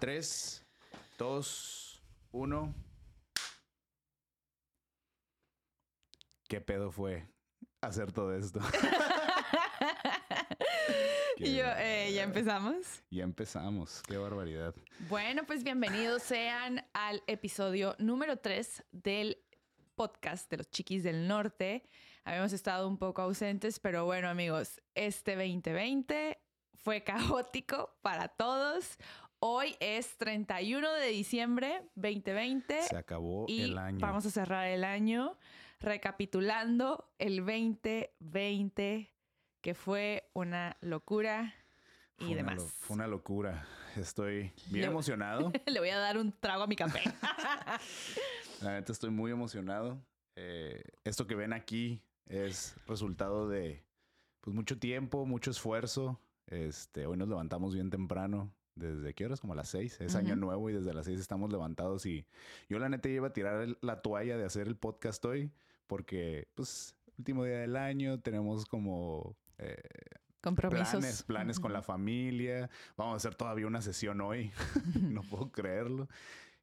3, 2, 1. ¿Qué pedo fue hacer todo esto? y yo, eh, ¿ya empezamos? Ya empezamos, qué barbaridad. Bueno, pues bienvenidos sean al episodio número 3 del podcast de los Chiquis del Norte. Habíamos estado un poco ausentes, pero bueno amigos, este 2020 fue caótico para todos. Hoy es 31 de diciembre 2020. Se acabó y el año. Vamos a cerrar el año recapitulando el 2020, que fue una locura y Fue una demás. lo- fue una locura. Estoy bien Le- emocionado. Le voy a dar un trago a mi café. La neta estoy muy emocionado. Eh, esto que ven aquí es resultado de pues, mucho tiempo, mucho esfuerzo. Este, hoy nos levantamos bien temprano. ¿Desde qué horas? Como a las seis. Es año nuevo y desde las seis estamos levantados. Y yo la neta iba a tirar el- la toalla de hacer el podcast hoy porque, pues, último día del año, tenemos como eh, Compromisos. planes, planes con la familia. Vamos a hacer todavía una sesión hoy. no puedo creerlo.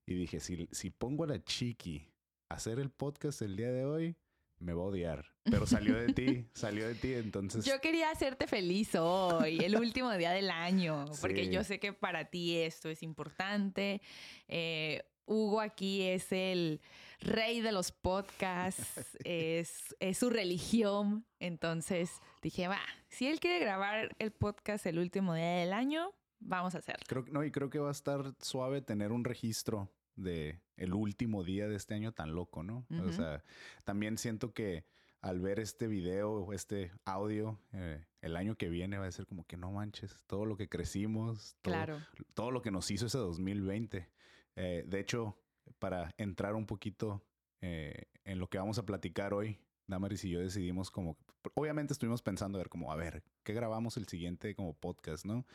Y dije, si, si pongo a la chiqui a hacer el podcast el día de hoy, me va a odiar. Pero salió de ti, salió de ti, entonces... Yo quería hacerte feliz hoy, el último día del año, porque Sí. yo sé que para ti esto es importante. Eh, Hugo aquí es el rey de los podcasts, es, es su religión. Entonces dije, va, si él quiere grabar el podcast el último día del año, vamos a hacerlo. Creo, no, y creo que va a estar suave tener un registro de el último día de este año tan loco, ¿no? O sea, también siento que al ver este video o este audio, eh, el año que viene va a ser como que no manches, todo lo que crecimos, todo, Claro. todo lo que nos hizo ese 2020. Eh, de hecho, para entrar un poquito eh, en lo que vamos a platicar hoy, Damaris y yo decidimos como, obviamente estuvimos pensando a ver como, a ver, ¿qué grabamos el siguiente como podcast, no?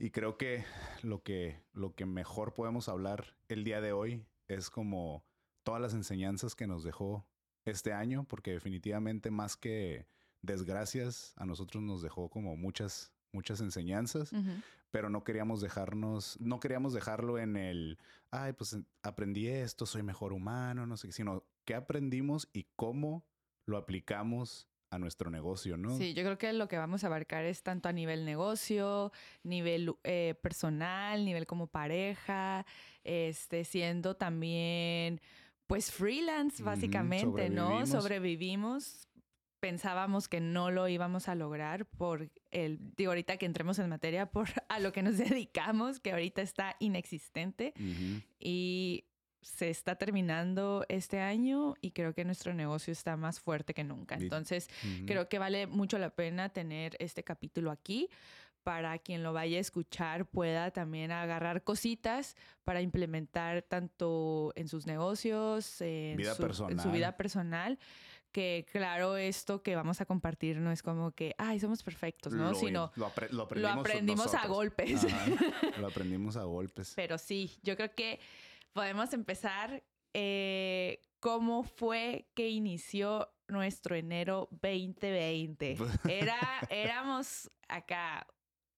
Y creo que lo que, lo que mejor podemos hablar el día de hoy es como todas las enseñanzas que nos dejó este año, porque definitivamente más que desgracias, a nosotros nos dejó como muchas, muchas enseñanzas pero no queríamos dejarnos, no queríamos dejarlo en el, ay, pues aprendí esto, soy mejor humano, no sé qué, sino qué aprendimos y cómo lo aplicamos a nuestro negocio, ¿no? Sí, yo creo que lo que vamos a abarcar es tanto a nivel negocio, nivel eh, personal, nivel como pareja, este, siendo también, pues, freelance, básicamente, ¿no? sobrevivimos. Pensábamos que no lo íbamos a lograr por el, digo, ahorita que entremos en materia, por a lo que nos dedicamos, que ahorita está inexistente y se está terminando este año y creo que nuestro negocio está más fuerte que nunca. Entonces. Creo que vale mucho la pena tener este capítulo aquí para quien lo vaya a escuchar pueda también agarrar cositas para implementar tanto en sus negocios, en, Vida su, en su personal. vida personal, que claro, esto que vamos a compartir no es como que, ay, somos perfectos, ¿no? Lo- Sino, lo, apre- lo aprendimos, aprendimos a golpes. Ajá, lo aprendimos a golpes. pero sí, yo creo que podemos empezar eh, cómo fue que inició nuestro enero 2020. Era, éramos acá,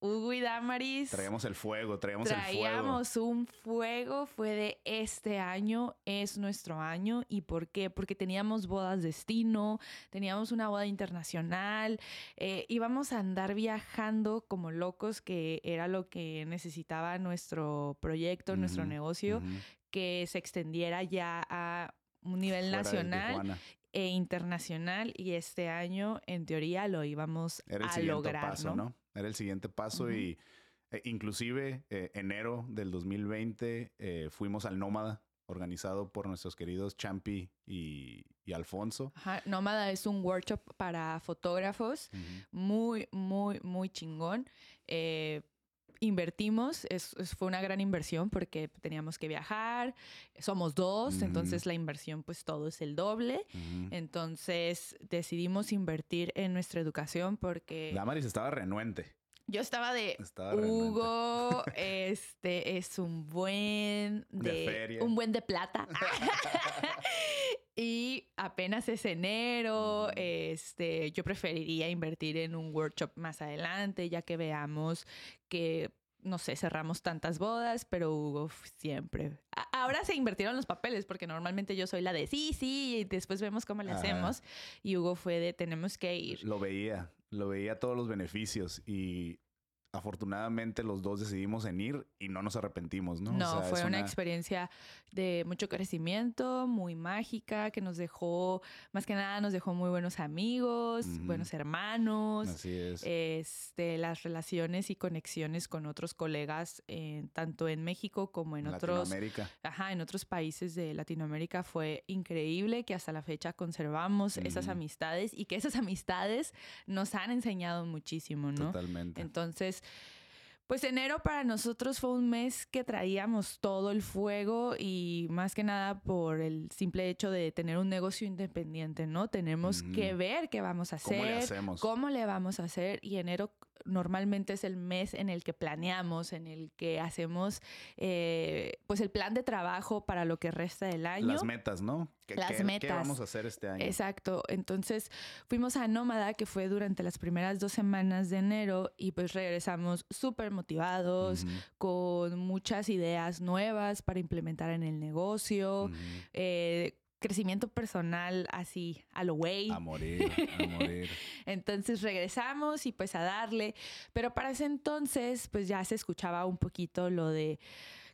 Hugo y Damaris. Traíamos el fuego, traíamos, el fuego. Traíamos un fuego, fue de este año, es nuestro año. ¿Y por qué? Porque teníamos bodas destino, teníamos una boda internacional, eh, íbamos a andar viajando como locos, que era lo que necesitaba nuestro proyecto, nuestro negocio, que se extendiera ya a un nivel Fuera nacional e internacional. Y este año, en teoría, lo íbamos Era el a lograr, paso, ¿no? Era el siguiente paso Ujú. y eh, inclusive eh, enero del 2020 eh, fuimos al Nómada organizado por nuestros queridos Champi y, y Alfonso. Ajá, Nómada es un workshop para fotógrafos muy, muy, muy chingón. Invertimos, es, es- fue una gran inversión porque teníamos que viajar, somos dos, entonces la inversión pues todo es el doble. Entonces decidimos invertir en nuestra educación porque Damaris estaba renuente. yo estaba de Estaba. Hugo, este es un buen De de, feria. un buen de plata. y apenas es enero, este, yo preferiría invertir en un workshop más adelante, ya que veamos que no sé, cerramos tantas bodas, pero Hugo siempre. ahora se invirtieron los papeles porque normalmente yo soy la de sí, sí, y después vemos cómo le hacemos. Y Hugo fue de tenemos que ir. Lo veía, lo veía todos los beneficios y afortunadamente los dos decidimos en ir y no nos arrepentimos, ¿no? No, fue una... experiencia de mucho crecimiento, muy mágica, que nos dejó, más que nada, nos dejó muy buenos amigos, buenos hermanos. Así es. Este, las relaciones y conexiones con otros colegas, tanto en México como en otros. Latinoamérica. Ajá, en otros países de Latinoamérica fue increíble que hasta la fecha conservamos esas amistades y que esas amistades nos han enseñado muchísimo, ¿no? Totalmente. Entonces, pues enero para nosotros fue un mes que traíamos todo el fuego y más que nada por el simple hecho de tener un negocio independiente, ¿no? Tenemos que ver qué vamos a hacer, ¿Cómo le, hacemos? cómo le vamos a hacer y enero normalmente es el mes en el que planeamos, en el que hacemos eh, pues el plan de trabajo para lo que resta del año. Las metas, ¿no? Las metas. ¿Qué vamos a hacer este año? Exacto. Entonces fuimos a Nómada, que fue durante las primeras dos semanas de enero, y pues regresamos súper motivados, con muchas ideas nuevas para implementar en el negocio crecimiento personal así a lo güey. A morir, a morir. entonces regresamos y pues a darle. Pero para ese entonces pues ya se escuchaba un poquito lo de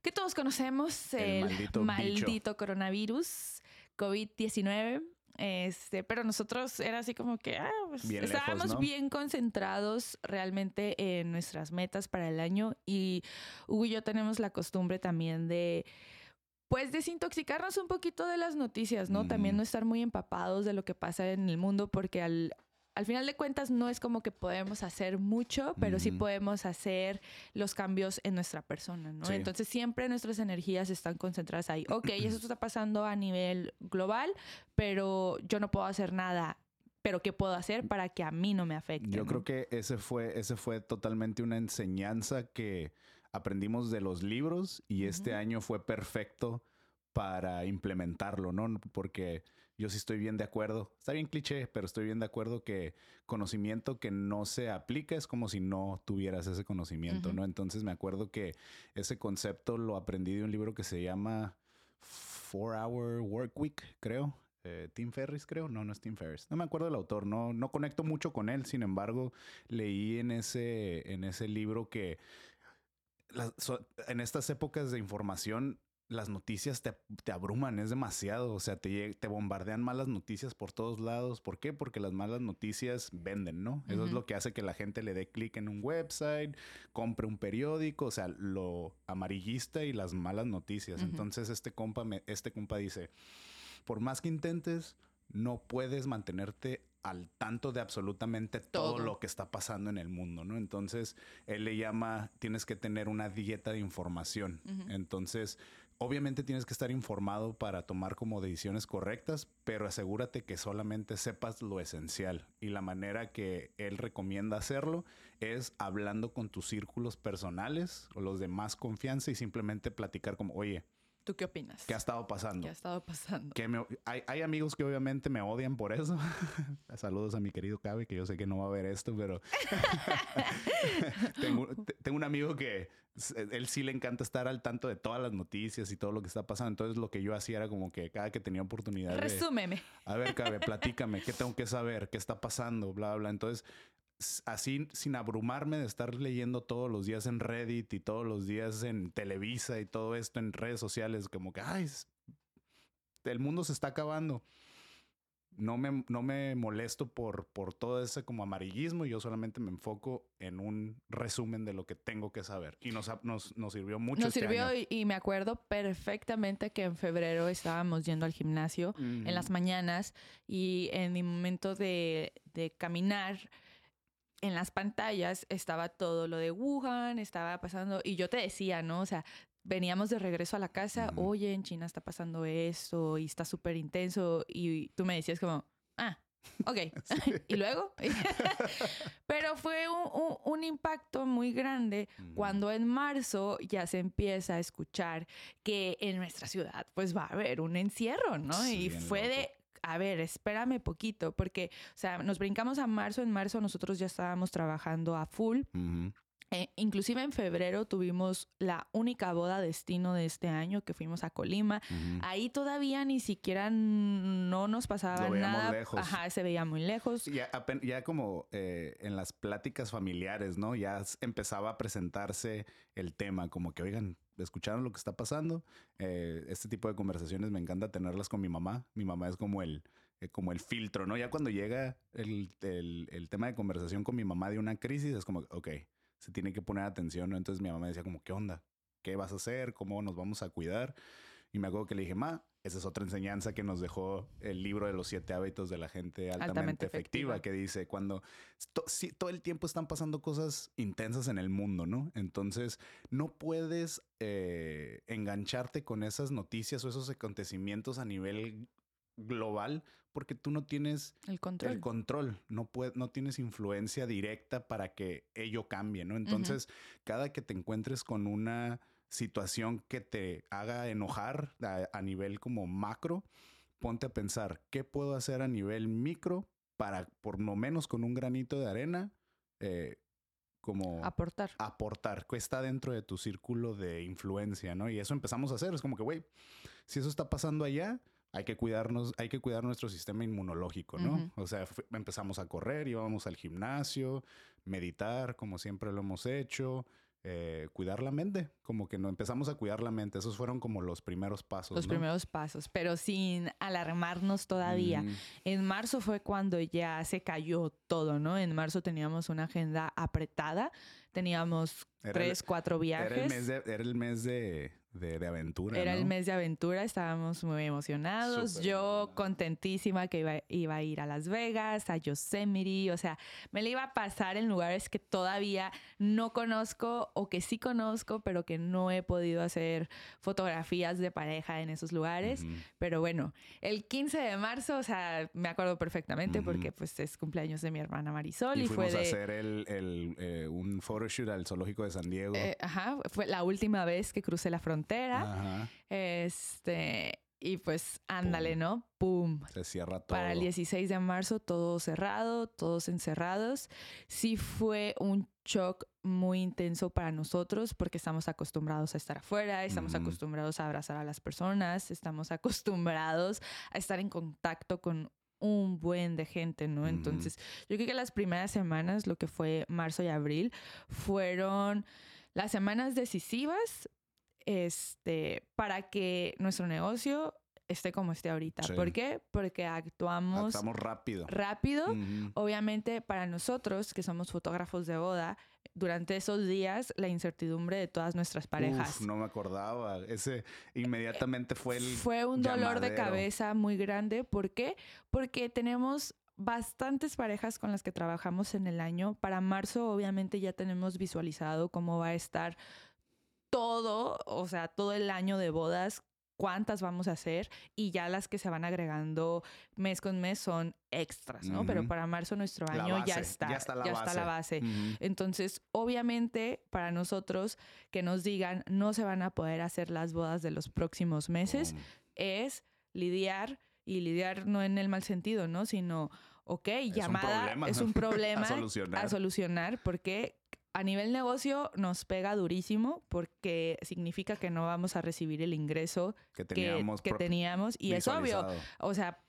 que todos conocemos, el, maldito, coronavirus, COVID-19. Este, pero nosotros era así como que ah, pues, estábamos bien concentrados realmente en nuestras metas para el año y Hugo y yo tenemos la costumbre también de pues desintoxicarnos un poquito de las noticias, ¿no? También no estar muy empapados de lo que pasa en el mundo, porque al, al final de cuentas no es como que podemos hacer mucho, pero sí podemos hacer los cambios en nuestra persona, ¿no? Entonces siempre nuestras energías están concentradas ahí. Ok, eso está pasando a nivel global, pero yo no puedo hacer nada pero ¿qué puedo hacer para que a mí no me afecte? Yo creo que ese fue, ese fue totalmente una enseñanza que aprendimos de los libros y este año fue perfecto para implementarlo, ¿no? Porque yo sí estoy bien de acuerdo, está bien cliché, pero estoy bien de acuerdo que conocimiento que no se aplica es como si no tuvieras ese conocimiento, ¿no? Entonces me acuerdo que ese concepto lo aprendí de un libro que se llama Four Hour Work Week, creo. Eh, Tim Ferris, creo. No, no es Tim Ferris. No me acuerdo del autor. No, no conecto mucho con él. Sin embargo, leí en ese, en ese libro que en estas épocas de información, las noticias te, abruman, es demasiado. O sea, te, te, bombardean malas noticias por todos lados. ¿Por qué? Porque las malas noticias venden, ¿no? Eso es lo que hace que la gente le dé clic en un website, compre un periódico, o sea, lo amarillista y las malas noticias. Entonces, este compa, este compa dice: por más que intentes, no puedes mantenerte al tanto de absolutamente todo, lo que está pasando en el mundo, ¿no? Entonces, él le llama, tienes que tener una dieta de información. Entonces, obviamente tienes que estar informado para tomar como decisiones correctas, pero asegúrate que solamente sepas lo esencial. Y la manera que él recomienda hacerlo es hablando con tus círculos personales o los de más confianza y simplemente platicar como, oye, ¿Tú qué opinas? ¿Qué ha estado pasando? ¿Qué ha estado pasando? Que hay, hay, amigos que obviamente me odian por eso. Saludos a mi querido Cabe, que yo sé que no va a ver esto, pero tengo, tengo, un amigo que él sí le encanta estar al tanto de todas las noticias y todo lo que está pasando. Entonces lo que yo hacía era como que cada que tenía oportunidad... Resúmeme. a ver, Cabe, platícame, ¿qué tengo que saber? ¿Qué está pasando? Bla, bla. Entonces así sin abrumarme de estar leyendo todos los días en Reddit y todos los días en Televisa y todo esto en redes sociales, como que, ay, el mundo se está acabando. No me, no me molesto por, por todo ese como amarillismo, yo solamente me enfoco en un resumen de lo que tengo que saber. Y nos, nos, nos sirvió mucho. Nos este sirvió Y, me acuerdo perfectamente que en febrero estábamos yendo al gimnasio en las mañanas y en mi momento de, de caminar, en las pantallas estaba todo lo de Wuhan, estaba pasando, y yo te decía, ¿no? O sea, veníamos de regreso a la casa, oye, en China está pasando esto y está súper intenso, y tú me decías como, ah, ok, y luego, pero fue un, impacto muy grande cuando en marzo ya se empieza a escuchar que en nuestra ciudad pues va a haber un encierro, ¿no? y fue de, a ver, espérame poquito, porque, o sea, nos brincamos a marzo, en marzo nosotros ya estábamos trabajando a full. Eh, inclusive en febrero tuvimos la única boda destino de este año que fuimos a Colima. Ahí todavía ni siquiera no nos pasaba nada. Lejos. Ajá, se veía muy lejos. Ya, ya como eh, en las pláticas familiares, ¿no? Ya empezaba a presentarse el tema, como que, oigan, ¿escucharon lo que está pasando? Eh, este tipo de conversaciones me encanta tenerlas con mi mamá. Mi mamá es como el, como el filtro, ¿no? Ya cuando llega el, el, el tema de conversación con mi mamá de una crisis, es como, ok se tiene que poner atención, ¿no? Entonces mi mamá decía como, ¿qué onda? ¿Qué vas a hacer? ¿Cómo nos vamos a cuidar? Y me acuerdo que le dije, ma, esa es otra enseñanza que nos dejó el libro de los siete hábitos de la gente altamente, efectiva, que dice, cuando todo el tiempo están pasando cosas intensas en el mundo, ¿no? Entonces, no puedes eh, engancharte con esas noticias o esos acontecimientos a nivel global porque tú no tienes el control. El control. No, no tienes influencia directa para que ello cambie, ¿no? Entonces, cada que te encuentres con una situación que te haga enojar a, nivel como macro, ponte a pensar, ¿qué puedo hacer a nivel micro para, por lo menos con un granito de arena, eh, como aportar. Aportar, que está dentro de tu círculo de influencia, ¿no? Y eso empezamos a hacer. Es como que, güey, si eso está pasando allá, hay que cuidarnos, hay que cuidar nuestro sistema inmunológico, ¿no? O sea, empezamos a correr, íbamos al gimnasio, meditar, como siempre lo hemos hecho, eh, cuidar la mente, como que no empezamos a cuidar la mente. Esos fueron como los primeros pasos. Los primeros pasos, pero sin alarmarnos todavía. En marzo fue cuando ya se cayó todo, ¿no? En marzo teníamos una agenda apretada, teníamos tres, cuatro viajes. Era el mes era el mes de, de, aventura. Era el mes de aventura, estábamos muy emocionados. Yo contentísima que iba, iba, a ir a Las Vegas, a Yosemite, o sea, me la iba a pasar en lugares que todavía no conozco o que sí conozco, pero que no he podido hacer fotografías de pareja en esos lugares. Pero bueno, el 15 de marzo, o sea, me acuerdo perfectamente porque pues es cumpleaños de mi hermana Marisol y, fue de... a hacer el, el, eh, un photoshoot al zoológico de San Diego. Eh, ajá, fue la última vez que crucé la frontera este, y pues ándale, ¿no? ¡Pum! Se cierra todo. Para el 16 de marzo todo cerrado, todos encerrados. Sí fue un shock muy intenso para nosotros porque estamos acostumbrados a estar afuera, estamos acostumbrados a abrazar a las personas, estamos acostumbrados a estar en contacto con un buen de gente, ¿no? Entonces, yo creo que las primeras semanas, lo que fue marzo y abril, fueron las semanas decisivas este, para que nuestro negocio esté como esté ahorita. ¿Por qué? Porque actuamos... Actuamos rápido. Rápido. Obviamente para nosotros, que somos fotógrafos de boda, durante esos días la incertidumbre de todas nuestras parejas. no me acordaba. Ese inmediatamente fue el... Fue un dolor de cabeza muy grande. ¿Por qué? Porque tenemos bastantes parejas con las que trabajamos en el año. Para marzo obviamente ya tenemos visualizado cómo va a estar todo, o sea, todo el año de bodas, cuántas vamos a hacer y ya las que se van agregando mes con mes son extras, ¿no? Pero para marzo nuestro año ya está, ya está la base. Entonces, obviamente, para nosotros que nos digan no se van a poder hacer las bodas de los próximos meses, es lidiar y lidiar no en el mal sentido, ¿no? Sino, ok, llamada es un problema, a, solucionar. a solucionar porque a nivel negocio nos pega durísimo porque significa que no vamos a recibir el ingreso que teníamos, que, teníamos y es obvio. O sea,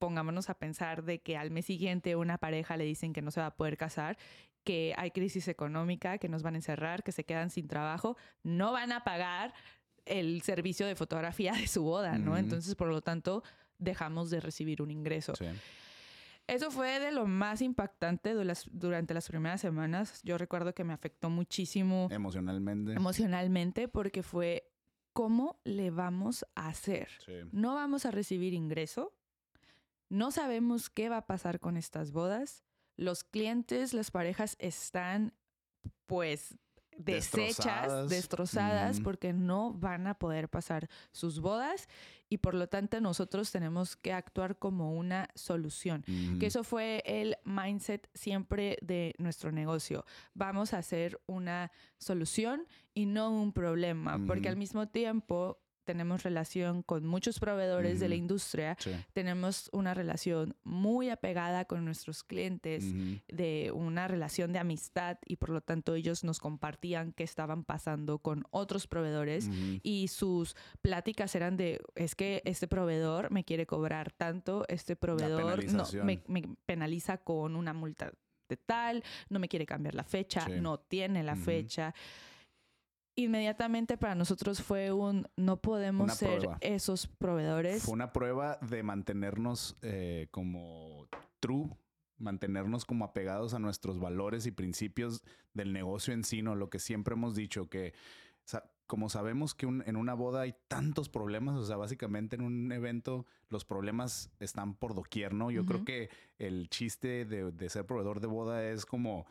pongámonos a pensar de que al mes siguiente una pareja le dicen que no se va a poder casar, que hay crisis económica, que nos van a encerrar, que se quedan sin trabajo, no van a pagar el servicio de fotografía de su boda, ¿no? Entonces, por lo tanto, dejamos de recibir un ingreso. Sí. Eso fue de lo más impactante durante las primeras semanas. Yo recuerdo que me afectó muchísimo. Emocionalmente. Emocionalmente, porque fue, ¿cómo le vamos a hacer? No vamos a recibir ingreso. No sabemos qué va a pasar con estas bodas. Los clientes, las parejas están, pues, deshechas, destrozadas, porque no van a poder pasar sus bodas y por lo tanto nosotros tenemos que actuar como una solución. Que eso fue el mindset siempre de nuestro negocio. Vamos a hacer una solución y no un problema, porque al mismo tiempo tenemos relación con muchos proveedores de la industria, Sí. tenemos una relación muy apegada con nuestros clientes, de una relación de amistad y por lo tanto ellos nos compartían qué estaban pasando con otros proveedores Ujú. y sus pláticas eran de, es que este proveedor me quiere cobrar tanto, este proveedor no, me, me penaliza con una multa de tal, no me quiere cambiar la fecha, Sí. no tiene la fecha. Inmediatamente para nosotros fue un, no podemos Una ser prueba. esos proveedores. Fue una prueba de mantenernos eh, como true, mantenernos como apegados a nuestros valores y principios del negocio en sí, ¿no? Lo que siempre hemos dicho, que como sabemos que un- en una boda hay tantos problemas, o sea, básicamente en un evento los problemas están por doquier, ¿no? Yo creo Ujú. que el chiste de, de ser proveedor de boda es como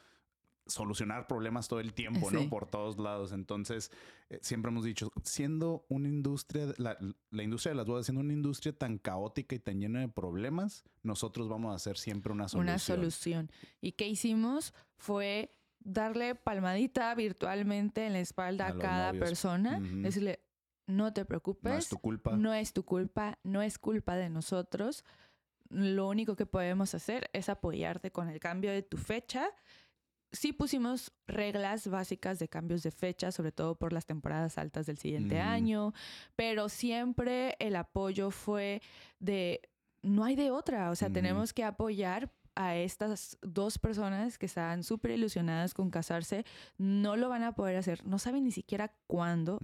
solucionar problemas todo el tiempo, Sí. ¿no? Por todos lados. Entonces, eh, siempre hemos dicho, siendo una industria, la, la industria de las bodas, siendo una industria tan caótica y tan llena de problemas, nosotros vamos a hacer siempre una solución. una solución. ¿Y qué hicimos? Fue darle palmadita virtualmente en la espalda A cada novios. persona, decirle, no te preocupes, No es tu culpa. no es tu culpa, no es culpa de nosotros. Lo único que podemos hacer es apoyarte con el cambio de tu fecha. Sí pusimos reglas básicas de cambios de fecha, sobre todo por las temporadas altas del siguiente año, pero siempre el apoyo fue de, no hay de otra, o sea, tenemos que apoyar a estas dos personas que estaban súper ilusionadas con casarse, no lo van a poder hacer, no saben ni siquiera cuándo,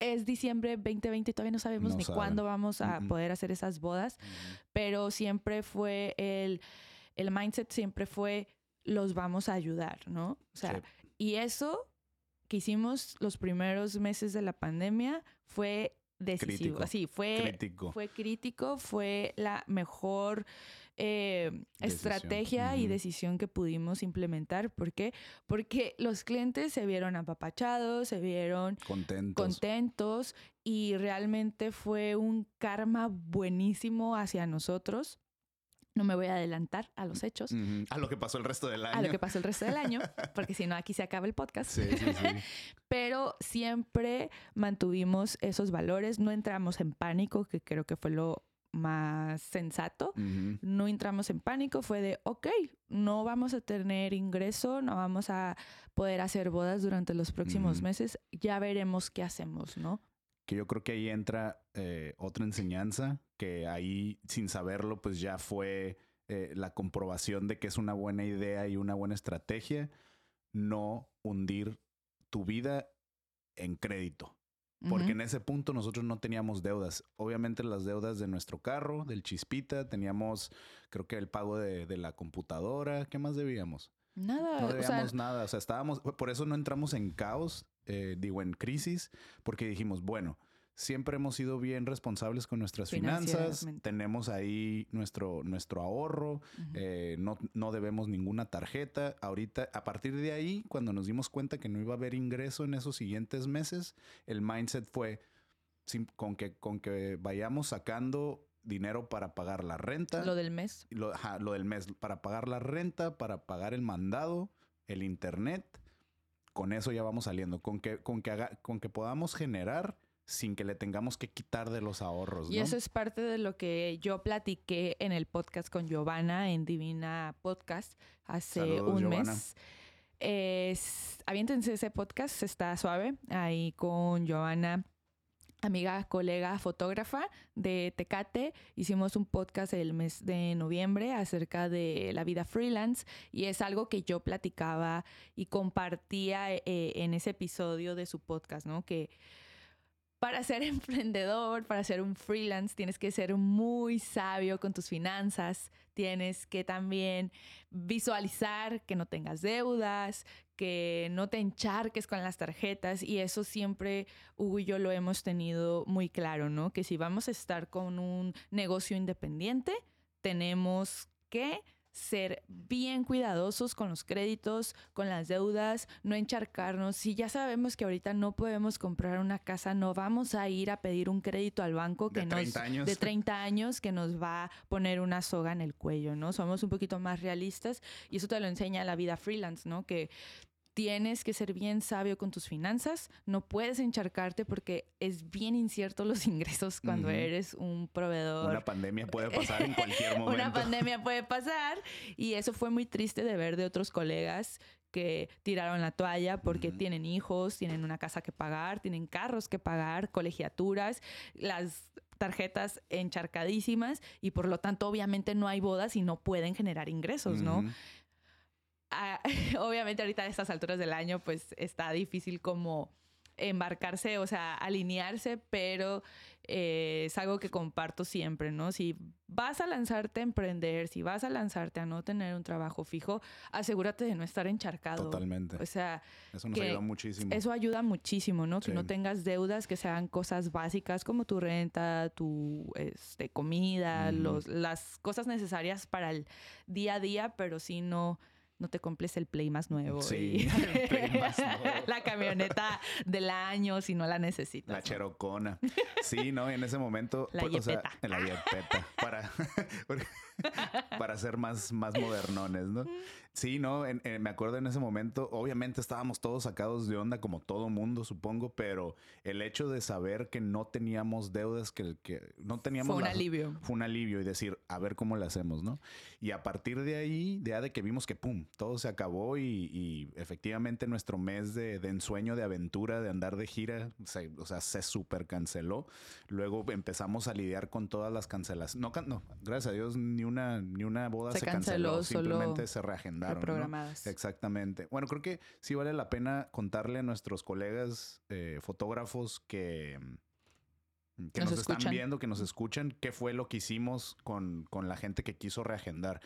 es diciembre 2020 y todavía no sabemos No ni saben. cuándo vamos a poder hacer esas bodas, pero siempre fue el, el mindset, siempre fue los vamos a ayudar, ¿no? O sea, Sí. y eso que hicimos los primeros meses de la pandemia fue decisivo. Crítico. Así, fue Crítico. fue crítico, fue la mejor eh, estrategia y decisión que pudimos implementar. ¿Por qué? Porque los clientes se vieron apapachados, se vieron Contentos. contentos y realmente fue un karma buenísimo hacia nosotros. No me voy a adelantar a los hechos. A lo que pasó el resto del año. a lo que pasó el resto del año, porque si no aquí se acaba el podcast. Sí, sí, sí. Pero siempre mantuvimos esos valores, no entramos en pánico, que creo que fue lo más sensato. No entramos en pánico, fue de, ok, no vamos a tener ingreso, no vamos a poder hacer bodas durante los próximos meses, ya veremos qué hacemos, ¿no? Que yo creo que ahí entra eh, otra enseñanza que ahí sin saberlo pues ya fue eh, la comprobación de que es una buena idea y una buena estrategia no hundir tu vida en crédito. Porque en ese punto nosotros no teníamos deudas. Obviamente las deudas de nuestro carro, del chispita, teníamos creo que el pago de, de la computadora. ¿Qué más debíamos? Nada, No o sea, debíamos nada. O sea, estábamos, por eso no entramos en caos, eh, digo, en crisis, porque dijimos, bueno, siempre hemos sido bien responsables con nuestras finanzas, tenemos ahí nuestro, nuestro ahorro, eh, no, no debemos ninguna tarjeta. Ahorita, a partir de ahí, cuando nos dimos cuenta que no iba a haber ingreso en esos siguientes meses, el mindset fue con, que, con que vayamos sacando dinero para pagar la renta lo del mes. lo, ajá, lo del mes, para pagar la renta, para pagar el mandado, el internet, con eso ya vamos saliendo, con que, con que, haga- con que podamos generar sin que le tengamos que quitar de los ahorros. Y eso es parte de lo que yo platiqué en el podcast con Giovanna en Divina Podcast hace Saludos, un Giovanna. mes. Es, aviéntense ese podcast, está suave, ahí con Giovanna, amiga, colega, fotógrafa de Tecate. Hicimos un podcast el mes de noviembre acerca de la vida freelance y es algo que yo platicaba y compartía eh, en ese episodio de su podcast, ¿no? Que para ser emprendedor, para ser un freelance, tienes que ser muy sabio con tus finanzas, tienes que también visualizar que no tengas deudas, que no te encharques con las tarjetas y eso siempre Hugo y yo lo hemos tenido muy claro, ¿no? Que si vamos a estar con un negocio independiente, tenemos que ser bien cuidadosos con los créditos, con las deudas, no encharcarnos. Si ya sabemos que ahorita no podemos comprar una casa, no vamos a ir a pedir un crédito al banco que De nos 30 años. de 30 años que nos va a poner una soga en el cuello, ¿no? Somos un poquito más realistas y eso te lo enseña la vida freelance, ¿no? Que tienes que ser bien sabio con tus finanzas, no puedes encharcarte porque es bien incierto los ingresos cuando eres un proveedor. Una pandemia puede pasar en cualquier momento. Una pandemia puede pasar y eso fue muy triste de ver de otros colegas que tiraron la toalla porque tienen hijos, tienen una casa que pagar, tienen carros que pagar, colegiaturas, las tarjetas encharcadísimas y por lo tanto obviamente no hay bodas y no pueden generar ingresos, ¿no? Ah, obviamente ahorita a estas alturas del año pues está difícil como embarcarse, o sea, alinearse, pero eh, es algo que comparto siempre, ¿no? Si vas a lanzarte a emprender, si vas a lanzarte a no tener un trabajo fijo, asegúrate de no estar encharcado. Totalmente. O sea, Eso nos que ayuda muchísimo. eso ayuda muchísimo, ¿no? Que Sí. no tengas deudas, que sean cosas básicas como tu renta, tu este, comida, los, las cosas necesarias para el día a día, pero sí no, no te compres el Play más nuevo. Sí, y- el Play más nuevo. la camioneta del año si no la necesitas. La ¿no? cherocona. Sí, ¿no? En ese momento. La pues, o sea, la yepeta. Para, para ser más, más modernones, ¿no? Sí, ¿no? En- en- me acuerdo en ese momento, obviamente estábamos todos sacados de onda, como todo mundo, supongo, pero el hecho de saber que no teníamos deudas, que, que no teníamos. Fue un las- alivio. Fue un alivio y decir, a ver cómo le hacemos, ¿no? Y a partir de ahí, ya de que vimos que, pum, todo se acabó y, y efectivamente nuestro mes de, de ensueño, de aventura, de andar de gira, se- o sea, se súper canceló. Luego empezamos a lidiar con todas las cancelaciones. No, no, gracias a Dios, ni una, ni una boda Se se, canceló, canceló, solo simplemente se reagendaron. Reprogramadas. Exactamente. Bueno, creo que sí vale la pena contarle a nuestros colegas eh, fotógrafos que, que Nos nos, están viendo, que nos escuchan, qué fue lo que hicimos con, con la gente que quiso reagendar.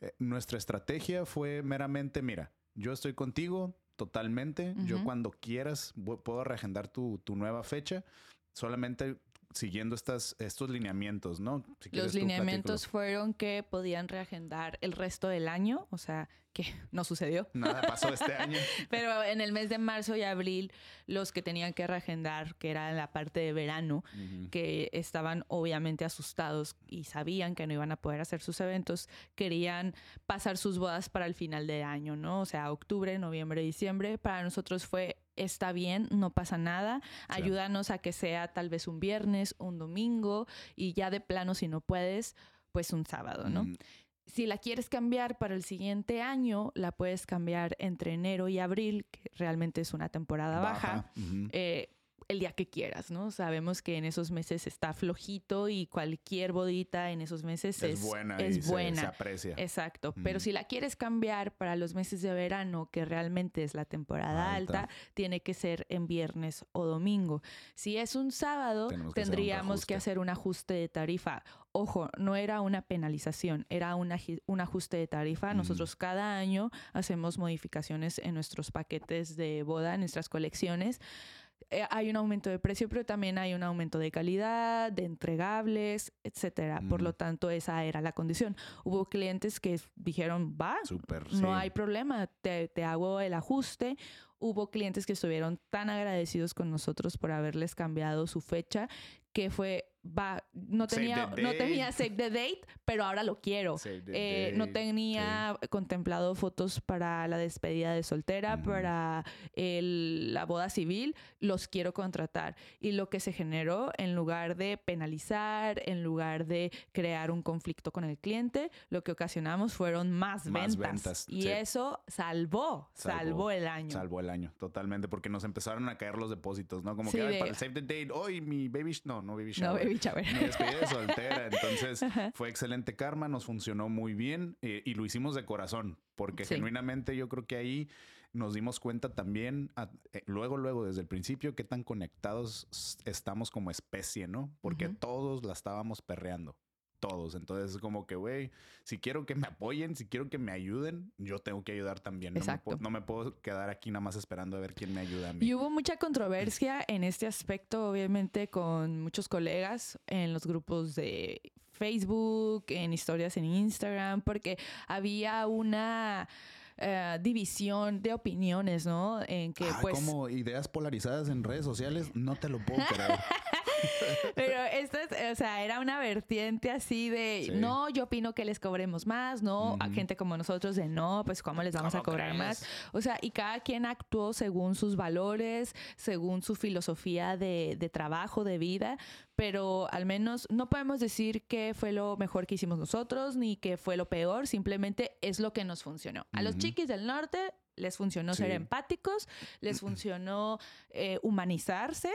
Eh, nuestra estrategia fue meramente, mira, yo estoy contigo totalmente, yo cuando quieras puedo reagendar tu, tu nueva fecha, solamente siguiendo estas, estos lineamientos, ¿no? Si Los tú, lineamientos fueron que podían reagendar el resto del año, o sea, que no sucedió. Nada pasó este año. Pero en el mes de marzo y abril, los que tenían que reagendar, que era la parte de verano, que estaban obviamente asustados y sabían que no iban a poder hacer sus eventos, querían pasar sus bodas para el final del año, ¿no? O sea, octubre, noviembre, diciembre. Para nosotros fue, está bien, no pasa nada, ayúdanos a que sea tal vez un viernes, un domingo y ya de plano, si no puedes, pues un sábado, ¿no? Mm, Si la quieres cambiar para el siguiente año, la puedes cambiar entre enero y abril, que realmente es una temporada baja eh, el día que quieras, ¿no? Sabemos que en esos meses está flojito y cualquier bodita en esos meses es, es buena es y buena. Se, aprecia. Exacto, pero si la quieres cambiar para los meses de verano, que realmente es la temporada Alta. alta, tiene que ser en viernes o domingo. Si es un sábado, Tenemos que hacer un tendríamos que hacer un ajuste de tarifa. Ojo, no era una penalización, era un, aji- un ajuste de tarifa. Nosotros cada año hacemos modificaciones en nuestros paquetes de boda, en nuestras colecciones. Eh, hay un aumento de precio, pero también hay un aumento de calidad, de entregables, etcétera. Por lo tanto, esa era la condición. Hubo clientes que dijeron, va, no sí. hay problema, te, te hago el ajuste. Hubo clientes que estuvieron tan agradecidos con nosotros por haberles cambiado su fecha que fue, va, no tenía, no tenía save the date, pero ahora lo quiero. Eh, no tenía contemplado fotos para la despedida de soltera, Ujú. para el- la boda civil, los quiero contratar. Y lo que se generó, en lugar de penalizar, en lugar de crear un conflicto con el cliente, lo que ocasionamos fueron más, Más ventas. ventas, Y sí. eso salvó, salvó, Salvó, el año. Salvó el año, totalmente, porque nos empezaron a caer los depósitos, ¿no? Como Sí, que "Ay, de- para el save the date, hoy mi baby, no, no baby no, shower. Baby shower. Mi despedida de soltera. Entonces Ajá. fue excelente karma, nos funcionó muy bien eh, y lo hicimos de corazón, porque Sí. genuinamente yo creo que ahí nos dimos cuenta también, a- eh, luego, luego, desde el principio, qué tan conectados estamos como especie, ¿no? Porque todos la estábamos perreando. Todos. Entonces es como que, güey, si quiero que me apoyen, si quiero que me ayuden, yo tengo que ayudar también. No me, Exacto. puedo, no me puedo quedar aquí nada más esperando a ver quién me ayuda a mí. Y hubo mucha controversia en este aspecto, obviamente, con muchos colegas en los grupos de Facebook, en historias en Instagram, porque había una eh, división de opiniones, ¿no? En que Ay, pues... como ideas polarizadas en redes sociales, no te lo puedo creer. Pero esto es, o sea, era una vertiente así de, Sí. no, yo opino que les cobremos más, no, a gente como nosotros de, no, pues cómo les vamos a ¿Cómo cobrar crees? más. O sea, y cada quien actuó según sus valores, según su filosofía de, de trabajo, de vida, pero al menos no podemos decir que fue lo mejor que hicimos nosotros ni que fue lo peor, simplemente es lo que nos funcionó. A los chiquis del norte les funcionó ser empáticos, les funcionó eh, humanizarse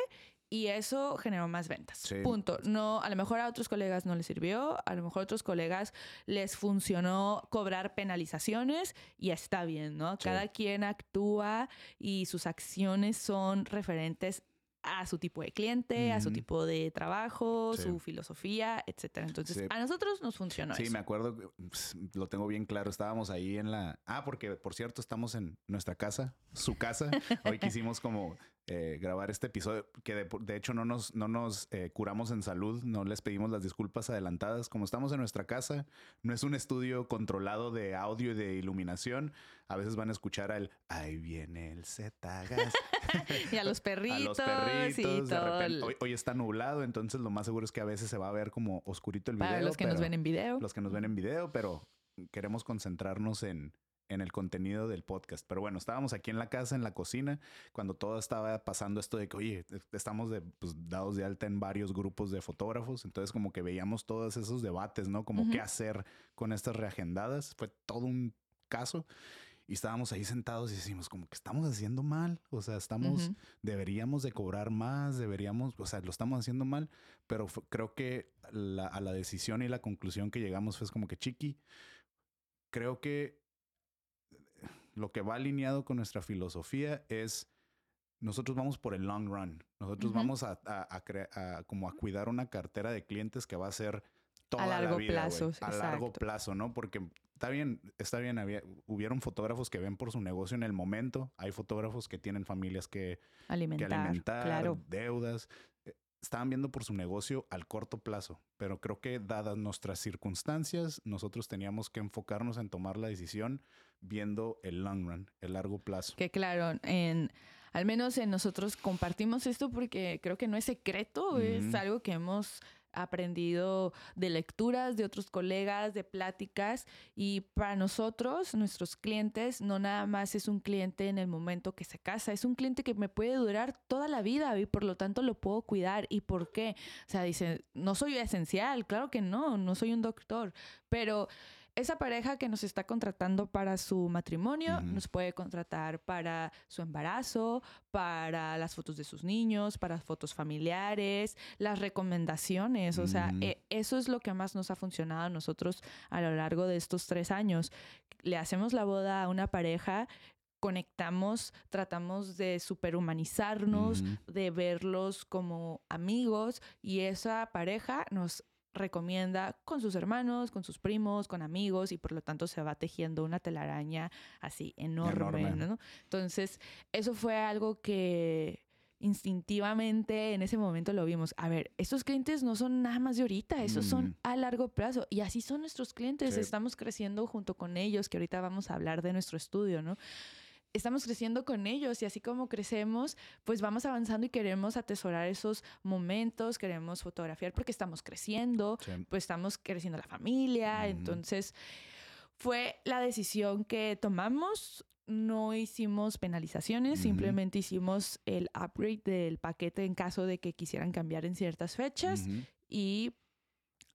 y eso generó más ventas. Sí. Punto. No, a lo mejor a otros colegas no les sirvió, a lo mejor a otros colegas les funcionó cobrar penalizaciones y está bien, ¿no? Sí. Cada quien actúa y sus acciones son referentes a su tipo de cliente, a su tipo de trabajo, Sí. su filosofía, etcétera. Entonces, Sí. a nosotros nos funcionó Sí, eso. me acuerdo, que, ps, lo tengo bien claro, estábamos ahí en la... Ah, porque por cierto estamos en nuestra casa, su casa. Hoy quisimos como eh, grabar este episodio, que de, de hecho no nos, no nos eh, curamos en salud, no les pedimos las disculpas adelantadas. Como estamos en nuestra casa, no es un estudio controlado de audio y de iluminación. A veces van a escuchar al, ahí viene el Z-Gas. Y a los perritos, a los perritos. de repente- hoy, hoy está nublado, entonces lo más seguro es que a veces se va a ver como oscurito el video. para los que nos ven en video. los que nos ven en video, pero queremos concentrarnos en, en el contenido del podcast. Pero bueno, estábamos aquí en la casa, en la cocina, cuando todo estaba pasando esto de que, oye, estamos de, pues, dados de alta en varios grupos de fotógrafos, entonces como que veíamos todos esos debates, ¿no? Como Ujú. qué hacer con estas reagendadas. Fue todo un caso. Y estábamos ahí sentados y decimos como que estamos haciendo mal, o sea, estamos, Ujú. deberíamos de cobrar más, deberíamos, o sea, lo estamos haciendo mal, pero creo que la- a la decisión y la conclusión que llegamos fue como que chiqui, creo que lo que va alineado con nuestra filosofía es nosotros vamos por el long run, nosotros Ujú. vamos a, a- a a como a cuidar una cartera de clientes que va a ser toda la largo vida, plazo, güey, a largo exacto. plazo, ¿no? Porque está bien, está bien, había, hubieron fotógrafos que ven por su negocio en el momento, hay fotógrafos que tienen familias que que Alimentar, alimentar, claro. deudas. Eh, Estaban viendo por su negocio al corto plazo, pero creo que dadas nuestras circunstancias, nosotros teníamos que enfocarnos en tomar la decisión viendo el long run, el largo plazo. Que claro, en al menos en nosotros compartimos esto porque creo que no es secreto, es Ujú. algo que hemos aprendido de lecturas de otros colegas, de pláticas y para nosotros, nuestros clientes, no nada más es un cliente en el momento que se casa, es un cliente que me puede durar toda la vida y por lo tanto lo puedo cuidar. ¿Y por qué? O sea, dice, no soy esencial, claro que no, no soy un doctor, pero esa pareja que nos está contratando para su matrimonio nos puede contratar para su embarazo, para las fotos de sus niños, para fotos familiares, las recomendaciones. O sea, eh, eso es lo que más nos ha funcionado a nosotros a lo largo de estos tres años. Le hacemos la boda a una pareja conectamos, tratamos de superhumanizarnos, de verlos como amigos y esa pareja nos recomienda con sus hermanos, con sus primos, con amigos y por lo tanto se va tejiendo una telaraña así enorme, Enorme. ¿no? Entonces, eso fue algo que instintivamente en ese momento lo vimos. A ver, estos clientes no son nada más de ahorita, esos Mm. son a largo plazo y así son nuestros clientes, Sí. estamos creciendo junto con ellos, que ahorita vamos a hablar de nuestro estudio, ¿no? Estamos creciendo con ellos y así como crecemos, pues vamos avanzando y queremos atesorar esos momentos, queremos fotografiar porque estamos creciendo, Sí. pues estamos creciendo la familia, entonces fue la decisión que tomamos. No hicimos penalizaciones, simplemente hicimos el upgrade del paquete en caso de que quisieran cambiar en ciertas fechas y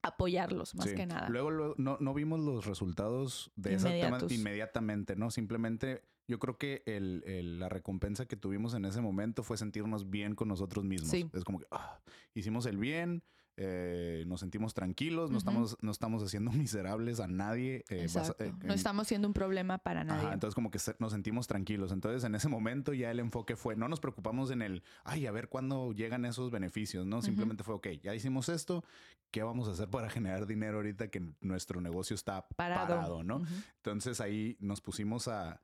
apoyarlos más Sí. que nada. Luego, luego no, no vimos los resultados de Inmediatos. inmediatamente, ¿no? Simplemente yo creo que el, el- la recompensa que tuvimos en ese momento fue sentirnos bien con nosotros mismos. Sí. Es como que ah, hicimos el bien, eh, nos sentimos tranquilos, no, estamos, no estamos haciendo miserables a nadie. eh, basa- eh, no estamos siendo un problema para nadie. Ajá, entonces como que se- nos sentimos tranquilos. Entonces en ese momento ya el enfoque fue, no nos preocupamos en el, ay, a ver cuándo llegan esos beneficios, ¿no? Simplemente fue, ok, ya hicimos esto, ¿qué vamos a hacer para generar dinero ahorita que nuestro negocio está Parado. parado, ¿no? Entonces ahí nos pusimos a,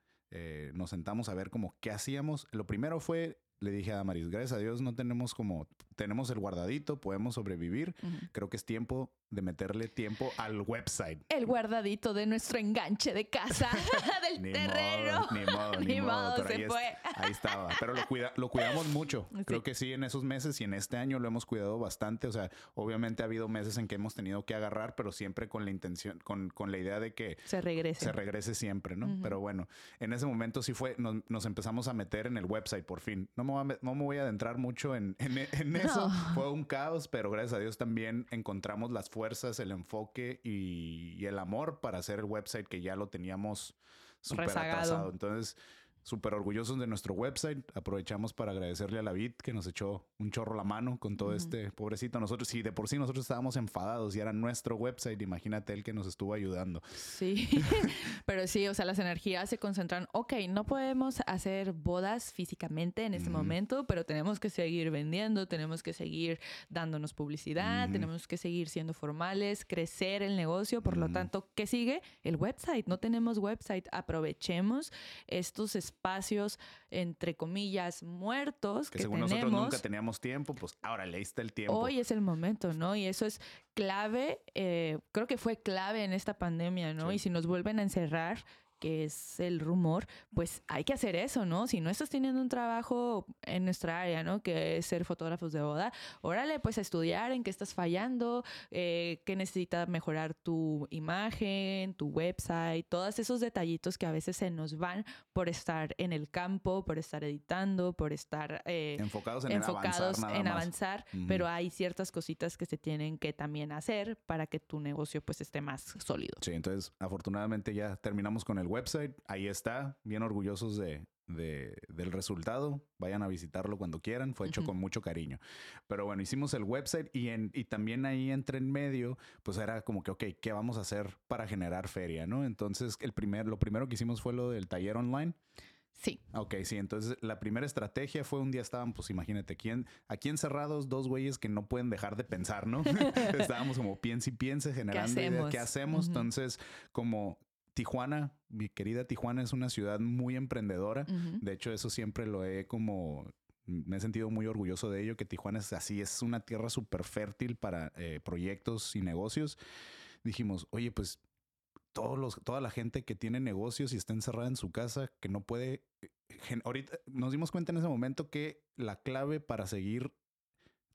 nos sentamos a ver como qué hacíamos. Lo primero fue le dije a Damaris, gracias a Dios no tenemos como, tenemos el guardadito, podemos sobrevivir. Creo que es tiempo de meterle tiempo al website. El guardadito de nuestro enganche de casa, del terreno. ni modo, ni, modo, se fue. ahí estaba. Pero lo, cuida, lo cuidamos mucho. Creo que sí, en esos meses y en este año lo hemos cuidado bastante. O sea, obviamente ha habido meses en que hemos tenido que agarrar, pero siempre con la intención, con, con la idea de que se regrese. Se regrese siempre, ¿no? Pero bueno, en ese momento sí fue, nos, empezamos a meter en el website por fin. No me voy a, no me voy a adentrar mucho en, en, eso. Fue un caos, pero gracias a Dios también encontramos las fuerzas el enfoque y, el amor para hacer el website que ya lo teníamos súper atrasado. Entonces, súper orgullosos de nuestro website. Aprovechamos para agradecerle a la Vid que nos echó un chorro la mano con todo este pobrecito. Nosotros, si de por sí nosotros estábamos enfadados y era nuestro website, imagínate él que nos estuvo ayudando. Sí, pero sí, o sea, las energías se concentran. Ok, no podemos hacer bodas físicamente en este momento, pero tenemos que seguir vendiendo, tenemos que seguir dándonos publicidad, tenemos que seguir siendo formales, crecer el negocio. Por lo tanto, ¿qué sigue? El website. No tenemos website. Aprovechemos estos espacios espacios, entre comillas, muertos que, según nosotros nunca teníamos tiempo, pues ahora le está el tiempo. Hoy es el momento, ¿no? Y eso es clave, eh, creo que fue clave en esta pandemia, ¿no? Y si nos vuelven a encerrar, que es el rumor, pues hay que hacer eso, ¿no? Si no estás teniendo un trabajo en nuestra área, ¿no? Que es ser fotógrafos de boda, órale, pues a estudiar en qué estás fallando, eh, qué necesitas mejorar tu imagen, tu website, todos esos detallitos que a veces se nos van por estar en el campo, por estar editando, por estar eh, enfocados en avanzar, en avanzar pero hay ciertas cositas que se tienen que también hacer para que tu negocio pues esté más sólido. Sí, entonces afortunadamente ya terminamos con el website. Ahí está, bien orgullosos de, del resultado. Vayan a visitarlo cuando quieran. Fue hecho con mucho cariño. Pero bueno, hicimos el website y, en, y también ahí entre en medio, pues era como que, ok, ¿qué vamos a hacer para generar feria? ¿no? Entonces, el primer, lo primero que hicimos fue lo del taller online. Sí. Ok, sí. Entonces, la primera estrategia fue un día estaban, pues imagínate, aquí, aquí encerrados dos güeyes que no pueden dejar de pensar, ¿no? Estábamos como piense y piense, generando ¿Qué hacemos? ¿Qué hacemos? Entonces, como Tijuana, mi querida Tijuana es una ciudad muy emprendedora. De hecho, eso siempre lo he como me he sentido muy orgulloso de ello, que Tijuana es así, es una tierra súper fértil para eh, proyectos y negocios. Dijimos, oye, pues todos los, toda la gente que tiene negocios y está encerrada en su casa, que no puede... ahorita nos dimos cuenta en ese momento que la clave para seguir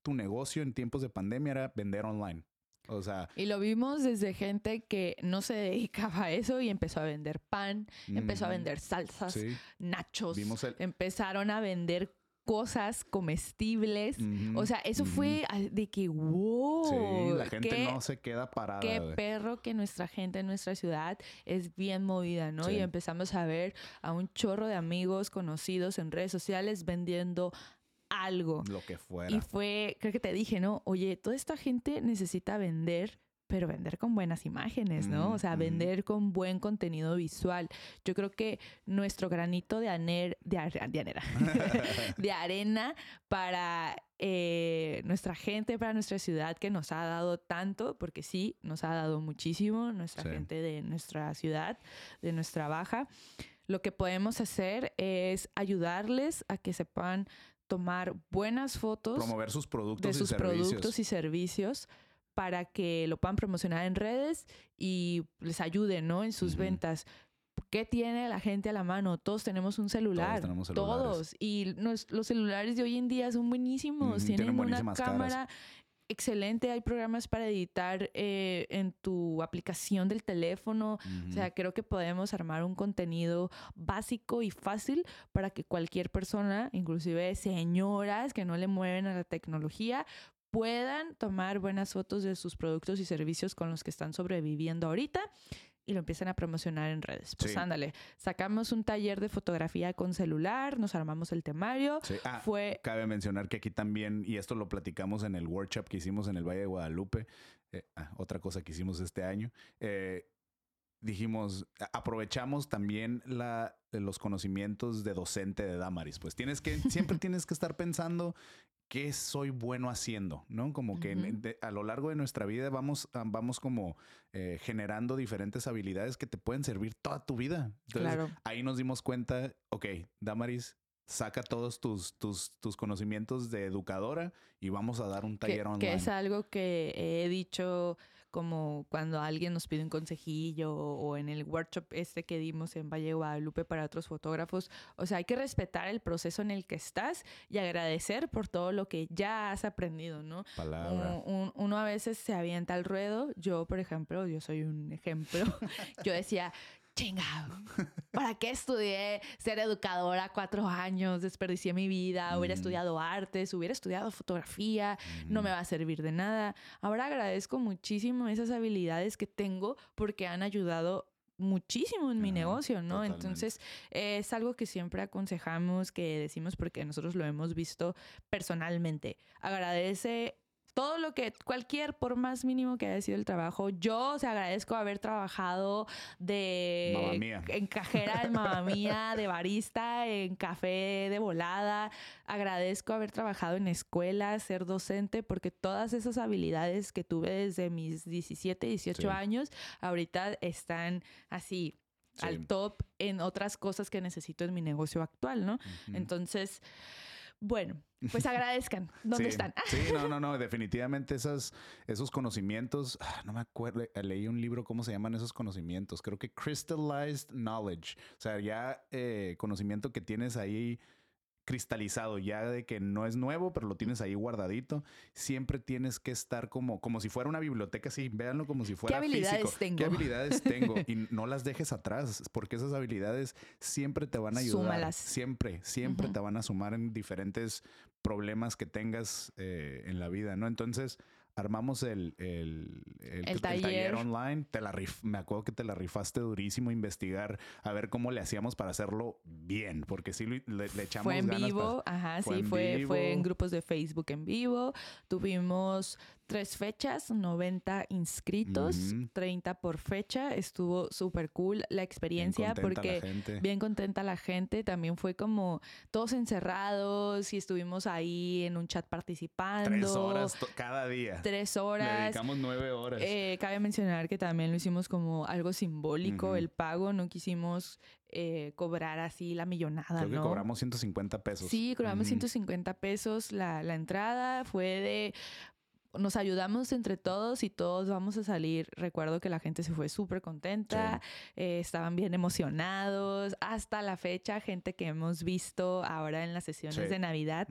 tu negocio en tiempos de pandemia era vender online. O sea. Y lo vimos desde gente que no se dedicaba a eso y empezó a vender pan, empezó a vender salsas, nachos. Empezaron a vender cosas comestibles. O sea, eso fue de que, wow. Sí, la gente no se queda parada. Qué perro que nuestra gente en nuestra ciudad es bien movida, ¿no? Y empezamos a ver a un chorro de amigos conocidos en redes sociales vendiendo algo. Lo que fuera. Y fue, creo que te dije, ¿no? Oye, toda esta gente necesita vender pero vender con buenas imágenes, ¿no? o sea, vender con buen contenido visual. Yo creo que nuestro granito de, aner, de, de, de arena para eh, nuestra gente, para nuestra ciudad que nos ha dado tanto, porque sí, nos ha dado muchísimo, nuestra gente de nuestra ciudad, de nuestra baja. Lo que podemos hacer es ayudarles a que sepan tomar buenas fotos. Promover sus productos de sus productos y servicios para que lo puedan promocionar en redes y les ayude, ¿no? En sus ventas. ¿Qué tiene la gente a la mano? Todos tenemos un celular. Todos tenemos. Todos. Y los celulares de hoy en día son buenísimos. Tienen, una cámara excelente. Hay programas para editar eh, en tu aplicación del teléfono. O sea, creo que podemos armar un contenido básico y fácil para que cualquier persona, inclusive señoras que no le mueven a la tecnología, puedan tomar buenas fotos de sus productos y servicios con los que están sobreviviendo ahorita y lo empiezan a promocionar en redes. Pues ándale, sacamos un taller de fotografía con celular, nos armamos el temario. Ah, Fue... Cabe mencionar que aquí también, y esto lo platicamos en el workshop que hicimos en el Valle de Guadalupe, eh, ah, otra cosa que hicimos este año, eh, dijimos, aprovechamos también la, los conocimientos de docente de Damaris. Pues tienes que, siempre tienes que estar pensando qué soy bueno haciendo, ¿no? Como que a lo largo de nuestra vida vamos, ah, vamos como eh, generando diferentes habilidades que te pueden servir toda tu vida. Entonces, ahí nos dimos cuenta, ok, Damaris saca todos tus, tus, tus conocimientos de educadora y vamos a dar un taller que, online. Que es algo que he dicho como cuando alguien nos pide un consejillo o en el workshop este que dimos en Valle de Guadalupe para otros fotógrafos. O sea, hay que respetar el proceso en el que estás y agradecer por todo lo que ya has aprendido, ¿no? Palabra. Un- un- uno a veces se avienta al ruedo. Yo, por ejemplo, yo soy un ejemplo. yo decía, chinga, ¿para qué estudié ser educadora cuatro años? Desperdicié mi vida, hubiera Mm. estudiado artes, hubiera estudiado fotografía, no me va a servir de nada. Ahora agradezco muchísimo esas habilidades que tengo porque han ayudado muchísimo en mi negocio, ¿no? totalmente. Entonces, eh, es algo que siempre aconsejamos, que decimos porque nosotros lo hemos visto personalmente. Agradece todo lo que, cualquier, por más mínimo que haya sido el trabajo, yo, o sea, agradezco haber trabajado de Mamma mía. en cajera en mamá mía, de barista, en café de volada. Agradezco haber trabajado en escuela, ser docente, porque todas esas habilidades que tuve desde mis 17, 18 Sí. años, ahorita están así Sí. al top en otras cosas que necesito en mi negocio actual, ¿no? Entonces, bueno, pues agradezcan. ¿Dónde Sí, están? Sí, no, no, no. Definitivamente esas, esos conocimientos, ah, no me acuerdo, leí un libro, ¿cómo se llaman esos conocimientos? Creo que crystallized knowledge. O sea, ya eh, conocimiento que tienes ahí cristalizado, ya de que no es nuevo, pero lo tienes ahí guardadito. Siempre tienes que estar como, como si fuera una biblioteca, sí, véanlo como si fuera habilidades físico. tengo? ¿Qué habilidades tengo? Y no las dejes atrás, porque esas habilidades siempre te van a ayudar. Súmalas. Siempre, siempre te van a sumar en diferentes problemas que tengas eh, en la vida, ¿no? Entonces, armamos el, el, El taller. online. Te la rif- me acuerdo que te la rifaste durísimo investigar a ver cómo le hacíamos para hacerlo bien, porque sí le, le echamos Fue en ganas vivo, para- ajá, fue sí, en fue, fue en vivo. grupos de Facebook en vivo. Tuvimos tres fechas, 90 inscritos, Ujú. 30 por fecha. Estuvo súper cool la experiencia porque bien contenta la gente. También fue como todos encerrados y estuvimos ahí en un chat participando. Tres horas cada día. Tres Le horas. dedicamos nueve horas. Eh, cabe mencionar que también lo hicimos como algo simbólico, el pago. No quisimos eh, cobrar así la millonada, Creo que cobramos 150 pesos. Sí, cobramos Ujú. 150 pesos la, la entrada. Fue de. Nos ayudamos entre todos y todos vamos a salir. Recuerdo que la gente se fue súper contenta, eh, estaban bien emocionados. Hasta la fecha, gente que hemos visto ahora en las sesiones Sí. de Navidad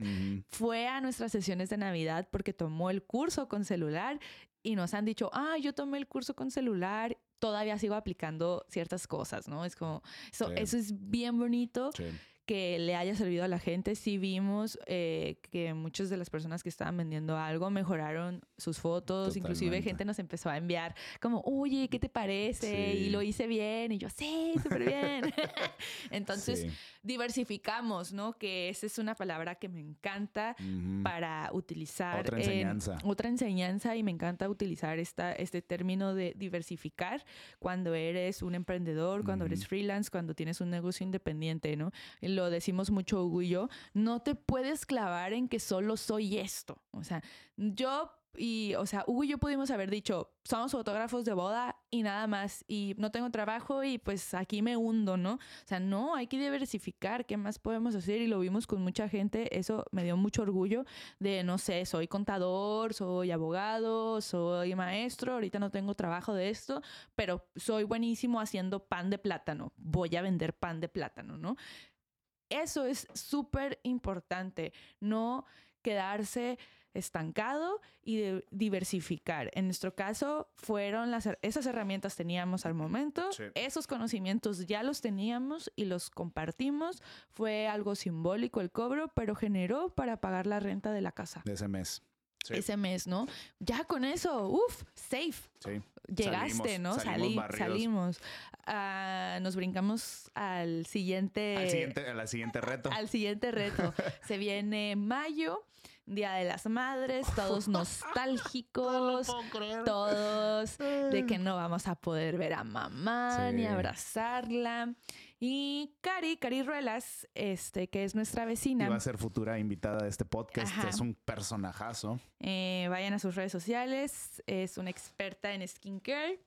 fue a nuestras sesiones de Navidad porque tomó el curso con celular y nos han dicho, ah, yo tomé el curso con celular, todavía sigo aplicando ciertas cosas, ¿no? Es como, eso, Sí. eso es bien bonito Sí. Que le haya servido a la gente. Sí vimos eh, que muchas de las personas que estaban vendiendo algo mejoraron sus fotos, inclusive gente nos empezó a enviar como, oye, ¿qué te parece? Sí. Y lo hice bien, y yo, sí, súper bien. Entonces, Sí. diversificamos, ¿no? Que esa es una palabra que me encanta para utilizar Otra en- enseñanza. otra enseñanza y me encanta utilizar esta, este término de diversificar cuando eres un emprendedor, cuando eres freelance, cuando tienes un negocio independiente, ¿no? Y Lo decimos mucho Hugo y yo, no te puedes clavar en que solo soy esto. O sea, yo y, o sea, Hugo y yo pudimos haber dicho, somos fotógrafos de boda y nada más, y no tengo trabajo y pues aquí me hundo, ¿no? O sea, no, hay que diversificar, ¿qué más podemos hacer? Y lo vimos con mucha gente, eso me dio mucho orgullo de, no sé, soy contador, soy abogado, soy maestro, ahorita no tengo trabajo de esto, pero soy buenísimo haciendo pan de plátano, voy a vender pan de plátano, ¿no? Eso es súper importante, no quedarse estancado y de- diversificar. En nuestro caso, fueron las esas herramientas teníamos al momento, Sí. esos conocimientos ya los teníamos y los compartimos. Fue algo simbólico el cobro, pero generó para pagar la renta de la casa. De ese mes. Sí. Ese mes, ¿no? Ya con eso, uff, safe. sí. Llegaste, Salimos- ¿no? salimos Salí- salimos. Ah, nos brincamos al siguiente, Al siguiente, a la siguiente reto. al siguiente reto. Se viene mayo, Día de las Madres, todos nostálgicos, todos de que no vamos a poder ver a mamá ni abrazarla. Y Cari, Cari Ruelas, este, que es nuestra vecina. Y va a ser futura invitada de este podcast. Ajá. Es un personajazo. Eh, vayan a sus redes sociales. Es una experta en skincare.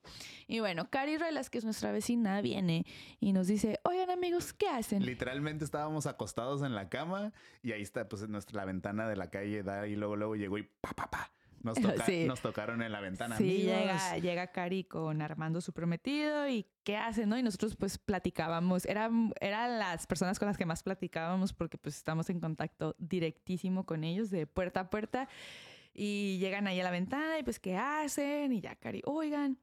Y bueno, Cari Ruelas, que es nuestra vecina, viene y nos dice: Oigan, amigos, ¿qué hacen? Literalmente estábamos acostados en la cama y ahí está, pues, nuestra, la ventana de la calle da y luego, luego llegó y pa, pa, pa. Nos, toca- Sí. nos tocaron en la ventana. Sí, "Amigos". llega, llega Cari con Armando, su prometido, y qué hace, ¿no? Y nosotros pues platicábamos, eran, eran las personas con las que más platicábamos porque pues estamos en contacto directísimo con ellos de puerta a puerta y llegan ahí a la ventana y pues qué hacen y ya Cari, oigan.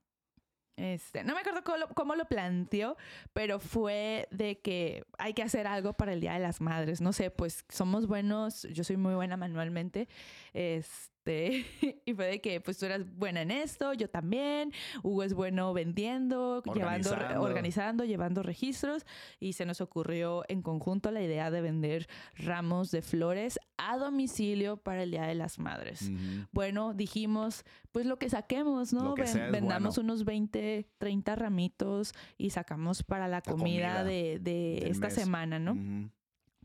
Este, no me acuerdo cómo lo, cómo lo planteó, pero fue de que hay que hacer algo para el Día de las Madres. No sé, pues somos buenos, yo soy muy buena manualmente. Este, y fue de que pues tú eras buena en esto, yo también. Hugo es bueno vendiendo, llevando, Organizando. organizando, llevando registros. Y se nos ocurrió en conjunto la idea de vender ramos de flores a domicilio para el Día de las Madres. Bueno, dijimos, pues lo que saquemos, ¿no? Que Ven- vendamos bueno. unos 20, 30 ramitos y sacamos para la, comida, comida de, de esta mes. semana, ¿no? Ujú.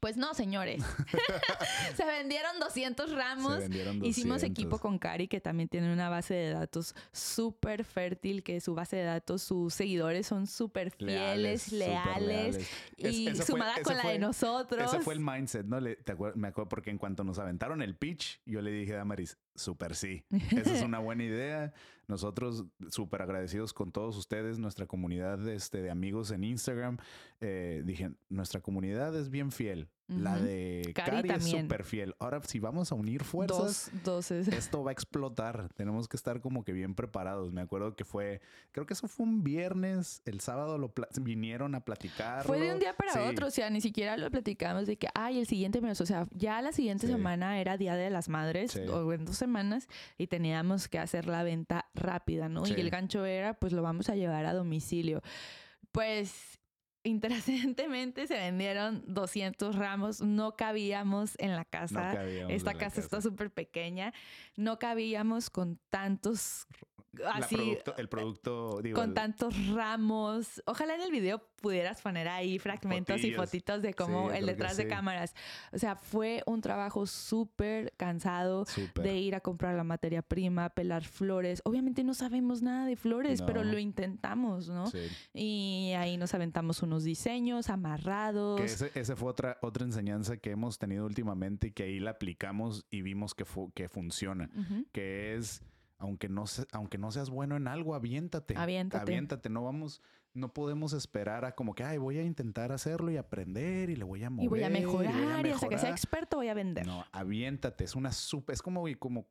Pues no, señores. Se vendieron 200 Se ramos. vendieron Hicimos 200. equipo con Cari, que también tiene una base de datos súper fértil, que su base de datos, sus seguidores son súper fieles, leales, Es- y fue- sumada con la fue- de nosotros. Ese fue el mindset, ¿no? Le- te me acuerdo porque en cuanto nos aventaron el pitch, yo le dije a Damaris, súper sí. Esa es una buena idea. Nosotros súper agradecidos con todos ustedes, nuestra comunidad este, de amigos en Instagram. Eh, dije, nuestra comunidad es bien fiel. La de Cari Cari, es súper fiel. Ahora, si vamos a unir fuerzas, Dos, dos es- esto va a explotar. Tenemos que estar como que bien preparados. Me acuerdo que fue, creo que eso fue un viernes. El sábado lo vinieron a platicar. Fue de un día para otro, o sea, ni siquiera lo platicamos de que, ay, el siguiente mes, o sea, ya la siguiente Sí. semana era Día de las Madres, Sí. o en dos semanas, y teníamos que hacer la venta rápida, ¿no? Y el gancho era, pues lo vamos a llevar a domicilio. Pues intransigentemente se vendieron 200 ramos, no cabíamos en la No casa. cabíamos Esta la casa, está súper pequeña, no cabíamos con tantos, así, producto- el producto, digo, con el- tantos ramos. Ojalá en el video pudieras poner ahí fragmentos y Fotillos. fotitos de Sí, cómo yo el detrás de sí. cámaras. O sea, fue un trabajo súper cansado súper. de ir a comprar la materia prima, pelar flores. Obviamente no sabemos nada de flores, pero No. lo intentamos, ¿no? Sí. Y ahí nos aventamos unos diseños amarrados. Que ese, ese fue otra, otra enseñanza que hemos tenido últimamente y que ahí la aplicamos y vimos que, fu- que funciona. Ujú. Que es, aunque no, aunque no seas bueno en algo, aviéntate. Aviéntate. Aviéntate. No vamos, no podemos esperar a como que, ay, voy a intentar hacerlo y aprender y le voy a mover. Y voy a mejorar, y, hasta que sea mejorar". experto voy a vender. No, aviéntate. Es una súper, es como, como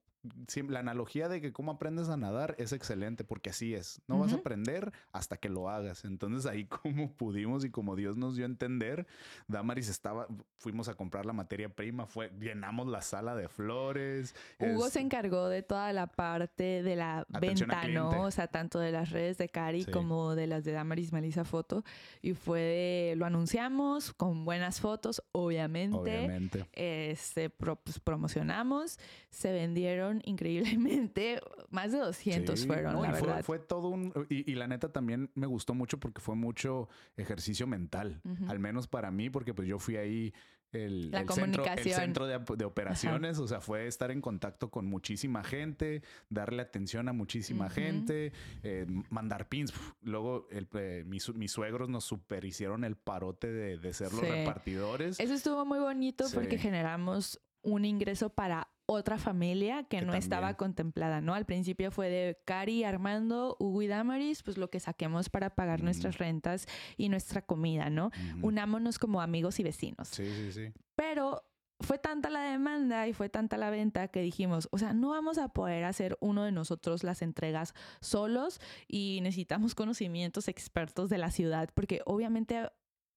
la analogía de que cómo aprendes a nadar es excelente porque así es. No vas a aprender hasta que lo hagas. Entonces ahí como pudimos y como Dios nos dio a entender, Damaris estaba, fuimos a comprar la materia prima, fue, llenamos la sala de flores. Hugo es- se encargó de toda la parte de la Atención venta, ¿no? O sea, tanto de las redes de Cari Sí. como de las de Damaris Melissa Foto. Y fue de, lo anunciamos con buenas fotos, obviamente. Obviamente. Este, pro- pues, promocionamos, se vendieron increíblemente, más de 200 Sí, fueron, no, la fue, todo un... Y, y la neta también me gustó mucho porque fue mucho ejercicio mental. Al menos para mí, porque pues yo fui ahí el, La el centro, el centro de, op- de operaciones. O sea, fue estar en contacto con muchísima gente, darle atención a muchísima gente, eh, mandar pins. Uf, Luego el, eh, mis, mis suegros nos super hicieron el parote de, de ser los Sí. repartidores. Eso estuvo muy bonito porque generamos un ingreso para otra familia que, Que no estaba también. contemplada, ¿no? Al principio fue de Cari, Armando, Hugo y Damaris, pues lo que saquemos para pagar Ujú. nuestras rentas y nuestra comida, ¿no? Ujú. Unámonos como amigos y vecinos. Sí, sí, sí. Pero fue tanta la demanda y fue tanta la venta que dijimos, o sea, no vamos a poder hacer uno de nosotros las entregas solos y necesitamos conocimientos expertos de la ciudad, porque obviamente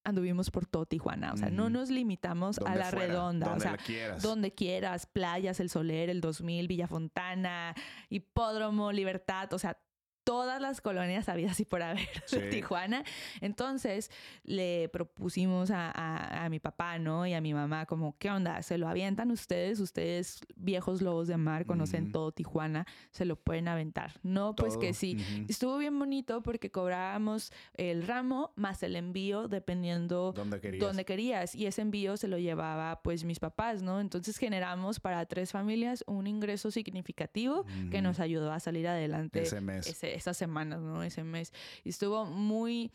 anduvimos por todo Tijuana, o sea, no nos limitamos a la fuera, redonda, o sea, quieras. donde quieras, playas, El Soler, el 2000, Villa Fontana, Hipódromo, Libertad, o sea, todas las colonias habidas y por haber de Tijuana. Entonces le propusimos a, mi papá, ¿no? Y a mi mamá, como, ¿qué onda? ¿Se lo avientan ustedes? Ustedes, viejos lobos de mar, conocen todo Tijuana, se lo pueden aventar. No, pues que sí. Estuvo bien bonito porque cobrábamos el ramo más el envío dependiendo dónde querías. dónde querías. Y ese envío se lo llevaba pues mis papás, ¿no? Entonces generamos para tres familias un ingreso significativo que nos ayudó a salir adelante ese mes esas semanas, ¿no? Ese mes. Y estuvo muy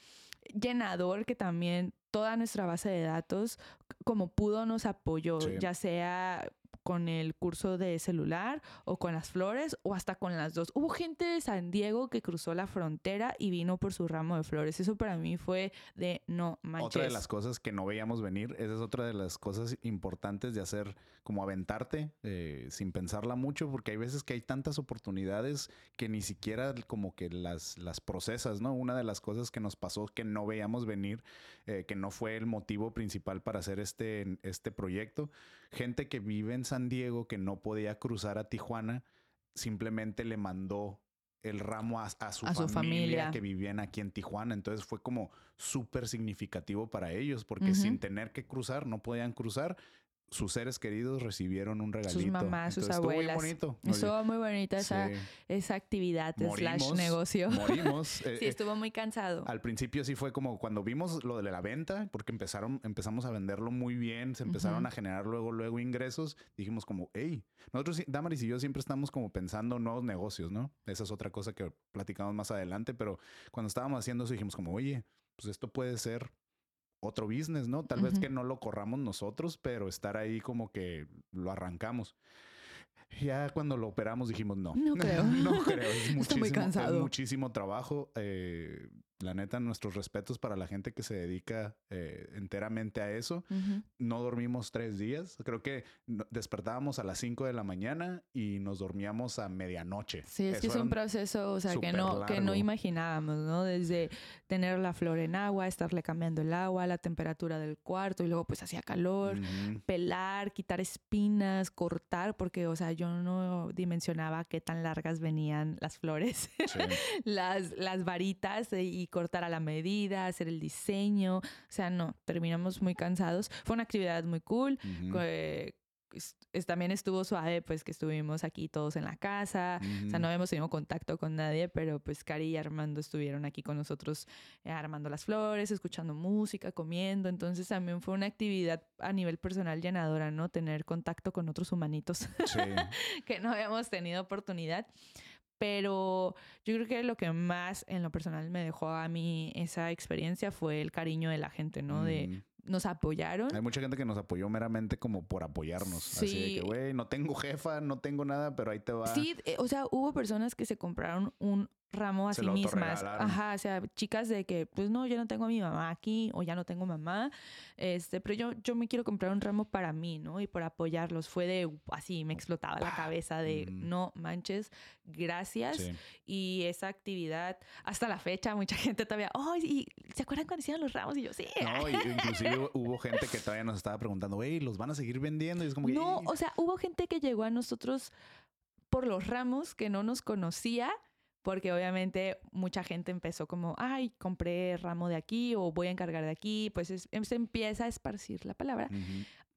llenador que también toda nuestra base de datos, como pudo, nos apoyó, ya sea con el curso de celular o con las flores o hasta con las dos. Hubo gente de San Diego que cruzó la frontera y vino por su ramo de flores. Eso para mí fue de no manches. Otra de las cosas que no veíamos venir, esa es otra de las cosas importantes de hacer, como aventarte eh, sin pensarla mucho, porque hay veces que hay tantas oportunidades que ni siquiera como que las, las procesas, ¿no? Una de las cosas que nos pasó que no veíamos venir, eh, que no fue el motivo principal para hacer este, este proyecto, gente que vive en San Diego que no podía cruzar a Tijuana, simplemente le mandó el ramo a, su, familia, que vivían aquí en Tijuana. Entonces fue como súper significativo para ellos porque sin tener que cruzar, no podían cruzar sus seres queridos recibieron un regalito. Sus mamás, sus abuelas. Estuvo muy bonito. Estuvo muy bonita esa, esa actividad slash negocio. Morimos. sí, eh, estuvo muy cansado. Al principio sí fue como cuando vimos lo de la venta, porque empezaron, empezamos a venderlo muy bien, se empezaron a generar luego, luego ingresos. Dijimos como, hey, nosotros, Damaris y yo siempre estamos como pensando nuevos negocios, ¿no? Esa es otra cosa que platicamos más adelante, pero cuando estábamos haciendo eso dijimos como, oye, pues esto puede ser otro business, ¿no? Tal vez que no lo corramos nosotros, pero estar ahí como que lo arrancamos. Ya cuando lo operamos dijimos no. No creo. no creo. Es muchísimo, muy cansado. Es muchísimo trabajo. Eh, la neta, nuestros respetos para la gente que se dedica eh, enteramente a eso. No dormimos tres días. Creo que despertábamos a las cinco de la mañana y nos dormíamos a medianoche. Sí, es que es un proceso, o sea, que no, que no imaginábamos, ¿no? Desde tener la flor en agua, estarle cambiando el agua, la temperatura del cuarto y luego pues hacía calor, pelar, quitar espinas, cortar, porque, o sea, yo no dimensionaba qué tan largas venían las flores, las, las varitas y cortar a la medida, hacer el diseño. O sea, no, terminamos muy cansados. Fue una actividad muy cool. también estuvo suave, pues que estuvimos aquí todos en la casa. O sea, no habíamos tenido contacto con nadie, pero pues Cari y Armando estuvieron aquí con nosotros eh, armando las flores, escuchando música, comiendo. Entonces también fue una actividad a nivel personal llenadora, ¿no? Tener contacto con otros humanitos que no habíamos tenido oportunidad. Pero yo creo que lo que más en lo personal me dejó a mí esa experiencia fue el cariño de la gente, ¿no? De mm. nos apoyaron. Hay mucha gente que nos apoyó meramente como por apoyarnos. Sí. Así de que, güey, no tengo jefa, no tengo nada, pero ahí te va. Sí, eh, o sea, hubo personas que se compraron un ramo a sí mismas. Ajá, o sea, chicas de que, pues no, yo no tengo a mi mamá aquí o ya no tengo mamá, este, pero yo, yo me quiero comprar un ramo para mí, ¿no? Y por apoyarlos. Fue de, así, me explotaba la cabeza de, mm. no manches, gracias. Y esa actividad, hasta la fecha, mucha gente todavía, oh, ¿y se acuerdan cuando hicieron los ramos? Y yo, sí. No, inclusive hubo gente que todavía nos estaba preguntando, güey, ¿los van a seguir vendiendo? Y es como No, o sea, hubo gente que llegó a nosotros por los ramos que no nos conocía porque obviamente mucha gente empezó como, ay, compré ramo de aquí o voy a encargar de aquí, pues em, se empieza a esparcir la palabra.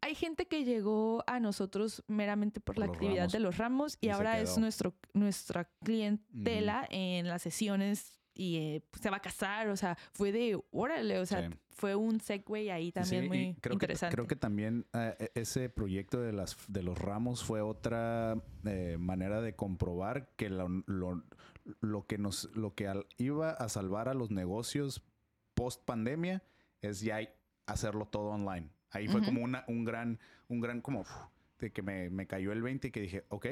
Hay gente que llegó a nosotros meramente por, la actividad de los ramos y, ahora es nuestro, nuestra clientela en las sesiones y eh, se va a casar, o sea, fue de, órale, o sea, fue un segue ahí también muy creo interesante. Que, creo que también eh, e, ese proyecto de, las, de los ramos fue otra eh, manera de comprobar que lo, lo que nos lo que iba a salvar a los negocios post pandemia es ya hacerlo todo online. Ahí fue como una, un gran, un gran como de que me, me, cayó el 20 y que dije, ok,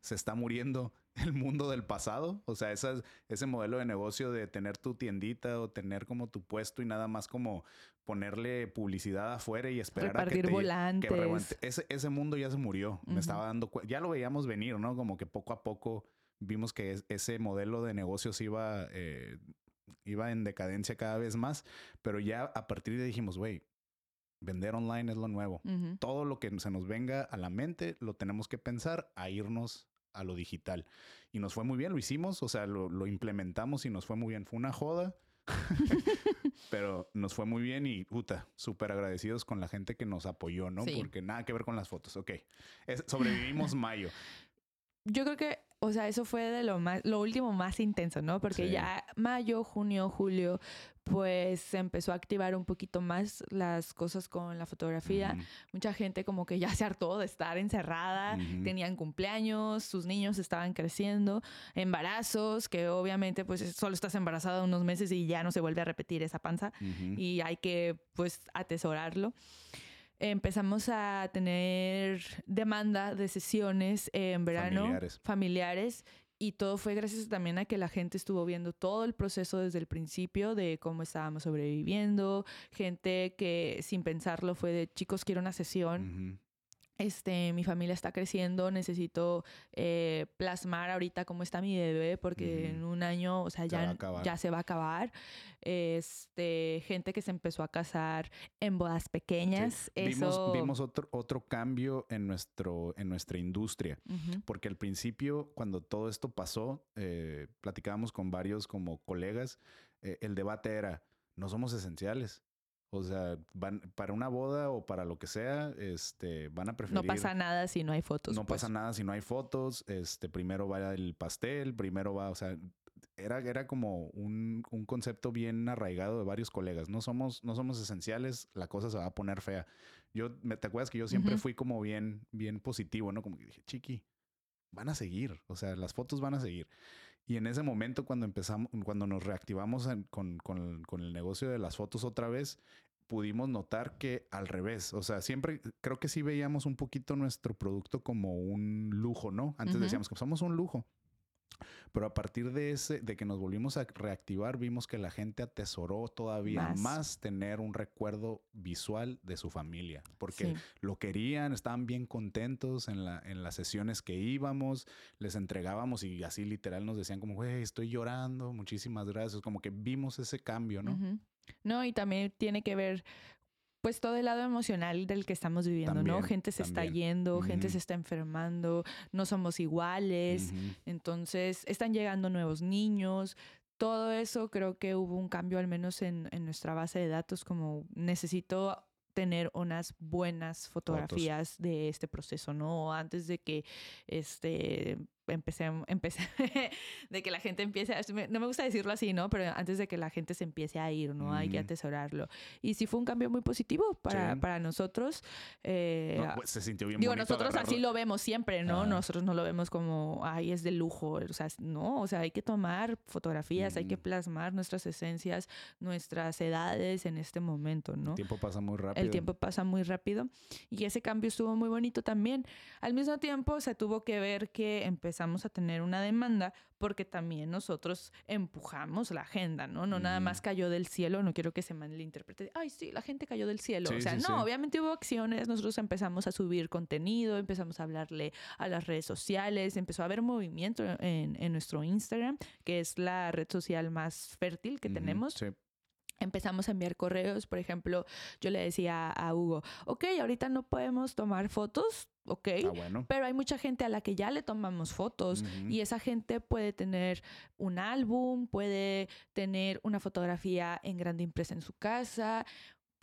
se está muriendo el mundo del pasado. O sea, ese modelo de negocio de tener tu tiendita o tener como tu puesto y nada más como ponerle publicidad afuera y esperar a que te, volantes. ese, ese mundo ya se murió. Me estaba dando ya lo veíamos venir, ¿no? Como que poco a poco vimos que ese modelo de negocios iba, eh, iba en decadencia cada vez más, pero ya a partir de ahí dijimos, güey, vender online es lo nuevo. Todo lo que se nos venga a la mente lo tenemos que pensar a irnos a lo digital. Y nos fue muy bien, lo hicimos, o sea, lo, lo implementamos y nos fue muy bien. Fue una joda, pero nos fue muy bien y puta, súper agradecidos con la gente que nos apoyó, ¿no? Sí. Porque nada que ver con las fotos. Ok, Es- sobrevivimos mayo. Yo creo que, o sea, eso fue de lo más, lo último más intenso, ¿no? Porque Sí. ya mayo, junio, julio, pues se empezó a activar un poquito más las cosas con la fotografía. Mucha gente como que ya se hartó de estar encerrada, tenían cumpleaños, sus niños estaban creciendo, embarazos, que obviamente pues solo estás embarazada unos meses y ya no se vuelve a repetir esa panza Ujú. y hay que pues atesorarlo. Empezamos a tener demanda de sesiones en verano Familiares. familiares y todo fue gracias también a que la gente estuvo viendo todo el proceso desde el principio de cómo estábamos sobreviviendo, gente que sin pensarlo fue de chicos quiero una sesión, Ujú. Este, mi familia está creciendo, necesito eh, plasmar ahorita cómo está mi bebé porque Ujú. en un año, o sea, Se ya, acabar. ya se va a acabar. Este, gente que se empezó a casar en bodas pequeñas. Sí. Vimos, Eso. vimos otro, otro cambio en, nuestro, en nuestra industria. Ujú. Porque al principio, cuando todo esto pasó, eh, platicábamos con varios como colegas, eh, el debate era, no somos esenciales. O sea, van para una boda o para lo que sea, este, van a preferir. No pasa nada si no hay fotos. no pues. pasa nada si no hay fotos. Este, primero va el pastel, primero va, o sea, era, era como un, un concepto bien arraigado de varios colegas. No somos, no somos esenciales, la cosa se va a poner fea. Yo, me, ¿te acuerdas que yo siempre fui como bien, bien positivo, ¿no? Como que dije, chiqui, van a seguir, o sea, las fotos van a seguir. Y en ese momento, cuando empezamos, cuando nos reactivamos con, con- con el negocio de las fotos otra vez, pudimos notar que al revés, o sea, siempre creo que sí veíamos un poquito nuestro producto como un lujo, ¿no? Antes decíamos que somos un lujo. Pero a partir de ese, de que nos volvimos a reactivar, vimos que la gente atesoró todavía Más. más, tener un recuerdo visual de su familia, porque Sí. lo querían, estaban bien contentos en, la, en las sesiones que íbamos, les entregábamos y así literal nos decían como, güey, estoy llorando, muchísimas gracias, como que vimos ese cambio, ¿no? No, y también tiene que ver, pues, todo el lado emocional del que estamos viviendo, ¿no? Gente se está yendo, gente se está enfermando, no somos iguales, entonces están llegando nuevos niños. Todo eso creo que hubo un cambio al menos en, en nuestra base de datos, como necesito tener unas buenas fotografías de este proceso, ¿no? Antes de que este empecé, empecé de que la gente empiece, no me gusta decirlo así, ¿no? Pero antes de que la gente se empiece a ir, ¿no? Hay que atesorarlo. Y sí fue un cambio muy positivo para, Sí. para nosotros. eh, No, pues, se sintió bien Digo, nosotros así lo vemos siempre, ¿no? Ajá. Nosotros no lo vemos como, ay, es de lujo. O sea, no, o sea, hay que tomar fotografías, hay que plasmar nuestras esencias, nuestras edades en este momento, ¿no? El tiempo pasa muy rápido. El tiempo pasa muy rápido y ese cambio estuvo muy bonito también. Al mismo tiempo se tuvo que ver que empezamos a tener una demanda porque también nosotros empujamos la agenda, ¿no? No nada más cayó del cielo, no quiero que se malinterprete, ay, sí, la gente cayó del cielo. Sí, o sea, sí, no, sí. obviamente hubo acciones, nosotros empezamos a subir contenido, empezamos a hablarle a las redes sociales, empezó a haber movimiento en, en nuestro Instagram, que es la red social más fértil que Ujú, tenemos. Empezamos a enviar correos. Por ejemplo, yo le decía a Hugo, ok, ahorita no podemos tomar fotos, ok, Ah, bueno. pero hay mucha gente a la que ya le tomamos fotos y esa gente puede tener un álbum, puede tener una fotografía en grande impresa en su casa.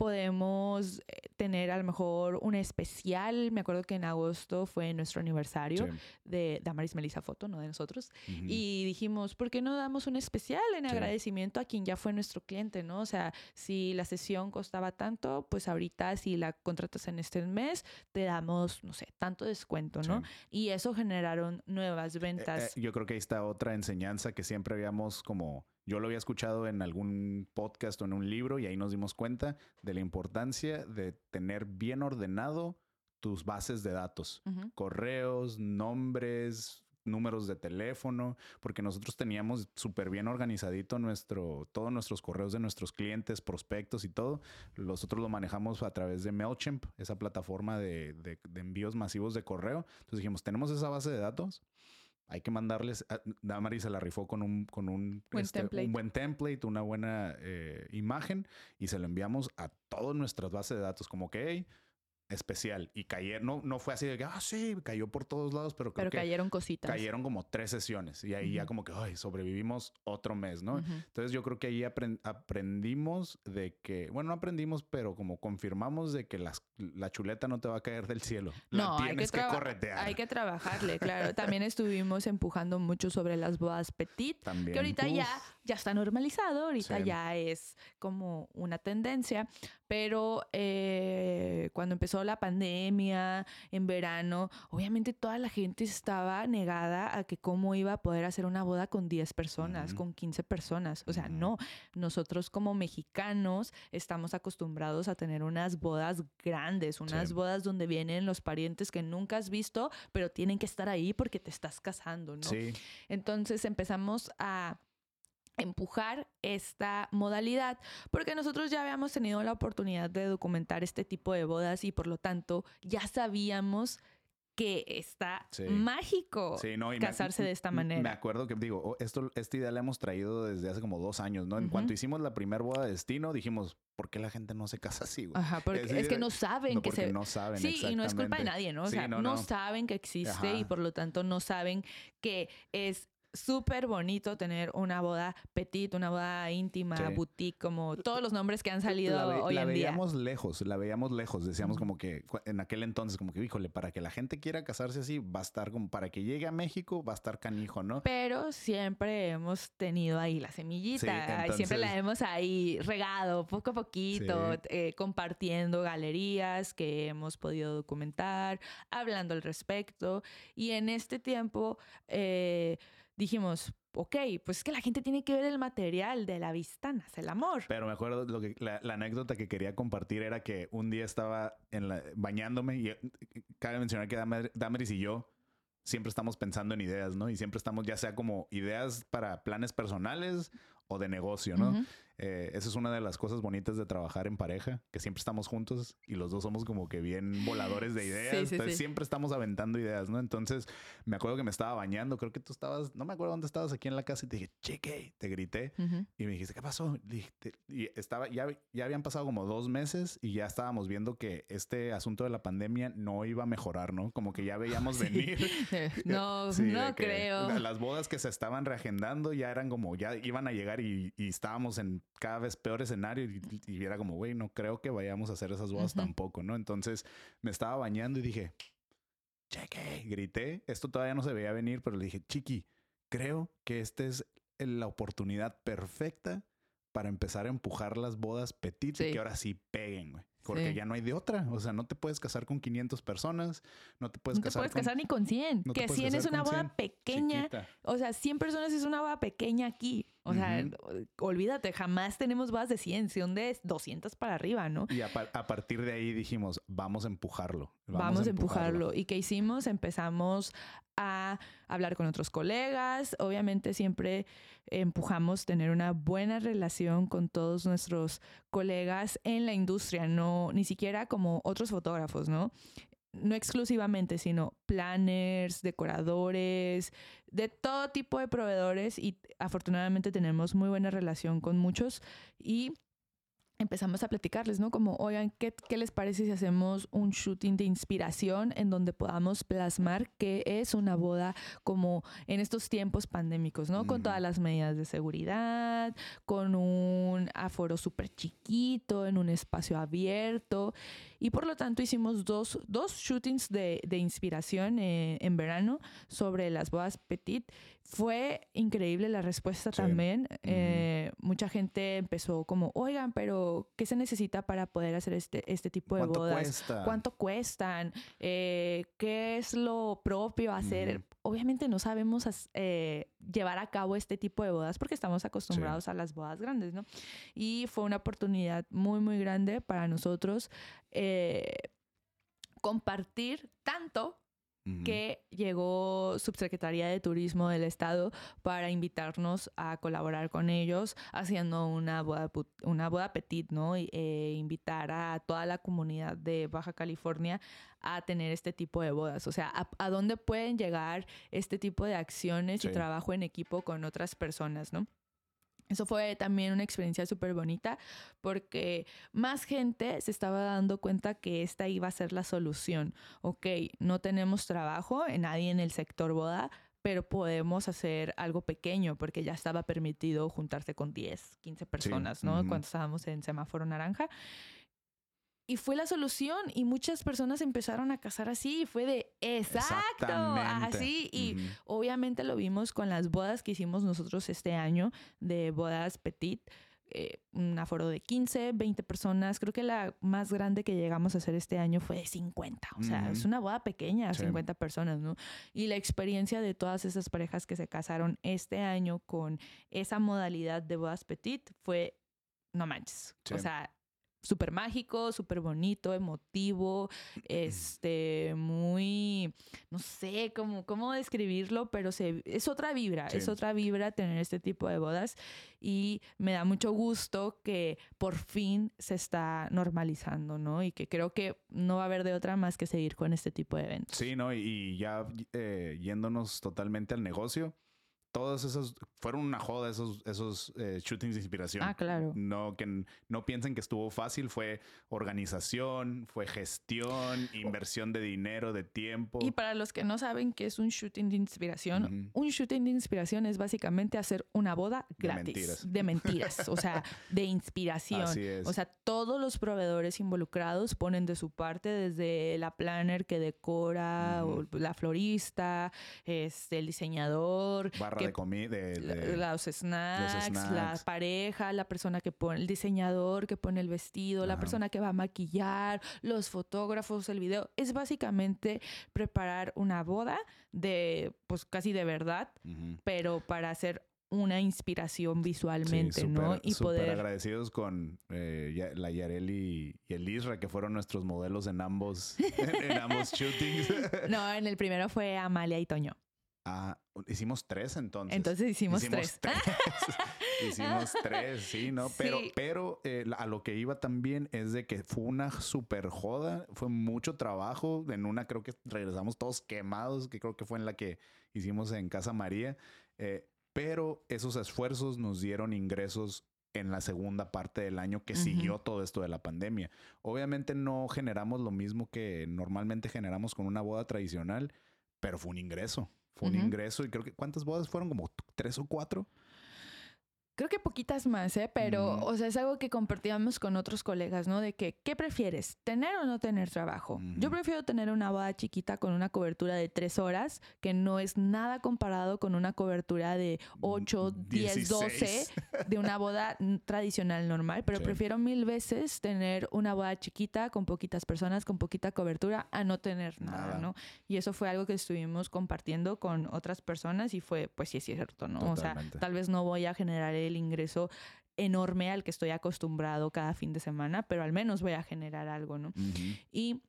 Podemos eh, tener a lo mejor un especial. Me acuerdo que en agosto fue nuestro aniversario Sí. de Damaris Melissa Foto, no de nosotros. Ujú. Y dijimos, ¿por qué no damos un especial en Sí. agradecimiento a quien ya fue nuestro cliente, ¿no? O sea, si la sesión costaba tanto, pues ahorita si la contratas en este mes, te damos, no sé, tanto descuento, ¿no? Sí. Y eso generaron nuevas Eh, ventas. eh, yo creo que ahí está otra enseñanza que siempre habíamos como, yo lo había escuchado en algún podcast o en un libro y ahí nos dimos cuenta de la importancia de tener bien ordenado tus bases de datos, correos, nombres, números de teléfono, porque nosotros teníamos súper bien organizadito nuestro, todos nuestros correos de nuestros clientes, prospectos y todo. Nosotros lo manejamos a través de MailChimp, esa plataforma de, de- de envíos masivos de correo. Entonces dijimos, tenemos esa base de datos. Hay que mandarles. a- Damari se la rifó con un, con un, Buen este, template. un buen template, una buena eh, imagen y se lo enviamos a todas nuestras bases de datos. Como que, hey, especial y cayeron, no, no fue así de que, ah, sí, cayó por todos lados, pero creo Pero que cayeron cositas. cayeron como tres sesiones y ahí ya como que, ay, sobrevivimos otro mes, ¿no? Entonces yo creo que ahí apren- aprendimos de que, bueno, no aprendimos, pero como confirmamos de que las, la chuleta no te va a caer del cielo. La No, hay que, tienes que, traba- corretear. hay que trabajarle, claro. También estuvimos empujando mucho sobre las bodas petit, También. que ahorita Uf, ya está normalizado, ahorita Sí. ya es como una tendencia, pero eh, cuando empezó la pandemia en verano, obviamente toda la gente estaba negada a que cómo iba a poder hacer una boda con 10 personas, con 15 personas. O sea, no, nosotros como mexicanos estamos acostumbrados a tener unas bodas grandes, unas Sí. bodas donde vienen los parientes que nunca has visto, pero tienen que estar ahí porque te estás casando, ¿no? Sí, Entonces empezamos a empujar esta modalidad porque nosotros ya habíamos tenido la oportunidad de documentar este tipo de bodas y por lo tanto ya sabíamos que está Sí. mágico sí, no. y me- casarse de esta m- Me manera. acuerdo que, digo, esto, esta idea la hemos traído desde hace como dos años, ¿no? En cuanto hicimos la primera boda de destino, dijimos, ¿por qué la gente no se casa así, güey? Ajá, porque Es que no saben No, que porque se... no saben Sí, y no es culpa de nadie, ¿no? O Sí, sea, no, saben que existe y por lo tanto no saben que es súper bonito tener una boda petit, una boda íntima, Sí. boutique, como todos los nombres que han salido la, ve- hoy la en día. veíamos lejos, la veíamos lejos. Decíamos como que en aquel entonces, como que, híjole, para que la gente quiera casarse así, va a estar como para que llegue a México, va a estar canijo, ¿no? Pero siempre hemos tenido ahí la semillita, y siempre la hemos ahí regado poco a poquito, Sí. eh, compartiendo galerías que hemos podido documentar, hablando al respecto. Y en este tiempo eh, dijimos, ok, pues es que la gente tiene que ver el material de la vista, nace el amor. Pero me acuerdo lo que la, la anécdota que quería compartir era que un día estaba en la, bañándome y eh, cabe mencionar que Damer- Damaris y yo siempre estamos pensando en ideas, ¿no? Y siempre estamos ya sea como ideas para planes personales o de negocio, ¿no? Ujú. Eh, esa es una de las cosas bonitas de trabajar en pareja, que siempre estamos juntos y los dos somos como que bien voladores de ideas. sí, entonces sí. siempre estamos aventando ideas, ¿no? Entonces me acuerdo que me estaba bañando, creo que tú estabas, no me acuerdo dónde estabas aquí en la casa y te dije, cheque, te grité. Y me dijiste, ¿qué pasó? Y estaba, ya, ya habían pasado como dos meses y ya estábamos viendo que este asunto de la pandemia no iba a mejorar, ¿no? Como que ya veíamos venir. No, no creo. la- Las bodas que se estaban reagendando ya eran como, ya iban a llegar y, y estábamos en cada vez peor escenario y, y era como, güey, no creo que vayamos a hacer esas bodas tampoco, ¿no? Entonces me estaba bañando y dije, cheque, grité. Esto todavía no se veía venir, pero le dije, chiqui, creo que esta es la oportunidad perfecta para empezar a empujar las bodas petit y Sí. que ahora sí peguen, güey. Porque Sí. ya no hay de otra. O sea, no te puedes casar con 500 personas, no te puedes no te casar puedes con casar ni con 100. no te que puedes 100 es una boda 100, pequeña. chiquita. O sea, 100 personas es una boda pequeña aquí. O sea, olvídate, jamás tenemos bodas de 100, son de 200 para arriba, ¿no? Y a, par- a partir de ahí dijimos, vamos a empujarlo. Vamos, a empujarlo. ¿Y qué hicimos? Empezamos a hablar con otros colegas. Obviamente siempre empujamos tener una buena relación con todos nuestros colegas en la industria, no ni siquiera como otros fotógrafos, ¿no? No exclusivamente, sino planners, decoradores, de todo tipo de proveedores y afortunadamente tenemos muy buena relación con muchos y empezamos a platicarles, ¿no? Como, oigan, ¿qué, ¿qué les parece si hacemos un shooting de inspiración en donde podamos plasmar qué es una boda como en estos tiempos pandémicos, ¿no? Con todas las medidas de seguridad, con un aforo súper chiquito, en un espacio abierto. Y por lo tanto hicimos dos, dos shootings de, de inspiración eh, en verano sobre las bodas petit. Fue increíble la respuesta Sí. también. Eh, mucha gente empezó como, oigan, pero ¿qué se necesita para poder hacer este, este tipo de ¿Cuánto bodas? cuesta? ¿Cuánto cuestan? Eh, ¿Qué es lo propio hacer? Obviamente no sabemos eh, llevar a cabo este tipo de bodas porque estamos acostumbrados a las bodas grandes, ¿no? Y fue una oportunidad muy, muy grande para nosotros eh, compartir tanto Que llegó Subsecretaría de Turismo del Estado para invitarnos a colaborar con ellos haciendo una boda, una boda petit, ¿no? Y, eh, invitar a toda la comunidad de Baja California a tener este tipo de bodas. O sea, a, a dónde pueden llegar este tipo de acciones y trabajo en equipo con otras personas, ¿no? Eso fue también una experiencia súper bonita porque más gente se estaba dando cuenta que esta iba a ser la solución. Ok, no tenemos trabajo, en nadie en el sector boda, pero podemos hacer algo pequeño porque ya estaba permitido juntarse con 10, 15 personas, ¿no? Cuando estábamos en semáforo naranja. Y fue la solución y muchas personas empezaron a casar así y fue de exacto, así. Y obviamente lo vimos con las bodas que hicimos nosotros este año de bodas petit. Eh, un aforo de 15, 20 personas. Creo que la más grande que llegamos a hacer este año fue de 50. O sea, es una boda pequeña, 50 personas, ¿no? Y la experiencia de todas esas parejas que se casaron este año con esa modalidad de bodas petit fue, no manches. O sea, súper mágico, súper bonito, emotivo, este, muy, no sé cómo, cómo describirlo, pero se, es otra vibra, es otra vibra tener este tipo de bodas y me da mucho gusto que por fin se está normalizando, ¿no? Y que creo que no va a haber de otra más que seguir con este tipo de eventos. Sí, ¿no? Y ya eh, yéndonos totalmente al negocio todos esos fueron una joda esos esos eh, shootings de inspiración. Ah, claro. No que no piensen que estuvo fácil, fue organización, fue gestión, inversión de dinero, de tiempo. Y para los que no saben qué es un shooting de inspiración, un shooting de inspiración es básicamente hacer una boda gratis, de mentiras, de mentiras o sea, de inspiración. Así es. O sea, todos los proveedores involucrados ponen de su parte desde la planner que decora, o la florista, este, el diseñador, de comida, de, los, snacks, la pareja, la persona que pone, el diseñador que pone el vestido, la persona que va a maquillar, los fotógrafos, el video. Es básicamente preparar una boda de, pues casi de verdad, pero para hacer una inspiración visualmente, ¿no? Y poder agradecidos con eh, la Yareli y el Isra que fueron nuestros modelos en ambos en ambos shootings. no, en el primero fue Amalia y Toño. Ah, hicimos tres entonces. Entonces hicimos, tres. hicimos tres, sí, ¿no? Pero, pero eh, a lo que iba también es de que fue una super joda, fue mucho trabajo. En una creo que regresamos todos quemados, que creo que fue en la que hicimos en Casa María. Eh, pero esos esfuerzos nos dieron ingresos en la segunda parte del año que siguió todo esto de la pandemia. Obviamente no generamos lo mismo que normalmente generamos con una boda tradicional, pero fue un ingreso. Fue un ingreso y creo que ¿cuántas bodas fueron? Como tres o cuatro. Creo que poquitas más, ¿eh? Pero, o sea, es algo que compartíamos con otros colegas, ¿no? De que, ¿qué prefieres? ¿Tener o no tener trabajo? Yo prefiero tener una boda chiquita con una cobertura de tres horas, que no es nada comparado con una cobertura de ocho, diez, doce de una boda tradicional normal, pero prefiero mil veces tener una boda chiquita con poquitas personas, con poquita cobertura, a no tener nada, ¿no? Y eso fue algo que estuvimos compartiendo con otras personas y fue, pues sí es cierto, ¿no? O sea, tal vez no voy a generar el ingreso enorme al que estoy acostumbrado cada fin de semana, pero al menos voy a generar algo, ¿no? Y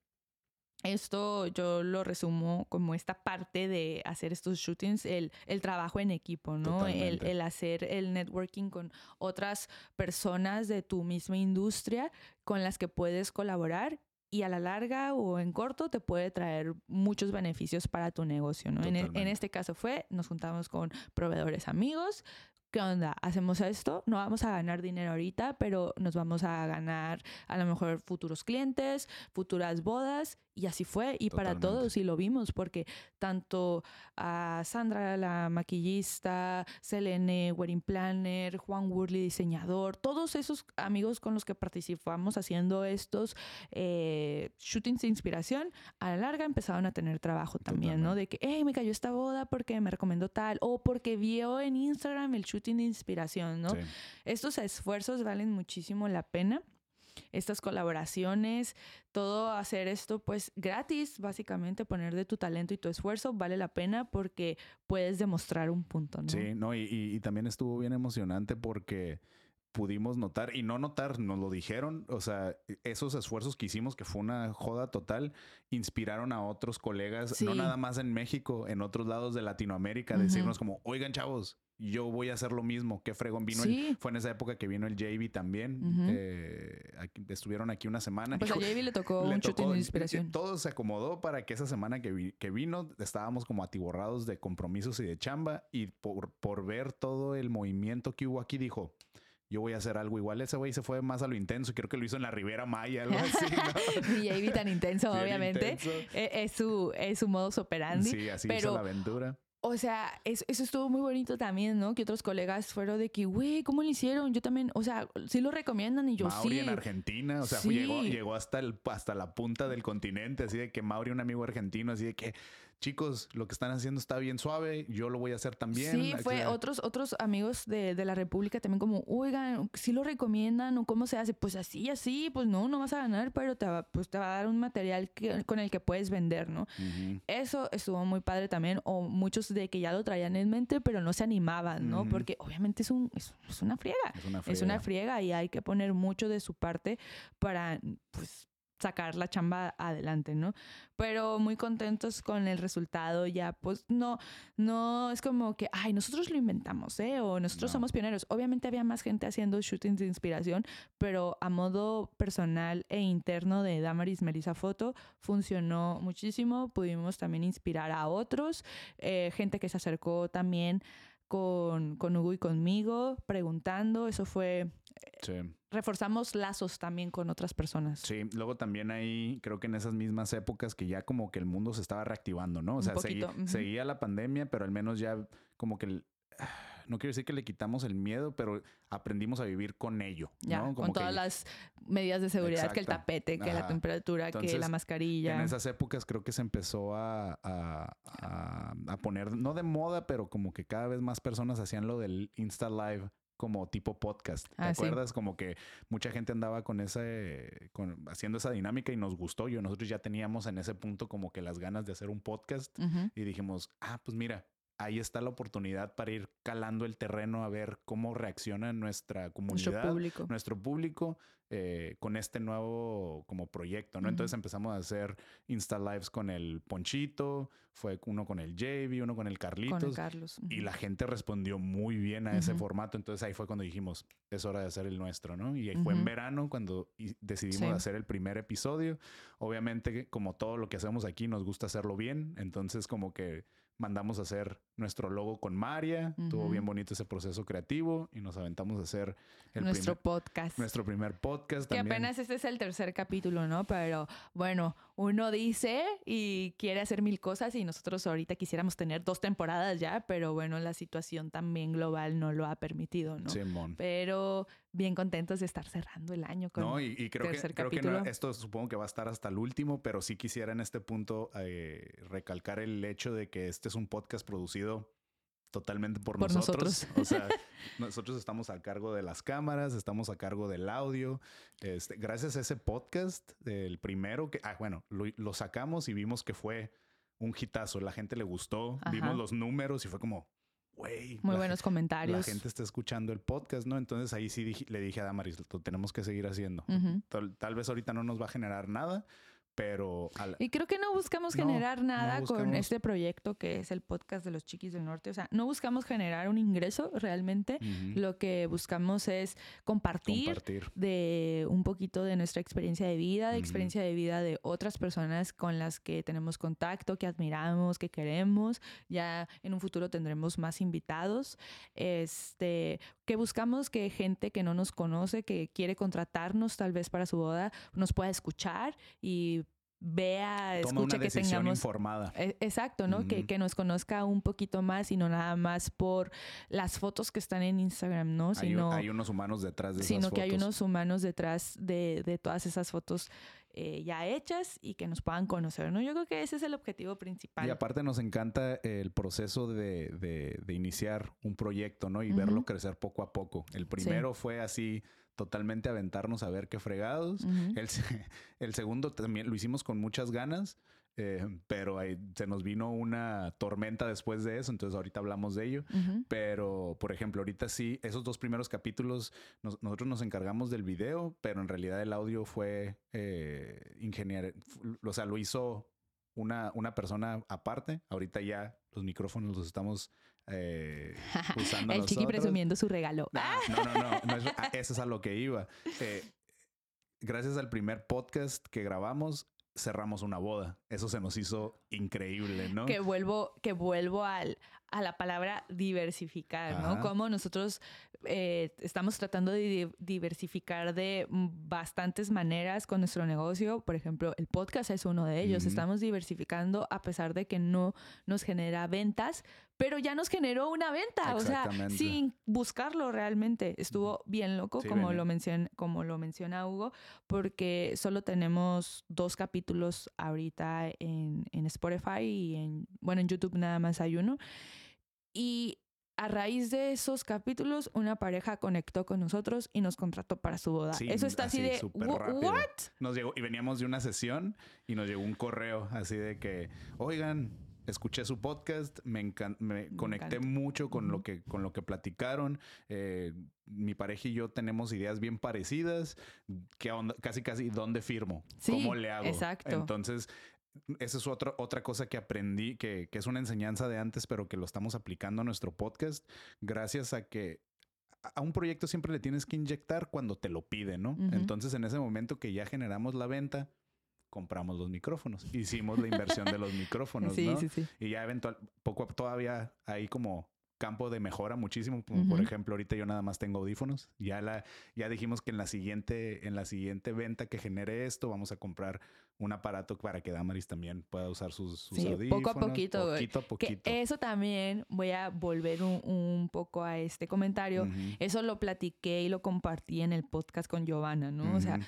esto yo lo resumo como esta parte de hacer estos shootings, el, el trabajo en equipo, ¿no? El, el, hacer el networking con otras personas de tu misma industria con las que puedes colaborar y a la larga o en corto te puede traer muchos beneficios para tu negocio, ¿no? En, e, en, este caso fue, nos juntamos con proveedores amigos, ¿qué onda? Hacemos esto, no vamos a ganar dinero ahorita, pero nos vamos a ganar a lo mejor futuros clientes, futuras bodas y así fue, y para todos, y lo vimos, porque tanto a Sandra, la maquillista, Selene, wedding planner, Juan Worley, diseñador, todos esos amigos con los que participamos haciendo estos eh, shootings de inspiración, a la larga empezaron a tener trabajo también, ¿no? De que, hey, me cayó esta boda porque me recomendó tal, o porque vio en Instagram el shooting de inspiración, ¿no? Estos esfuerzos valen muchísimo la pena estas colaboraciones, todo hacer esto pues gratis, básicamente poner de tu talento y tu esfuerzo vale la pena porque puedes demostrar un punto, ¿no? Sí, no, y, y, también estuvo bien emocionante porque pudimos notar, y no notar, nos lo dijeron, o sea, esos esfuerzos que hicimos, que fue una joda total, inspiraron a otros colegas, no nada más en México, en otros lados de Latinoamérica, decirnos como, oigan chavos, yo voy a hacer lo mismo. Qué fregón vino. fue en esa época que vino el JV también. Eh, estuvieron aquí una semana. Pues a JV le tocó un chute de inspiración. Todo se acomodó para que esa semana que, que, vino estábamos como atiborrados de compromisos y de chamba. Y por, por ver todo el movimiento que hubo aquí, dijo, yo voy a hacer algo igual. Ese güey se fue más a lo intenso. Creo que lo hizo en la Ribera Maya, algo así. ¿no? JV tan intenso, obviamente. E, es, su, es su modus operandi. Sí, así pero, la aventura. O sea, eso, estuvo muy bonito también, ¿no? Que otros colegas fueron de que, güey, ¿cómo lo hicieron? Yo también, o sea, sí lo recomiendan y yo Mauri en Argentina, o sea, llegó, llegó hasta, el, hasta la punta del continente, así de que Mauri, un amigo argentino, así de que chicos, lo que están haciendo está bien suave, yo lo voy a hacer también. Sí, fue otros, otros amigos de, la República también como, oigan, si lo recomiendan o cómo se hace, pues así, así, pues no, no vas a ganar, pero te va, pues te va a dar un material con el que puedes vender, ¿no? Eso estuvo muy padre también, o muchos de que ya lo traían en mente, pero no se animaban, ¿no? Porque obviamente es, un, es, una friega. Es una friega. Es una friega y hay que poner mucho de su parte para, pues, sacar la chamba adelante, ¿no? Pero muy contentos con el resultado, ya pues no, no es como que, ay, nosotros lo inventamos, ¿eh? O nosotros somos pioneros. Obviamente había más gente haciendo shootings de inspiración, pero a modo personal e interno de Damaris Melissa Foto funcionó muchísimo, pudimos también inspirar a otros, eh, gente que se acercó también con, con Hugo y conmigo, preguntando, eso fue reforzamos lazos también con otras personas. Sí, luego también ahí creo que en esas mismas épocas que ya como que el mundo se estaba reactivando, ¿no? O sea, seguía, la pandemia, pero al menos ya como que no quiero decir que le quitamos el miedo, pero aprendimos a vivir con ello. Ya, con todas las medidas de seguridad, que el tapete, que la temperatura, que la mascarilla. En esas épocas creo que se empezó a, a, poner, no de moda, pero como que cada vez más personas hacían lo del Insta Live como tipo podcast. ¿Te ah, acuerdas? Como que mucha gente andaba con ese, con, haciendo esa dinámica y nos gustó. Yo, nosotros ya teníamos en ese punto como que las ganas de hacer un podcast y dijimos, ah, pues mira, ahí está la oportunidad para ir calando el terreno a ver cómo reacciona nuestra comunidad, nuestro público, nuestro público eh, con este nuevo como proyecto, ¿no? Entonces empezamos a hacer Insta Lives con el Ponchito, fue uno con el JV, uno con el Carlitos. Carlos. Y la gente respondió muy bien a ese formato, entonces ahí fue cuando dijimos, es hora de hacer el nuestro, ¿no? Y fue en verano cuando decidimos hacer el primer episodio. Obviamente, como todo lo que hacemos aquí, nos gusta hacerlo bien, entonces como que mandamos a hacer nuestro logo con María, tuvo bien bonito ese proceso creativo y nos aventamos a hacer nuestro podcast. Nuestro primer podcast. Que apenas este es el tercer capítulo, ¿no? Pero bueno, uno dice y quiere hacer mil cosas y nosotros ahorita quisiéramos tener dos temporadas ya, pero bueno, la situación también global no lo ha permitido, ¿no? Simón. Pero bien contentos de estar cerrando el año con no, y, y creo tercer que, capítulo. Creo que esto supongo que va a estar hasta el último, pero sí quisiera en este punto eh, recalcar el hecho de que este es un podcast producido totalmente por, nosotros. O sea, nosotros estamos a cargo de las cámaras, estamos a cargo del audio. Este, gracias a ese podcast, el primero que, ah, bueno, lo, sacamos y vimos que fue un hitazo. La gente le gustó, vimos los números y fue como, güey. Muy buenos comentarios. La gente está escuchando el podcast, ¿no? Entonces ahí sí le dije a Damaris, lo tenemos que seguir haciendo. tal, vez ahorita no nos va a generar nada, pero... Y creo que no buscamos generar nada con este proyecto que es el podcast de los Chiquis del Norte. O sea, no buscamos generar un ingreso realmente. Lo que buscamos es compartir, de un poquito de nuestra experiencia de vida, de experiencia de vida de otras personas con las que tenemos contacto, que admiramos, que queremos. Ya en un futuro tendremos más invitados. Este, que buscamos que gente que no nos conoce, que quiere contratarnos tal vez para su boda, nos pueda escuchar y vea, escuche que tengamos informada. E, exacto, ¿no? que, que, nos conozca un poquito más y no nada más por las fotos que están en Instagram, ¿no? Sino, hay, unos humanos detrás de esas Sino que hay unos humanos detrás de, de todas esas fotos eh, ya hechas y que nos puedan conocer, ¿no? Yo creo que ese es el objetivo principal. Y aparte nos encanta el proceso de, de, iniciar un proyecto, ¿no? Y verlo crecer poco a poco. El primero fue así totalmente aventarnos a ver qué fregados. el, el, segundo también lo hicimos con muchas ganas. eh, pero ahí se nos vino una tormenta después de eso, entonces ahorita hablamos de ello. Pero, por ejemplo, ahorita sí, esos dos primeros capítulos, nos- nosotros nos encargamos del video, pero en realidad el audio fue eh, ingenier, o sea, lo hizo una, una persona aparte. Ahorita ya los micrófonos los estamos eh, usando El chiqui nosotros. presumiendo su regalo. Ah, No, no, no, no ah, eso es a lo que iba. Eh, gracias al primer podcast que grabamos, cerramos una boda. Eso se nos hizo increíble, ¿no? que vuelvo, que vuelvo al, a la palabra diversificar, ¿no? Como nosotros eh, estamos tratando de di- diversificar de bastantes maneras con nuestro negocio. Por ejemplo, el podcast es uno de ellos. Estamos diversificando a pesar de que no nos genera ventas, pero ya nos generó una venta, o sea, sin buscarlo realmente. Estuvo bien loco, Sí, como, venía- lo mencion- como lo menciona Hugo, porque solo tenemos dos capítulos ahorita en, en Spotify y en, bueno, en YouTube nada más hay uno. Y a raíz de esos capítulos, una pareja conectó con nosotros y nos contrató para su boda. Sí, Eso está así, así, de, súper "Wha- rápido. ¿what? Nos llegó, y veníamos de una sesión y nos llegó un correo así de que, oigan, escuché su podcast, me, encan- me conecté encanta. mucho con, lo que, con lo que platicaron. eh, mi pareja y yo tenemos ideas bien parecidas. ¿Qué onda? Casi, casi, ¿dónde firmo? Sí, ¿Cómo le hago? exacto. Entonces, esa es otra, otra cosa que aprendí, que, que es una enseñanza de antes, pero que lo estamos aplicando a nuestro podcast, gracias a que a- un proyecto siempre le tienes que inyectar cuando te lo pide, ¿no? Entonces, en ese momento que ya generamos la venta, compramos los micrófonos. Hicimos la inversión de los micrófonos, Sí, ¿no? sí, sí. Y ya eventual, poco a- todavía hay como campo de mejora muchísimo. Como por ejemplo, ahorita yo nada más tengo audífonos. Ya la, ya dijimos que en la siguiente, en la siguiente venta que genere esto, vamos a comprar un aparato para que Damaris también pueda usar sus, sus Sí, audífonos. poco a poquito. Poquito a Que poquito. eso también, voy a volver un, un poco a este comentario. Eso lo platiqué y lo compartí en el podcast con Giovanna, ¿no? O sea,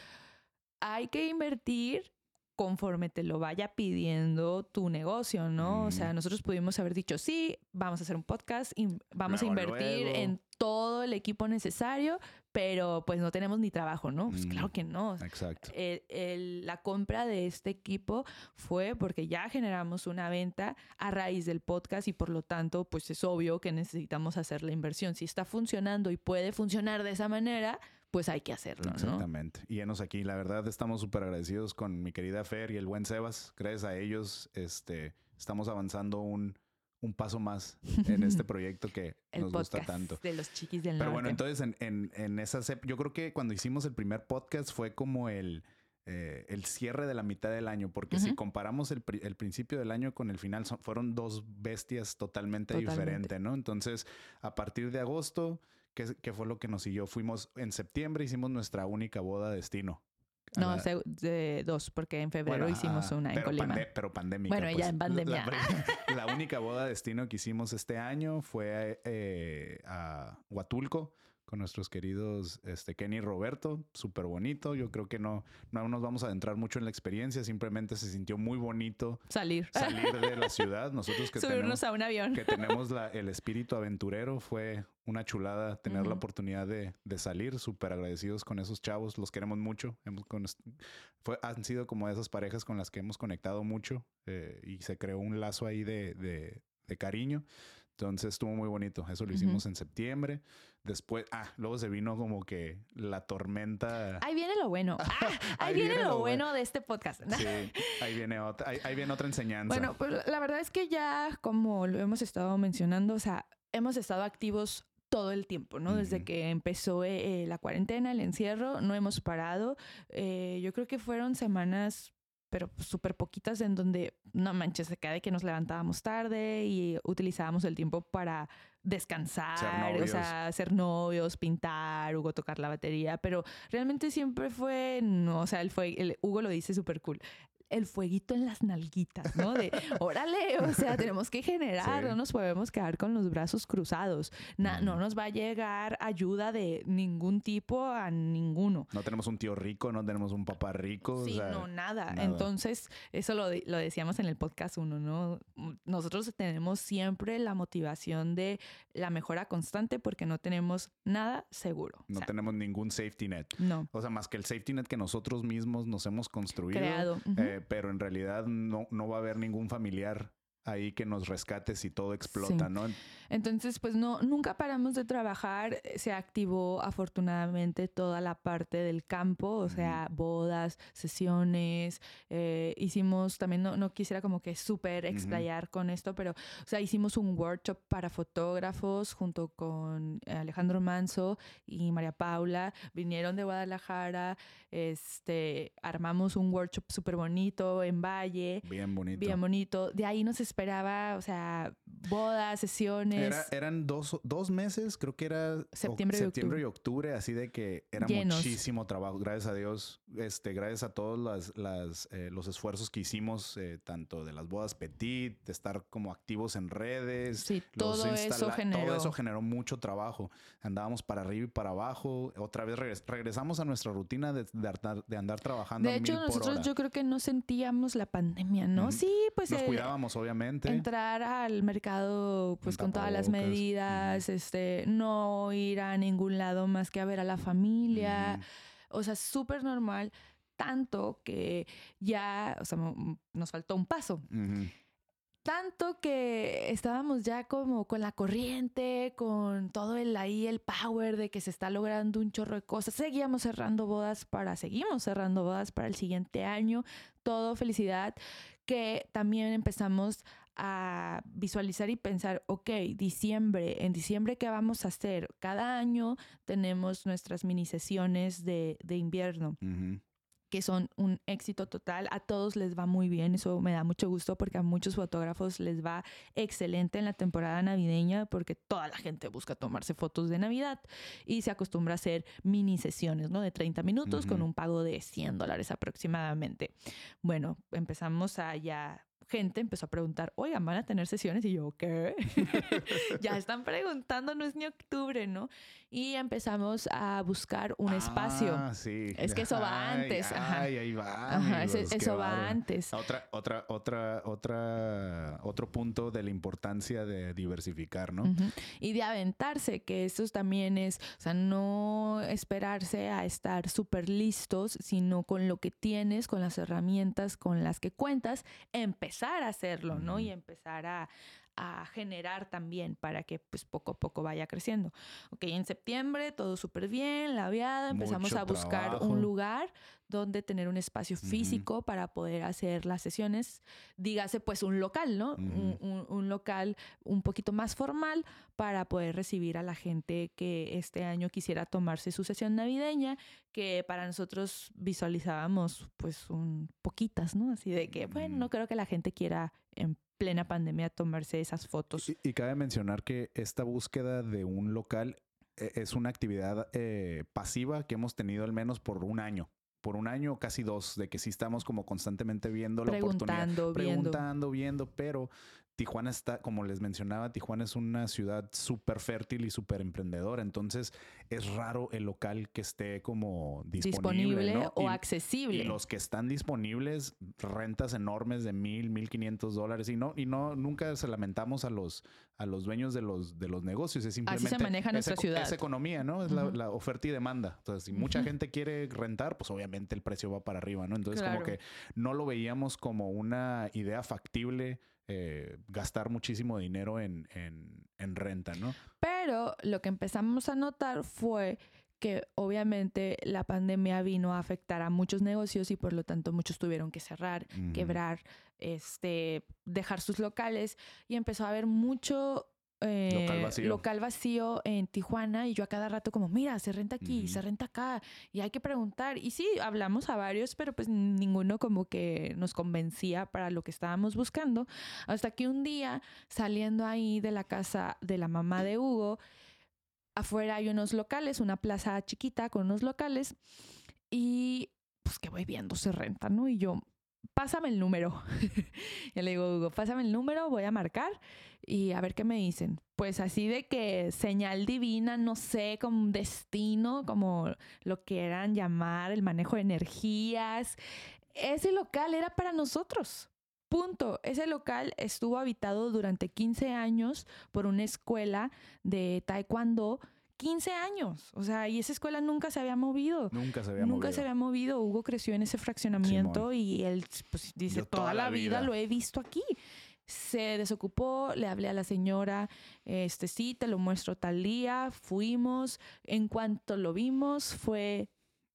hay que invertir conforme te lo vaya pidiendo tu negocio, ¿no? O sea, Mm. nosotros pudimos haber dicho, sí, vamos a hacer un podcast, y vamos Luego, a invertir luego. en todo el equipo necesario, pero pues no tenemos ni trabajo, ¿no? Pues Mm. claro que no. Exacto. El- el- la compra de este equipo fue porque ya generamos una venta a raíz del podcast y por lo tanto, pues es obvio que necesitamos hacer la inversión. Si está funcionando y puede funcionar de esa manera, pues hay que hacerlo, ¿no? Exactamente. Y enos aquí. La verdad, estamos súper agradecidos con mi querida Fer y el buen Sebas. Gracias a ellos, este, estamos avanzando un, un paso más en este proyecto que nos gusta tanto. de los chiquis del Pero bueno, entonces en, en, en esas ep- yo creo que cuando hicimos el primer podcast fue como el, eh, el cierre de la mitad del año, porque si comparamos el, el principio del año con el final, son- fueron dos bestias totalmente, Totalmente. diferentes, ¿no? Entonces, a partir de agosto, ¿qué, es- qué fue lo que nos siguió? Fuimos en septiembre, hicimos nuestra única boda destino. No, la- se- de dos, porque en febrero bueno, hicimos ajá, una en Colima. pande- pero pandémica. Bueno, ya pues. en pandemia. La, la- la única boda destino que hicimos este año fue eh, a Huatulco con nuestros queridos este, Kenny y Roberto. Súper bonito. Yo creo que no, no nos vamos a adentrar mucho en la experiencia. Simplemente se sintió muy bonito Salir. salir de la ciudad. Nosotros que Subirnos tenemos, a un avión. que tenemos la- el espíritu aventurero la una chulada tener la Ujú. oportunidad de, de salir. Súper agradecidos con esos chavos. Los queremos mucho. Hemos con- fue, han sido como esas parejas con las que hemos conectado mucho eh, y se creó un lazo ahí de, de- de cariño. Entonces estuvo muy bonito. Eso lo hicimos en septiembre. Después, ah, luego se vino como que la tormenta. Ahí viene lo bueno. Ah, ahí, viene, lo bueno de este podcast. Sí, ahí viene otra, ahí, ahí viene otra enseñanza. Bueno, pues la verdad es que ya, como lo hemos estado mencionando, o sea, hemos estado activos todo el tiempo, ¿no? Desde que empezó eh, la cuarentena, el encierro, no hemos parado. Eh, yo creo que fueron semanas, pero súper poquitas, en donde, no manches, se cae de que nos levantábamos tarde y utilizábamos el tiempo para descansar, o sea, ser novios, pintar, Hugo tocar la batería, pero realmente siempre fue, no, o sea, el fue, el, Hugo lo dice súper cool, el fueguito en las nalguitas, ¿no? De, órale, o sea, tenemos que generar, Sí. no nos podemos quedar con los brazos cruzados. Na- No nos va a llegar ayuda de ningún tipo a ninguno. no tenemos un tío rico, no tenemos un papá rico. o Sí, sea, no, nada. nada. Entonces, eso lo, lo decíamos en el podcast uno, ¿no? Nosotros tenemos siempre la motivación de la mejora constante porque no tenemos nada seguro. O no sea, tenemos ningún safety net. no. O sea, más que el safety net que nosotros mismos nos hemos construido. Creado. Eh, pero en realidad no, no va a haber ningún familiar ahí que nos rescate si todo explota, ¿no? Entonces, pues no, nunca paramos de trabajar. Se activó afortunadamente toda la parte del campo, o sea, bodas, sesiones. Eh, hicimos, también no, no, quisiera como que súper explayar con esto, pero, o sea, hicimos un workshop para fotógrafos junto con Alejandro Manso y María Paula. Vinieron de Guadalajara, este, armamos un workshop súper bonito en Valle. Bien bonito. Bien bonito. De ahí nos esperaba, o sea, bodas, sesiones. eran dos, dos, meses, creo que era septiembre, y, octubre. así de que era muchísimo trabajo. Gracias a Dios, este, gracias a todos las, las, eh, los esfuerzos que hicimos, eh, tanto de las bodas petit, de estar como activos en redes. Sí, todo eso generó. Todo eso generó mucho trabajo. Andábamos para arriba y para abajo. Otra vez regresamos a nuestra rutina de, de, andar trabajando. De hecho, nosotros yo creo que no sentíamos la pandemia, ¿no? Sí, pues. Nos cuidábamos, obviamente Entrar al mercado pues con todas las medidas, este, no ir a ningún lado más que a ver a la familia. O sea, súper normal, tanto que ya, o sea, nos faltó un paso. Tanto que estábamos ya como con la corriente, con todo el ahí, el power de que se está logrando un chorro de cosas. Seguíamos cerrando bodas para, seguimos cerrando bodas para el siguiente año. Todo felicidad que también empezamos a visualizar y pensar, ok, diciembre, en diciembre, ¿qué vamos a hacer? Cada año tenemos nuestras mini sesiones de, invierno que son un éxito total. A todos les va muy bien, eso me da mucho gusto porque a muchos fotógrafos les va excelente en la temporada navideña porque toda la gente busca tomarse fotos de Navidad y se acostumbra a hacer mini sesiones, ¿no? De 30 minutos con un pago de 100 dólares aproximadamente. Bueno, empezamos a ya gente empezó a preguntar, oigan, ¿van a tener sesiones? Y yo, ¿qué? ya están preguntando, no es ni octubre, ¿no? Y empezamos a buscar un espacio. Ah, sí. Es que eso va antes. Ay, ahí va. Ajá, eso va antes. Otra, otra, otra, otra, otro punto de la importancia de diversificar, ¿no? Y de aventarse, que eso también es, o sea, no esperarse a estar súper listos, sino con lo que tienes, con las herramientas con las que cuentas, empezar a hacerlo, ¿no? Y empezar a, a generar también para que pues poco a poco vaya creciendo. Ok, en septiembre todo súper bien, la viada, empezamos a buscar un lugar donde tener un espacio físico para poder hacer las sesiones, dígase pues un local, ¿no? un, local un poquito más formal para poder recibir a la gente que este año quisiera tomarse su sesión navideña, que para nosotros visualizábamos pues un poquitas, ¿no? Así de que, bueno, no creo que la gente quiera en plena pandemia tomarse esas fotos. Y, cabe mencionar que esta búsqueda de un local eh, es una actividad eh, pasiva que hemos tenido al menos por un año por un año, casi dos, de que sí estamos como constantemente viendo la oportunidad. Preguntando, viendo, pero Tijuana está, como les mencionaba, Tijuana es una ciudad súper fértil y súper emprendedora. Entonces es raro el local que esté como disponible, o accesible. Y los que están disponibles, rentas enormes de mil, mil quinientos dólares. Y no, y no, nunca se lamentamos a los, a los dueños de los, de los negocios. Es simplemente. Así se maneja nuestra ciudad. Es economía, ¿no? Es la, oferta y demanda. Entonces, si mucha gente quiere rentar, pues obviamente el precio va para arriba, ¿no? Entonces, como que no lo veíamos como una idea factible eh, gastar muchísimo dinero en, en, renta, ¿no? Pero lo que empezamos a notar fue que obviamente la pandemia vino a afectar a muchos negocios y por lo tanto muchos tuvieron que cerrar, quebrar, este, dejar sus locales y empezó a haber mucho eh, local, vacío. en Tijuana y yo a cada rato como, mira, se renta aquí, se renta acá y hay que preguntar. Y sí, hablamos a varios, pero pues ninguno como que nos convencía para lo que estábamos buscando. Hasta que un día, saliendo ahí de la casa de la mamá de Hugo, afuera hay unos locales, una plaza chiquita con unos locales y pues que voy viendo, se renta, ¿no? Y yo, pásame el número. y le digo, Hugo, pásame el número, voy a marcar y a ver qué me dicen. Pues así de que señal divina, no sé, como destino, como lo quieran llamar, el manejo de energías. Ese local era para nosotros. Punto. Ese local estuvo habitado durante 15 años por una escuela de taekwondo 15 años. O sea, y esa escuela nunca se había movido. Nunca se había Nunca movido. se había movido. Hugo creció en ese fraccionamiento y él pues, dice, Yo toda, la vida, lo he visto aquí. Se desocupó, le hablé a la señora, este sí, te lo muestro tal día, fuimos, en cuanto lo vimos fue,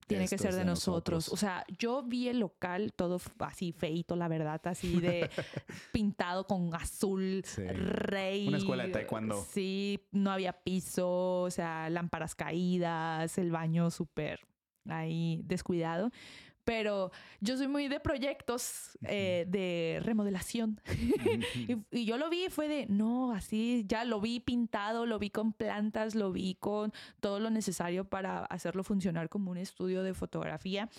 tiene que ser de, de nosotros. nosotros. O sea, yo vi el local todo así feito, la verdad, así de pintado con azul, Sí. rey. Una escuela de taekwondo. Sí, no había piso, o sea, lámparas caídas, el baño súper ahí descuidado. Pero yo soy muy de proyectos eh, de remodelación. y, y yo lo vi fue de, no, así, ya lo vi pintado, lo vi con plantas, lo vi con todo lo necesario para hacerlo funcionar como un estudio de fotografía.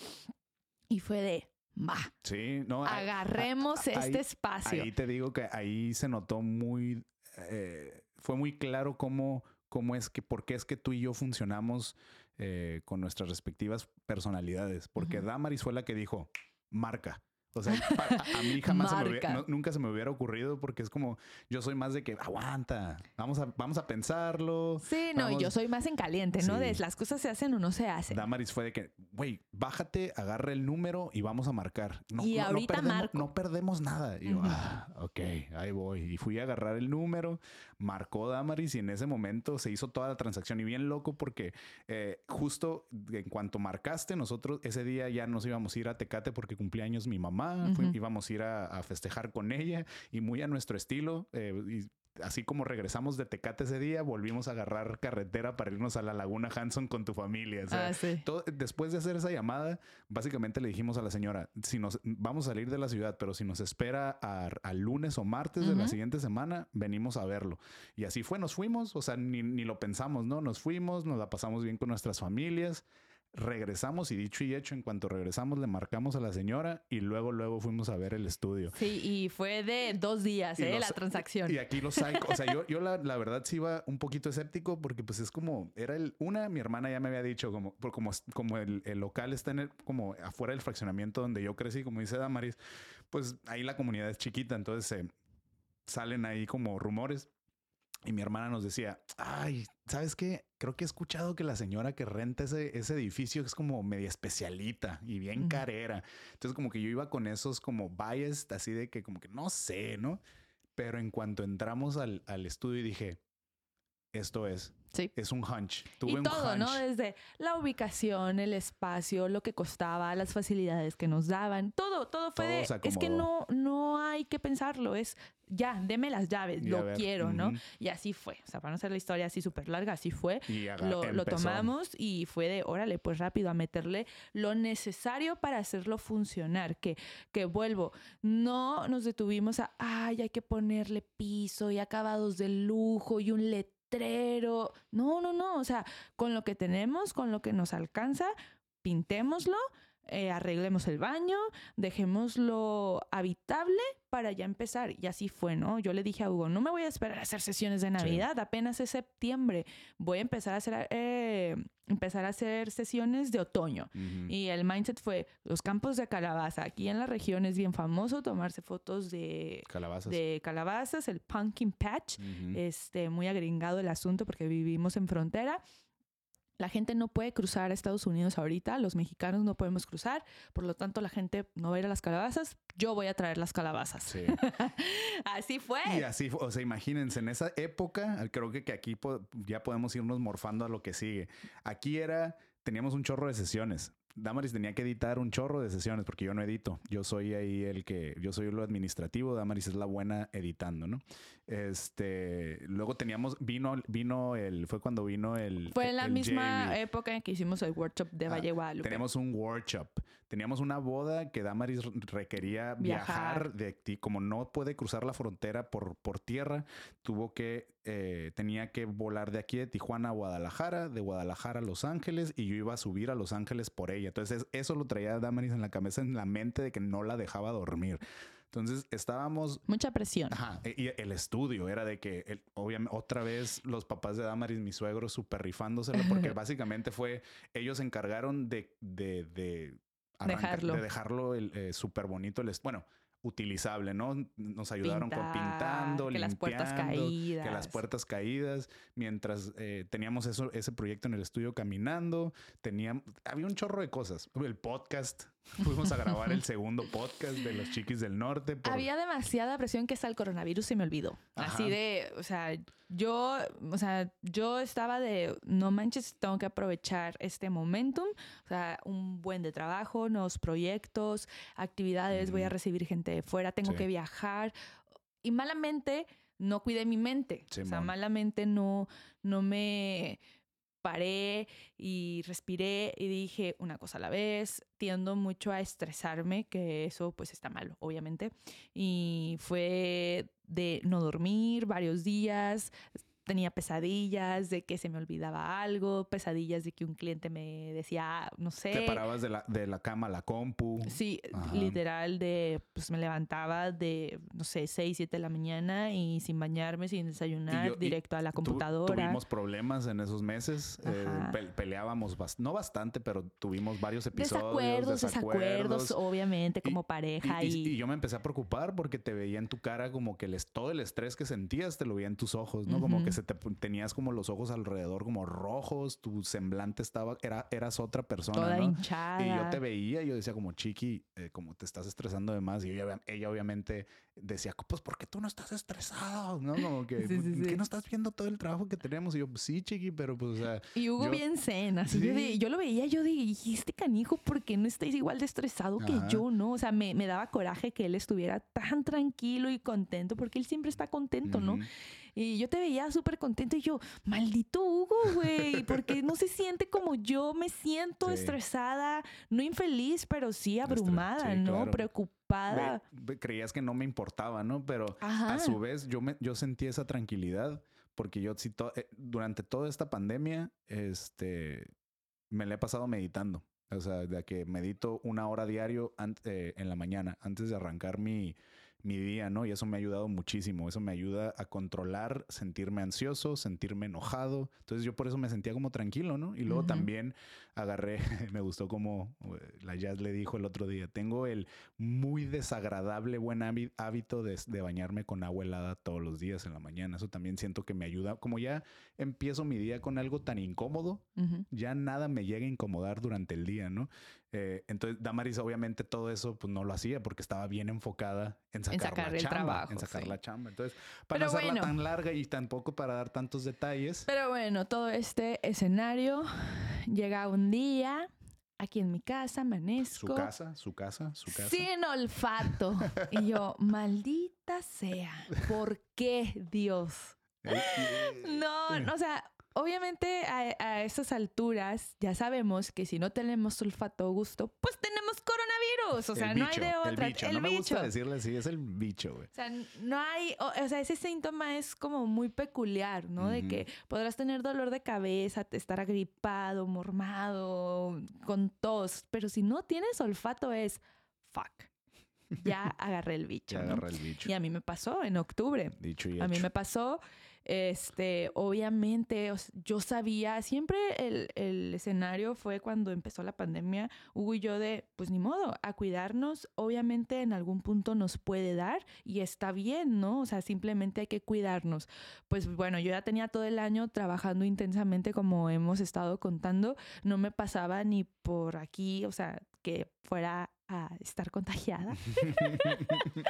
Y fue de, va, Sí, no. agarremos este ahí- espacio. Ahí te digo que ahí se notó muy, eh, fue muy claro cómo, cómo es que, por qué es que tú y yo funcionamos eh, con nuestras respectivas personalidades. Porque. Damaris fue la que dijo, marca. O sea, a, mí jamás se me hubiera- no- nunca se me hubiera ocurrido porque es como, yo soy más de que, aguanta, vamos a, vamos a pensarlo. Sí, no, yo soy más en caliente, ¿no? Sí. De las cosas se hacen o no se hacen. Damaris fue de que, güey, bájate, agarra el número y vamos a marcar. No, Y no- no ahorita perdemos, marco. no perdemos nada. Y yo, Ujú. ah, ok, ahí voy. Y fui a agarrar el número, marcó Damaris y en ese momento se hizo toda la transacción. Y bien loco porque eh, justo en cuanto marcaste, nosotros ese día ya nos íbamos a ir a Tecate porque cumplía años mi mamá. Fui- Ujú. íbamos a ir a, a festejar con ella y muy a nuestro estilo. eh, y así como regresamos de Tecate ese día, volvimos a agarrar carretera para irnos a la Laguna Hanson con tu familia. O sea, ah, sí. todo- después de hacer esa llamada, básicamente le dijimos a la señora, si nos vamos a salir de la ciudad, pero si nos espera a- al lunes o martes de la siguiente semana, venimos a verlo. Y así fue, nos fuimos, o sea, ni, ni lo pensamos, ¿no? Nos fuimos, nos la pasamos bien con nuestras familias. Regresamos y dicho y hecho, en cuanto regresamos le marcamos a la señora y luego luego fuimos a ver el estudio. Sí, y fue de dos días, ¿eh? los- La transacción. Y aquí los psycho, o sea, yo, yo la, la verdad sí iba un poquito escéptico porque pues es como, era el, una, mi hermana ya me había dicho como, por como, como el, el local está en el, como afuera del fraccionamiento donde yo crecí, como dice Damaris, pues ahí la comunidad es chiquita, entonces eh, salen ahí como rumores. Y mi hermana nos decía, ay, ¿sabes qué? Creo que he escuchado que la señora que renta ese, ese edificio es como media especialita y bien Ujú. carera. Entonces como que yo iba con esos como bias, así de que como que no sé, ¿no? Pero en cuanto entramos al, al estudio y dije, esto es, Sí. es un hunch. Tuve Y un todo, ¿no? Desde la ubicación, el espacio, lo que costaba, las facilidades que nos daban, todo, todo fue Todo de, es que no, no hay que pensarlo, es ya, deme las llaves, Y lo quiero, ¿no? Y así fue, o sea, para no hacer la historia así súper larga, así fue. Y Lo, lo tomamos y fue de, órale, pues rápido a meterle lo necesario para hacerlo funcionar. Que, que vuelvo, no nos detuvimos a, ay, hay que ponerle piso y acabados de lujo y un letrero. No, no, no. O sea, con lo que tenemos, con lo que nos alcanza, pintémoslo. Eh, arreglemos el baño, dejémoslo habitable para ya empezar. Y así fue, ¿no? Yo le dije a Hugo, no me voy a esperar a hacer sesiones de Navidad, apenas es septiembre. Voy a empezar a hacer, eh, empezar a hacer sesiones de otoño. Y el mindset fue los campos de calabaza. Aquí en la región es bien famoso tomarse fotos de, Calabazas. de calabazas, el pumpkin patch. Ujú. Este, muy agringado el asunto porque vivimos en frontera. La gente no puede cruzar a Estados Unidos ahorita, los mexicanos no podemos cruzar, por lo tanto la gente no va a ir a las calabazas, yo voy a traer las calabazas. Sí. Así fue. Y así, fue, o sea, imagínense, en esa época, creo que, que aquí po- ya podemos irnos morfando a lo que sigue. Aquí era, teníamos un chorro de sesiones. Damaris tenía que editar un chorro de sesiones porque yo no edito. Yo soy ahí el que, yo soy lo administrativo, Damaris es la buena editando, ¿no? Este, luego teníamos, vino, vino el, fue cuando vino el. Fue en la el misma JV. época en que hicimos el workshop de Ah, Valle Guadalupe. Teníamos un workshop. Teníamos una boda que Damaris requería viajar, Viajar. de ti. Como no puede cruzar la frontera por, por tierra, tuvo que, eh, tenía que volar de aquí de Tijuana a Guadalajara, de Guadalajara a Los Ángeles, y yo iba a subir a Los Ángeles por ella. Entonces, eso lo traía Damaris en la cabeza, en la mente de que no la dejaba dormir. Entonces, estábamos Mucha presión. Ajá, e- y el estudio era de que, el- obviamente, otra vez los papás de Damaris, mis suegros, super rifándosela, porque básicamente fue, ellos se encargaron de, de, de, arranca- Dejarlo. de dejarlo el, eh, súper bonito. el bueno, utilizable, ¿no? Nos ayudaron con pintando, que las puertas caídas. que las puertas caídas, mientras eh, teníamos eso, ese proyecto en el estudio caminando, teníamos, había un chorro de cosas. El podcast, fuimos a grabar el segundo podcast de los Chiquis del Norte. por- Había demasiada presión que hasta el coronavirus se me olvidó. Así de, o sea, yo, o sea, yo estaba de, no manches, tengo que aprovechar este momentum, o sea, un buen de trabajo, nuevos proyectos, actividades, voy a recibir gente de fuera, tengo Sí. que viajar. Y malamente no cuidé mi mente. O sea, malamente no, no me paré y respiré y dije una cosa a la vez. Tiendo mucho a estresarme, que eso pues está mal, obviamente. Y fue de no dormir varios días. Tenía pesadillas de que se me olvidaba algo, pesadillas de que un cliente me decía, no sé. Te parabas de la, de la cama a la compu. Sí, Ajá. literal de, pues me levantaba de, no sé, 6, 7 de la mañana y sin bañarme, sin desayunar, yo- directo a la computadora. tuvimos problemas en esos meses. eh, pe- peleábamos, no bastante, pero tuvimos varios episodios. desacuerdos, desacuerdos, desacuerdos. obviamente, como Y- pareja Y, y, y- y yo me empecé a preocupar porque te veía en tu cara como que les, todo el estrés que sentías te lo veía en tus ojos, ¿no? Como que se te tenías como los ojos alrededor como rojos, tu semblante estaba, era, eras otra persona, toda ¿no? hinchada. Y yo te veía y yo decía como, Chiqui, eh, como te estás estresando de más. Y ella, ella obviamente decía, pues, ¿por qué tú no estás estresado? ¿No? Como que, Sí, sí, "¿Por sí. qué no estás viendo todo el trabajo que tenemos? Y yo, "Pues sí, Chiqui, pero pues, o sea... Y Hugo yo- bien zen, así yo, yo lo veía, yo dije, "¿Y este canijo, ¿por qué no estáis igual de estresado que Ajá. yo, no? O sea, me, me daba coraje que él estuviera tan tranquilo y contento, porque él siempre está contento, ¿no? Y yo te veía súper contento y yo, maldito Hugo, güey, porque no se siente como yo me siento Sí. estresada, no infeliz, pero sí abrumada, sí, ¿no? claro. Preocupada. Creías que no me importaba, ¿no? Pero Ajá. a su vez yo, me, yo sentí esa tranquilidad porque yo to- eh, durante toda esta pandemia, este, me la he pasado meditando. O sea, de que medito una hora diario eh, en la mañana antes de arrancar mi, mi día, ¿no? Y eso me ha ayudado muchísimo. Eso me ayuda a controlar, sentirme ansioso, sentirme enojado. Entonces yo por eso me sentía como tranquilo, ¿no? Y luego también agarré, me gustó como eh, la Jazz le dijo el otro día, tengo el muy desagradable buen hábi- hábito de, de bañarme con agua helada todos los días en la mañana. Eso también siento que me ayuda. Como ya empiezo mi día con algo tan incómodo, ya nada me llega a incomodar durante el día, ¿no? Eh, entonces, Damaris obviamente todo eso pues no lo hacía porque estaba bien enfocada en sacar, sacar la el chamba, trabajo, en sacar sí. la chamba. Entonces, para Pero no hacerla bueno. tan larga y tampoco para dar tantos detalles, Pero bueno, todo este escenario llega un día aquí en mi casa, su amanezco. casa, su casa, su casa. Sin olfato. Y yo, maldita sea, ¿por qué Dios? No, no, o sea, obviamente a, a esas alturas ya sabemos que si no tenemos olfato o gusto, pues tenemos coronavirus. O sea, no hay de otra. El bicho. no me gusta decirle así, es el bicho, güey. O sea, no hay, o, o sea, ese síntoma es como muy peculiar, ¿no? De que podrás tener dolor de cabeza, te- estar agripado, mormado, con tos, pero si no tienes olfato es fuck. Ya agarré el bicho. Ya ¿no? agarra el bicho. Y a mí me pasó en octubre. Dicho y A mí me pasó, este, obviamente, yo sabía, siempre el, el escenario fue cuando empezó la pandemia, Hugo y yo de, pues ni modo, a cuidarnos, obviamente en algún punto nos puede dar y está bien, ¿no? O sea, simplemente hay que cuidarnos. Pues bueno, yo ya tenía todo el año trabajando intensamente como hemos estado contando, no me pasaba ni por aquí, o sea, que fuera a estar contagiada.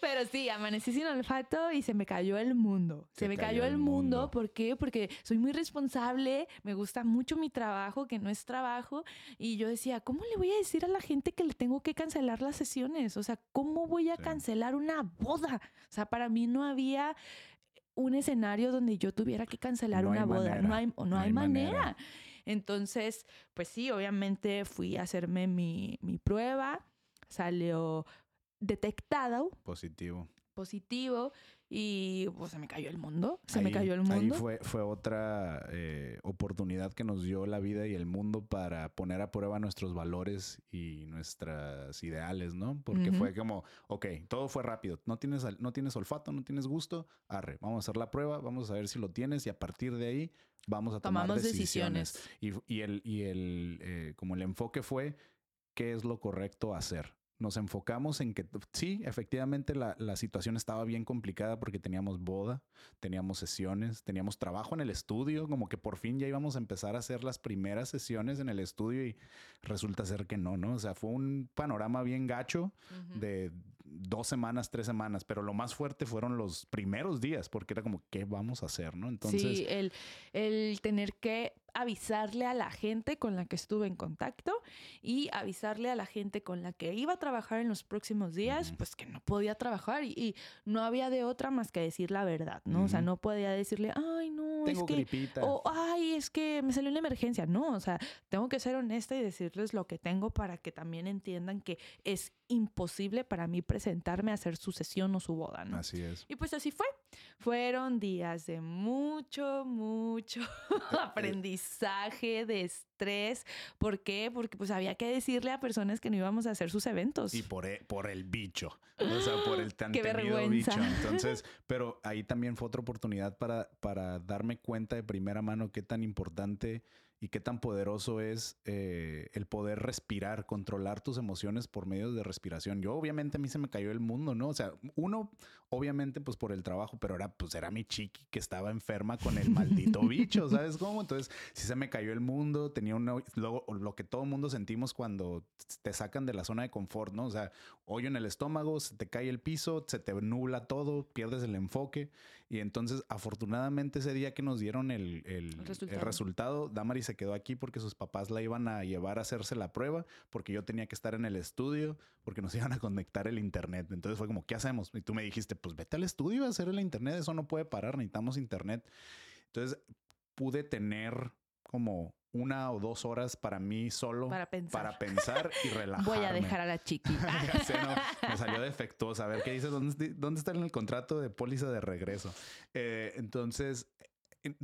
Pero sí, amanecí sin olfato y se me cayó el mundo. Se, Se me cayó cayó el mundo. mundo. ¿Por qué? Porque soy muy responsable, me gusta mucho mi trabajo, que no es trabajo. Y yo decía, ¿cómo le voy a decir a la gente que le tengo que cancelar las sesiones? O sea, ¿cómo voy a Sí. cancelar una boda? O sea, para mí no había un escenario donde yo tuviera que cancelar No una boda. manera, No hay, no no hay hay manera. manera. Entonces, pues sí, obviamente fui a hacerme mi, mi prueba, salió detectado, Positivo. positivo, y pues se me cayó el mundo, se me Ahí- cayó el Ahí mundo. fue, fue otra eh, oportunidad que nos dio la vida y el mundo para poner a prueba nuestros valores y nuestras ideales, ¿no? Porque fue como, ok, todo fue rápido. No tienes, no tienes olfato, no tienes gusto, arre, vamos a hacer la prueba, vamos a ver si lo tienes y a partir de ahí vamos a tomar Tomamos decisiones. decisiones. Y, y el, y el eh, como el enfoque fue, ¿qué es lo correcto hacer? Nos enfocamos en que sí, efectivamente la, la, situación estaba bien complicada porque teníamos boda, teníamos sesiones, teníamos trabajo en el estudio, como que por fin ya íbamos a empezar a hacer las primeras sesiones en el estudio y resulta ser que no, ¿no? O sea, fue un panorama bien gacho de dos semanas, tres semanas, pero lo más fuerte fueron los primeros días porque era como, ¿qué vamos a hacer, no? Entonces... Sí, el, el tener que avisarle a la gente con la que estuve en contacto y avisarle a la gente con la que iba a trabajar en los próximos días, pues que no podía trabajar y, no había de otra más que decir la verdad, ¿no? O sea, no podía decirle, ay, no, es que... O, ay, es que me salió una emergencia. No, o sea, tengo que ser honesta y decirles lo que tengo para que también entiendan que es imposible para mí presentarme a hacer su sesión o su boda, ¿no? Así es. Y pues así fue. Fueron días de mucho, mucho aprendizaje, de estrés. ¿Por qué? Porque pues había que decirle a personas que no íbamos a hacer sus eventos. Y por, e, por el bicho, o sea, por el tan temido bicho. Entonces, pero ahí también fue otra oportunidad para, para darme cuenta de primera mano qué tan importante y qué tan poderoso es eh, el poder respirar, controlar tus emociones por medio de respiración. Yo obviamente a mí se me cayó el mundo, ¿no? O sea, uno obviamente pues por el trabajo, pero era pues era mi chiqui que estaba enferma con el maldito bicho, ¿sabes cómo? Entonces, si se me cayó el mundo, tenía una luego lo que todo mundo sentimos cuando te sacan de la zona de confort, ¿no? O sea, hoyo en el estómago, se te cae el piso, se te nubla todo, pierdes el enfoque y entonces afortunadamente ese día que nos dieron el, el, resultado. el resultado, Damari se quedó aquí porque sus papás la iban a llevar a hacerse la prueba, porque yo tenía que estar en el estudio, porque nos iban a conectar el internet. Entonces fue como, ¿qué hacemos? Y tú me dijiste, pues vete al estudio a hacer el internet, eso no puede parar, necesitamos internet. Entonces pude tener como una o dos horas para mí solo para pensar, pensar y relajarme. Voy a dejar a la chiqui. me salió defectuosa. A ver qué dice, ¿dónde, dónde está en el contrato de póliza de regreso? Eh, entonces,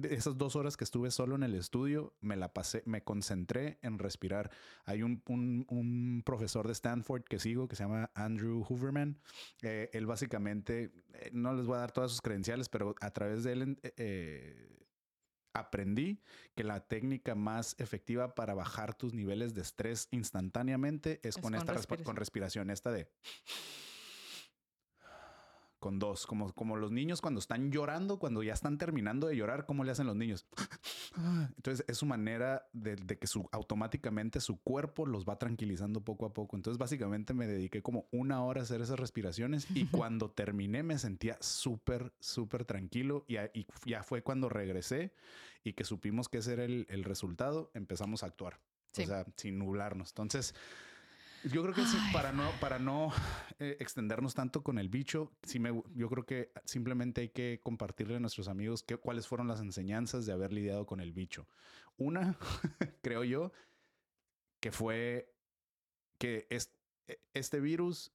esas dos horas que estuve solo en el estudio, me la pasé, me concentré en respirar. Hay un, un, profesor de Stanford que sigo que se llama Andrew Hooverman. Eh, él básicamente, eh, no les voy a dar todas sus credenciales, pero a través de él eh, aprendí que la técnica más efectiva para bajar tus niveles de estrés instantáneamente es, con, esta respiración. con respiración, esta de con dos, como, como los niños cuando están llorando, cuando ya están terminando de llorar, ¿cómo le hacen los niños? Entonces es su manera de, que su, automáticamente su cuerpo los va tranquilizando poco a poco. Entonces básicamente me dediqué como una hora a hacer esas respiraciones y cuando terminé me sentía súper, súper tranquilo y, ya fue cuando regresé y que supimos que ese era el, resultado, empezamos a actuar. O sea, sin nublarnos. Entonces, yo creo que sí, para no, para no eh, extendernos tanto con el bicho, sí me, yo creo que simplemente hay que compartirle a nuestros amigos cuáles fueron las enseñanzas de haber lidiado con el bicho. Una, creo yo, que fue que es, e, este virus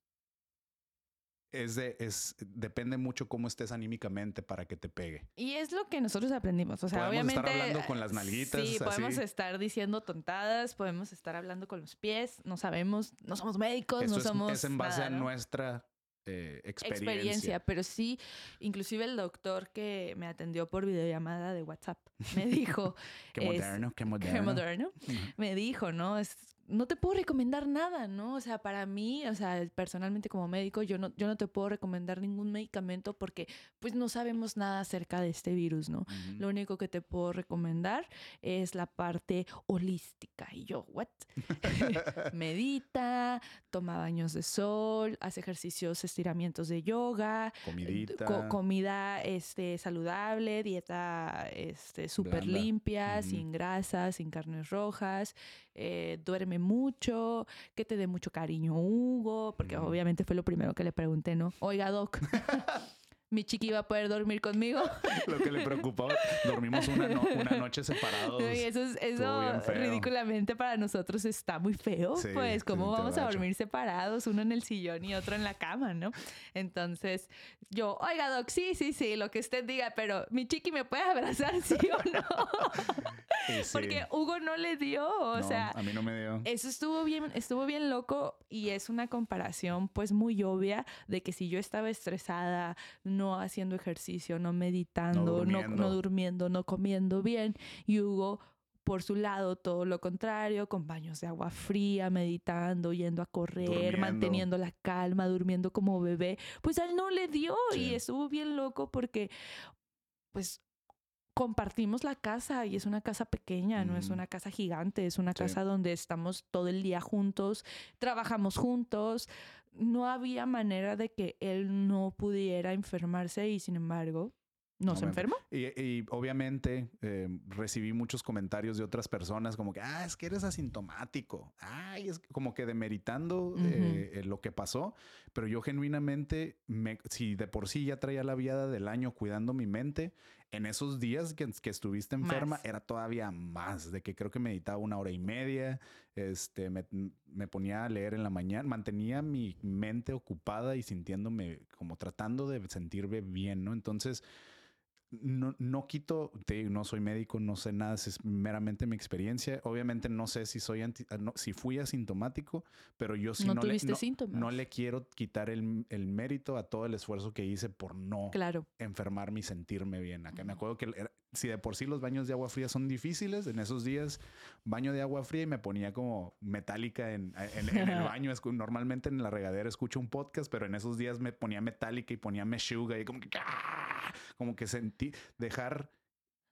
es de, es, depende mucho cómo estés anímicamente para que te pegue. Y es lo que nosotros aprendimos. O sea, podemos estar hablando con las nalguitas. Sí, podemos estar diciendo tontadas, podemos estar hablando con los pies, no sabemos, no somos médicos, no somos. Es en base a nuestra eh, experiencia. experiencia. Pero sí, inclusive el doctor que me atendió por videollamada de WhatsApp me dijo. qué moderno, qué moderno. Qué moderno. Me dijo, ¿no? Es no te puedo recomendar nada, ¿no? O sea, para mí, o sea, personalmente como médico, yo no, yo no te puedo recomendar ningún medicamento porque pues no sabemos nada acerca de este virus, ¿no? Lo único que te puedo recomendar es la parte holística. Y yo, ¿what? Medita, toma baños de sol, hace ejercicios, estiramientos de yoga, Comidita. comida este, saludable, dieta este, súper limpia, sin grasas, sin carnes rojas, eh, duerme mucho, que te dé mucho cariño Hugo, porque obviamente fue lo primero que le pregunté, ¿no? Oiga, Doc. mi chiqui iba a poder dormir conmigo. Lo que le preocupó, dormimos una, noche separados. eso, eso ridículamente para nosotros está muy feo. pues, ¿cómo vamos a dormir separados? Uno en el sillón y otro en la cama, ¿no? Entonces, yo, oiga, Doc, sí, sí, sí, lo que usted diga, pero mi chiqui me puede abrazar, sí o no. Porque Hugo no le dio, o sea. A mí no me dio. Eso estuvo bien, estuvo bien loco y es una comparación, pues, muy obvia de que si yo estaba estresada, no haciendo ejercicio, no meditando, no durmiendo, no, comiendo bien. Y Hugo por su lado, todo lo contrario, con baños de agua fría, meditando, yendo a correr, Durmiendo. manteniendo la calma, durmiendo como bebé, pues a él no le dio Sí. y estuvo bien loco porque, pues, compartimos la casa y es una casa pequeña, no es una casa gigante, es una Sí. casa donde estamos todo el día juntos, trabajamos juntos. No había manera de que él no pudiera enfermarse y sin embargo no, No se me- enfermó. Y, y obviamente eh, recibí muchos comentarios de otras personas como que, ah, es que eres asintomático. Ay, es como que demeritando eh, eh, lo que pasó. Pero yo genuinamente, me, si de por sí ya traía la viada del año cuidando mi mente, en esos días que, que estuviste enferma Más. era todavía más, de que creo que meditaba una hora y media, este, me, me ponía a leer en la mañana, mantenía mi mente ocupada y sintiéndome como tratando de sentirme bien, ¿no? Entonces no, no quito, te digo, no soy médico, no sé nada, es meramente mi experiencia. Obviamente no sé si soy anti- no, si fui asintomático, pero yo sí no no, le, no, síntomas. no le quiero quitar el, el mérito a todo el esfuerzo que hice por no Claro. enfermarme y sentirme bien. Acá me acuerdo que si de por sí los baños de agua fría son difíciles, en esos días baño de agua fría y me ponía como metálica en, en- en el baño. Normalmente en la regadera escucho un podcast, pero en esos días me ponía metálica y ponía meshuga y como que, ¡ah! como que sentí dejar,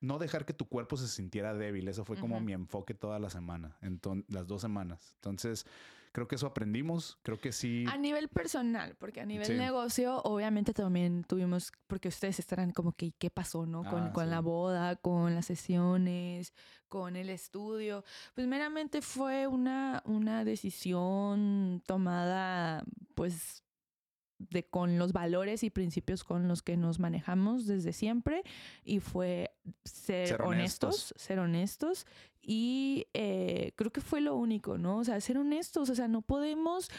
no dejar que tu cuerpo se sintiera débil. Eso fue como mi enfoque toda la semana, enton- las dos semanas. Entonces, creo que eso aprendimos. Creo que sí. A nivel personal, porque a nivel Sí. negocio, obviamente también tuvimos, porque ustedes estarán como que, ¿qué pasó, no? Con, Ah, con la sí. boda, con las sesiones, con el estudio. Pues meramente fue una, una decisión tomada, pues, de con los valores y principios con los que nos manejamos desde siempre y fue ser, Ser honestos, honestos. ser honestos y eh, creo que fue lo único, ¿no? O sea, ser honestos, o sea, no podemos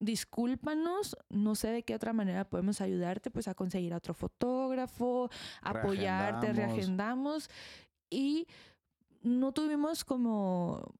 discúlpanos, no sé de qué otra manera podemos ayudarte, pues a conseguir a otro fotógrafo, apoyarte, Reagendamos. reagendamos y no tuvimos como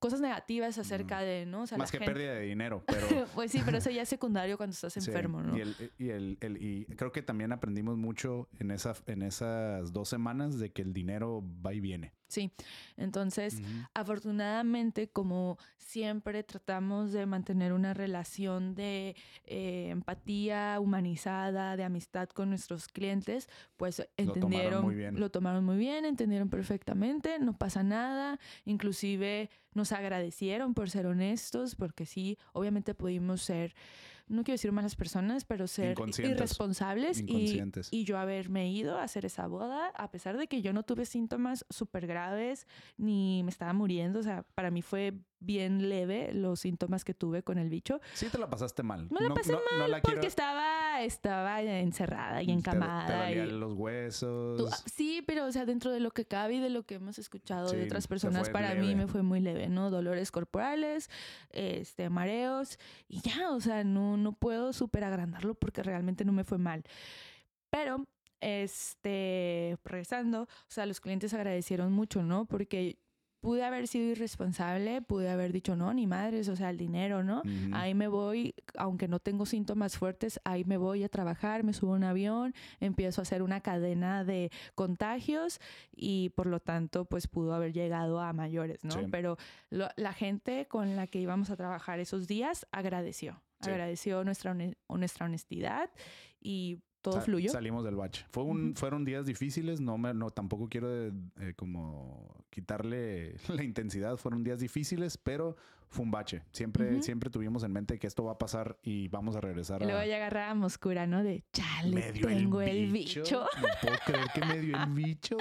cosas negativas acerca de, ¿no? O sea, Más que gente- pérdida de dinero, pero pues sí, pero eso ya es secundario cuando estás Sí, enfermo, ¿no? Y, el, y, el, el- y creo que también aprendimos mucho en, esa, en esas dos semanas de que el dinero va y viene. Sí, entonces afortunadamente como siempre tratamos de mantener una relación de eh, empatía humanizada, de amistad con nuestros clientes, pues Lo tomaron entendieron, muy bien. lo tomaron muy bien, entendieron perfectamente, no pasa nada, inclusive nos agradecieron por ser honestos, porque sí, obviamente pudimos ser, no quiero decir malas personas, pero ser irresponsables y, y yo haberme ido a hacer esa boda, a pesar de que yo no tuve síntomas súper graves ni me estaba muriendo, o sea, para mí fue bien leve los síntomas que tuve con el bicho. Sí te la pasaste mal. Me la pasé no, no la Porque quiero- estaba, estaba encerrada y te- encamada. Te, dolían y- los huesos. Tú- sí, pero o sea, dentro de lo que cabe y de lo que hemos escuchado Sí, de otras te personas, para mí leve. me fue muy leve, ¿no? Dolores corporales, este, mareos y ya, o sea, no, no puedo súper agrandarlo porque realmente no me fue mal. Pero, este, regresando, o sea, los clientes agradecieron mucho, ¿no? Porque pude haber sido irresponsable, pude haber dicho, no, ni madres, o sea, el dinero, ¿no? Ujú. Ahí me voy, aunque no tengo síntomas fuertes, ahí me voy a trabajar, me subo a un avión, empiezo a hacer una cadena de contagios y por lo tanto, pues pudo haber llegado a mayores, ¿no? Sí. Pero lo- la gente con la que íbamos a trabajar esos días agradeció, Sí. agradeció nuestra, nuestra honestidad y todo Sa- fluyó. Salimos del bache. Fue un, Ujú. Fueron días difíciles. No, me, no tampoco quiero eh, como quitarle la intensidad. Fueron días difíciles, pero fue un bache. Siempre, siempre tuvimos en mente que esto va a pasar y vamos a regresar Y luego a. ya agarrábamos cura, ¿no? De, chale, tengo el bicho. No puedo creer que me dio el bicho.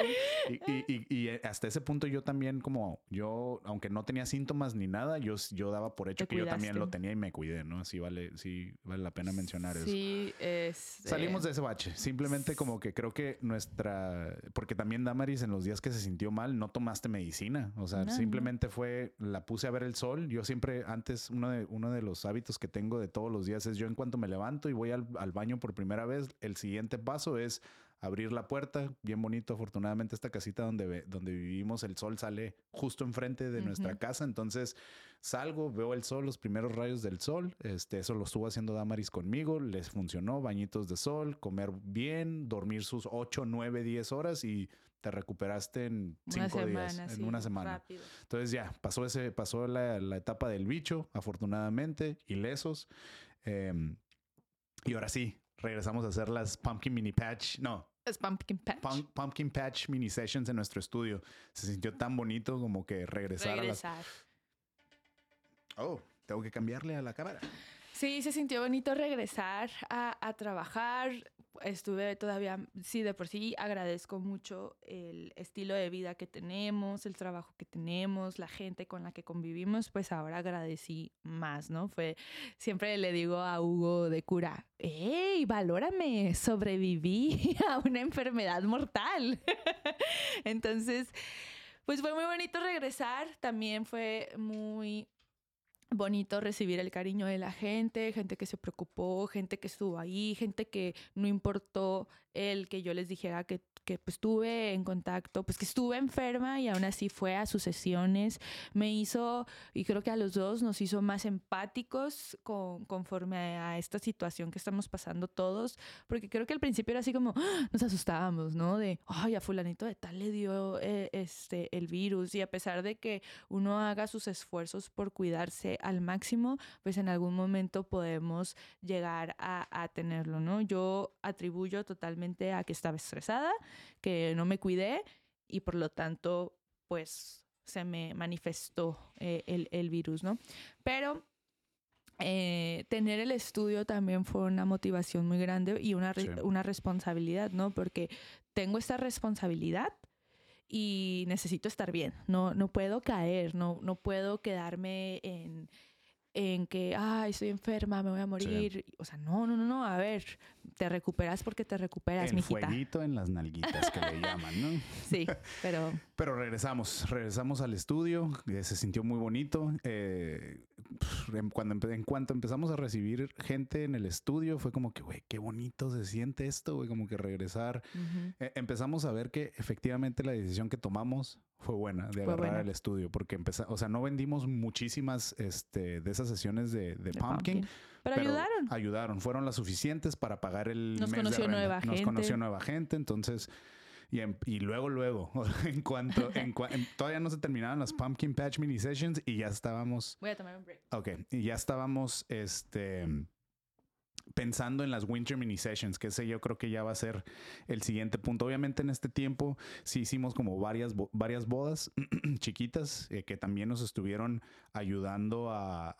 Y, y- y- y hasta ese punto yo también como yo, aunque no tenía síntomas ni nada, yo, yo daba por hecho Te que yo también lo tenía y me cuidé, ¿no? Sí vale, sí vale la pena mencionar eso. Sí, es... Salimos de ese bache. Simplemente como que creo que nuestra... Porque también Damaris en los días que se sintió mal no tomaste medicina. O sea, No, no. simplemente fue... La puse a ver el sol. Yo siempre antes... Uno de, uno de los hábitos que tengo de todos los días es yo en cuanto me levanto y voy al, al baño por primera vez, el siguiente paso es abrir la puerta, bien bonito, afortunadamente esta casita donde, donde vivimos, el sol sale justo enfrente de nuestra casa, entonces salgo, veo el sol, los primeros rayos del sol, este, eso lo estuvo haciendo Damaris conmigo, les funcionó, bañitos de sol, comer bien, dormir sus 8, 9, 10 horas y te recuperaste en cinco días, en una semana. Entonces ya, pasó, ese, pasó la, etapa del bicho, afortunadamente, ilesos. Em, y ahora sí, regresamos a hacer las Pumpkin Mini Patch. No. Es Pumpkin Patch. pumpkin Patch Mini Sessions en nuestro estudio. Se sintió tan bonito como que regresar, regresar. a las... Oh, tengo que cambiarle a la cámara. Sí, se sintió bonito regresar a, a trabajar estuve todavía, sí, de por sí agradezco mucho el estilo de vida que tenemos, el trabajo que tenemos, la gente con la que convivimos, pues ahora agradecí más, ¿no? Fue, siempre le digo a Hugo de cura, ¡Ey, valórame! Sobreviví a una enfermedad mortal. Entonces, pues fue muy bonito regresar, también fue muy bonito recibir el cariño de la gente, gente que se preocupó, gente que estuvo ahí, gente que no importó el que yo les dijera que que pues, estuve en contacto, pues que estuve enferma y aún así fue a sus sesiones, me hizo, y creo que a los dos nos hizo más empáticos con, conforme a, esta situación que estamos pasando todos, porque creo que al principio era así como, ¡ah! nos asustábamos, ¿no? De, ay, a fulanito de tal le dio eh, este, el virus y a pesar de que uno haga sus esfuerzos por cuidarse al máximo, pues en algún momento podemos llegar a, a tenerlo, ¿no? Yo atribuyo totalmente a que estaba estresada, que no me cuidé y por lo tanto, pues se me manifestó eh, el, virus, ¿no? Pero eh, tener el estudio también fue una motivación muy grande y una, una responsabilidad, ¿no? Porque tengo esta responsabilidad y necesito estar bien, no, no puedo caer, no, no puedo quedarme en, en que, ay, estoy enferma, me voy a morir. O sea, no, no, no, no, a ver, te recuperas porque te recuperas, El fueguito en las nalguitas que le llaman, ¿no? Sí, pero... pero regresamos, regresamos al estudio, se sintió muy bonito. Eh, cuando, en cuanto empezamos a recibir gente en el estudio, fue como que, güey, qué bonito se siente esto, güey, como que regresar. Eh, empezamos a ver que efectivamente la decisión que tomamos fue buena de agarrar el estudio, porque empezamos, o sea, no vendimos muchísimas este, de esas sesiones de, pumpkin, Pero, ayudaron. Ayudaron, fueron las suficientes para pagar el Nos conoció nueva Nos conoció nueva gente, entonces... Y, y, luego, luego, en cuanto, en, todavía no se terminaban las Pumpkin Patch Mini Sessions y ya estábamos. Voy a tomar un break. Ok, y ya estábamos, este, pensando en las Winter Mini Sessions, que ese yo creo que ya va a ser el siguiente punto. Obviamente en este tiempo sí hicimos como varias, varias bodas chiquitas eh, que también nos estuvieron ayudando a,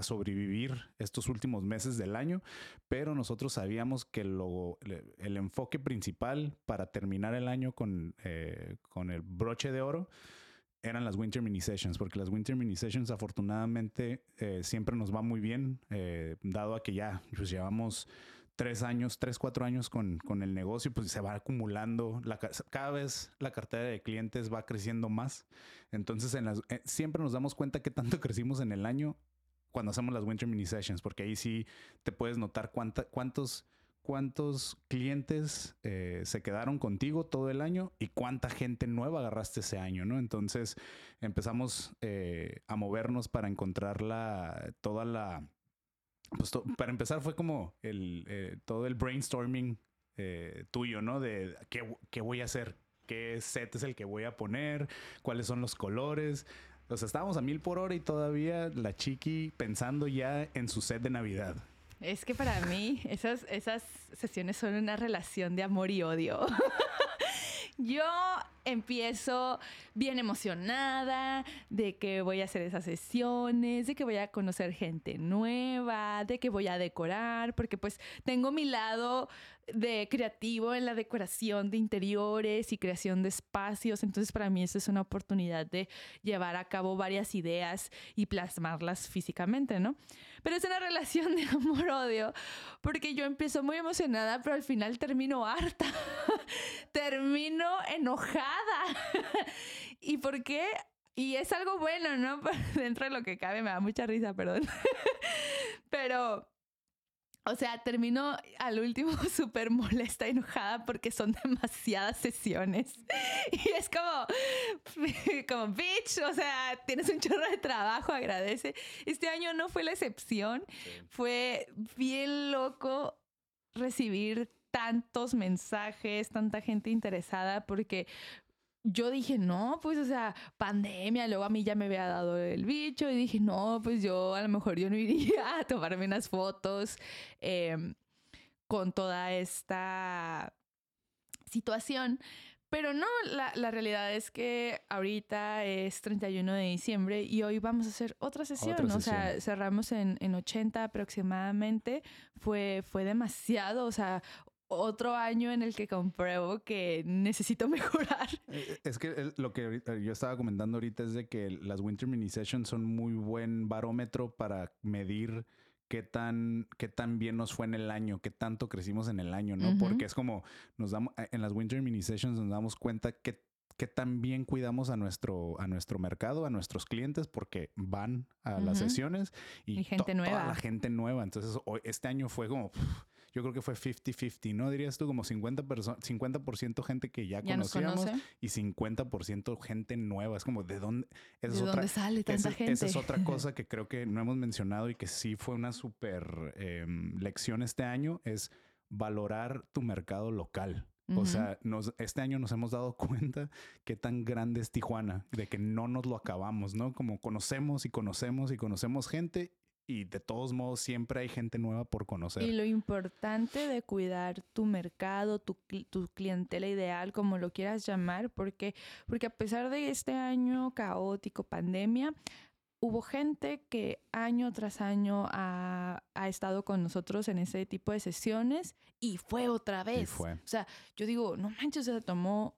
sobrevivir estos últimos meses del año, pero nosotros sabíamos que lo, el enfoque principal para terminar el año con, eh, con el broche de oro eran las Winter Mini Sessions, porque las Winter Mini Sessions afortunadamente eh, siempre nos va muy bien, eh, dado a que ya pues, llevamos tres años, tres, cuatro años con, con el negocio, pues se va acumulando, la, cada vez la cartera de clientes va creciendo más. Entonces en las, eh, siempre nos damos cuenta que tanto crecimos en el año cuando hacemos las Winter Mini Sessions, porque ahí sí te puedes notar cuánta, cuántos cuántos clientes eh, se quedaron contigo todo el año y cuánta gente nueva agarraste ese año, ¿no? Entonces empezamos eh, a movernos para encontrar la, toda la... Pues para empezar fue como el, eh, todo el brainstorming tuyo, ¿no? De qué, qué voy a hacer, qué set es el que voy a poner, cuáles son los colores. O sea, estábamos a mil por hora y todavía la chiqui pensando ya en su set de Navidad. Es que para mí esas, esas sesiones son una relación de amor y odio. Yo empiezo bien emocionada de que voy a hacer esas sesiones, de que voy a conocer gente nueva, de que voy a decorar, porque pues tengo mi lado de creativo en la decoración de interiores y creación de espacios. Entonces para mí eso es una oportunidad de llevar a cabo varias ideas y plasmarlas físicamente, ¿no? Pero es una relación de amor-odio porque yo empiezo muy emocionada, pero al final termino harta, termino enojada. ¿Y por qué? Y es algo bueno, ¿no? Dentro de lo que cabe, me da mucha risa, perdón. pero O sea, termino al último súper molesta, enojada porque son demasiadas sesiones. Y es como, como, bitch, o sea, tienes un chorro de trabajo, agradece. Este año no fue la excepción. Fue bien loco recibir tantos mensajes, tanta gente interesada, porque yo dije, no, pues, o sea, pandemia, luego a mí ya me había dado el bicho y dije, no, pues yo a lo mejor yo no iría a tomarme unas fotos em, con toda esta situación. Pero no, la, realidad es que ahorita es 31 de diciembre y hoy vamos a hacer otra sesión. O sea, cerramos en, en 80 aproximadamente. Fue, fue demasiado. O sea, otro año en el que compruebo que necesito mejorar. Eh, es que lo que yo estaba comentando ahorita es de que las Winter Mini Sessions son muy buen barómetro para medir qué tan, qué tan bien nos fue en el año, qué tanto crecimos en el año, ¿no? Porque es como nos damos, eh, en las Winter Mini Sessions nos damos cuenta que qué tan bien cuidamos a nuestro, a nuestro mercado, a nuestros clientes, porque van a las sesiones y, gente nueva. Toda la gente nueva. Entonces, hoy, este año fue como, yo creo que fue 50-50, ¿no? Dirías tú como 50%, 50 gente que ya, conocíamos y 50% gente nueva. Es como, ¿de dónde? ¿De dónde sale tanta gente? Esa es otra cosa que creo que no hemos mencionado y que sí fue una súper em, lección este año, es valorar tu mercado local. O sea, nos, este año nos hemos dado cuenta qué tan grande es Tijuana, de que no nos lo acabamos, ¿no? Como conocemos y conocemos y conocemos gente y de todos modos siempre hay gente nueva por conocer. Y lo importante de cuidar tu mercado, tu, tu, clientela ideal, como lo quieras llamar, porque, porque a pesar de este año caótico, pandemia, hubo gente que año tras año ha, ha, estado con nosotros en ese tipo de sesiones y fue otra vez. fue. O sea, yo digo, no manches, se tomó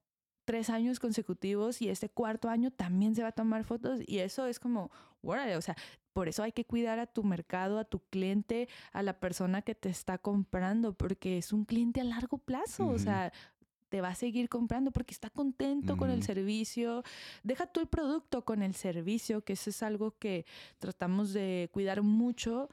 tres años consecutivos y este cuarto año también se va a tomar fotos y eso es como, o sea, por eso hay que cuidar a tu mercado, a tu cliente, a la persona que te está comprando, porque es un cliente a largo plazo, o sea, te va a seguir comprando porque está contento con el servicio. Deja tú el producto con el servicio, que eso es algo que tratamos de cuidar mucho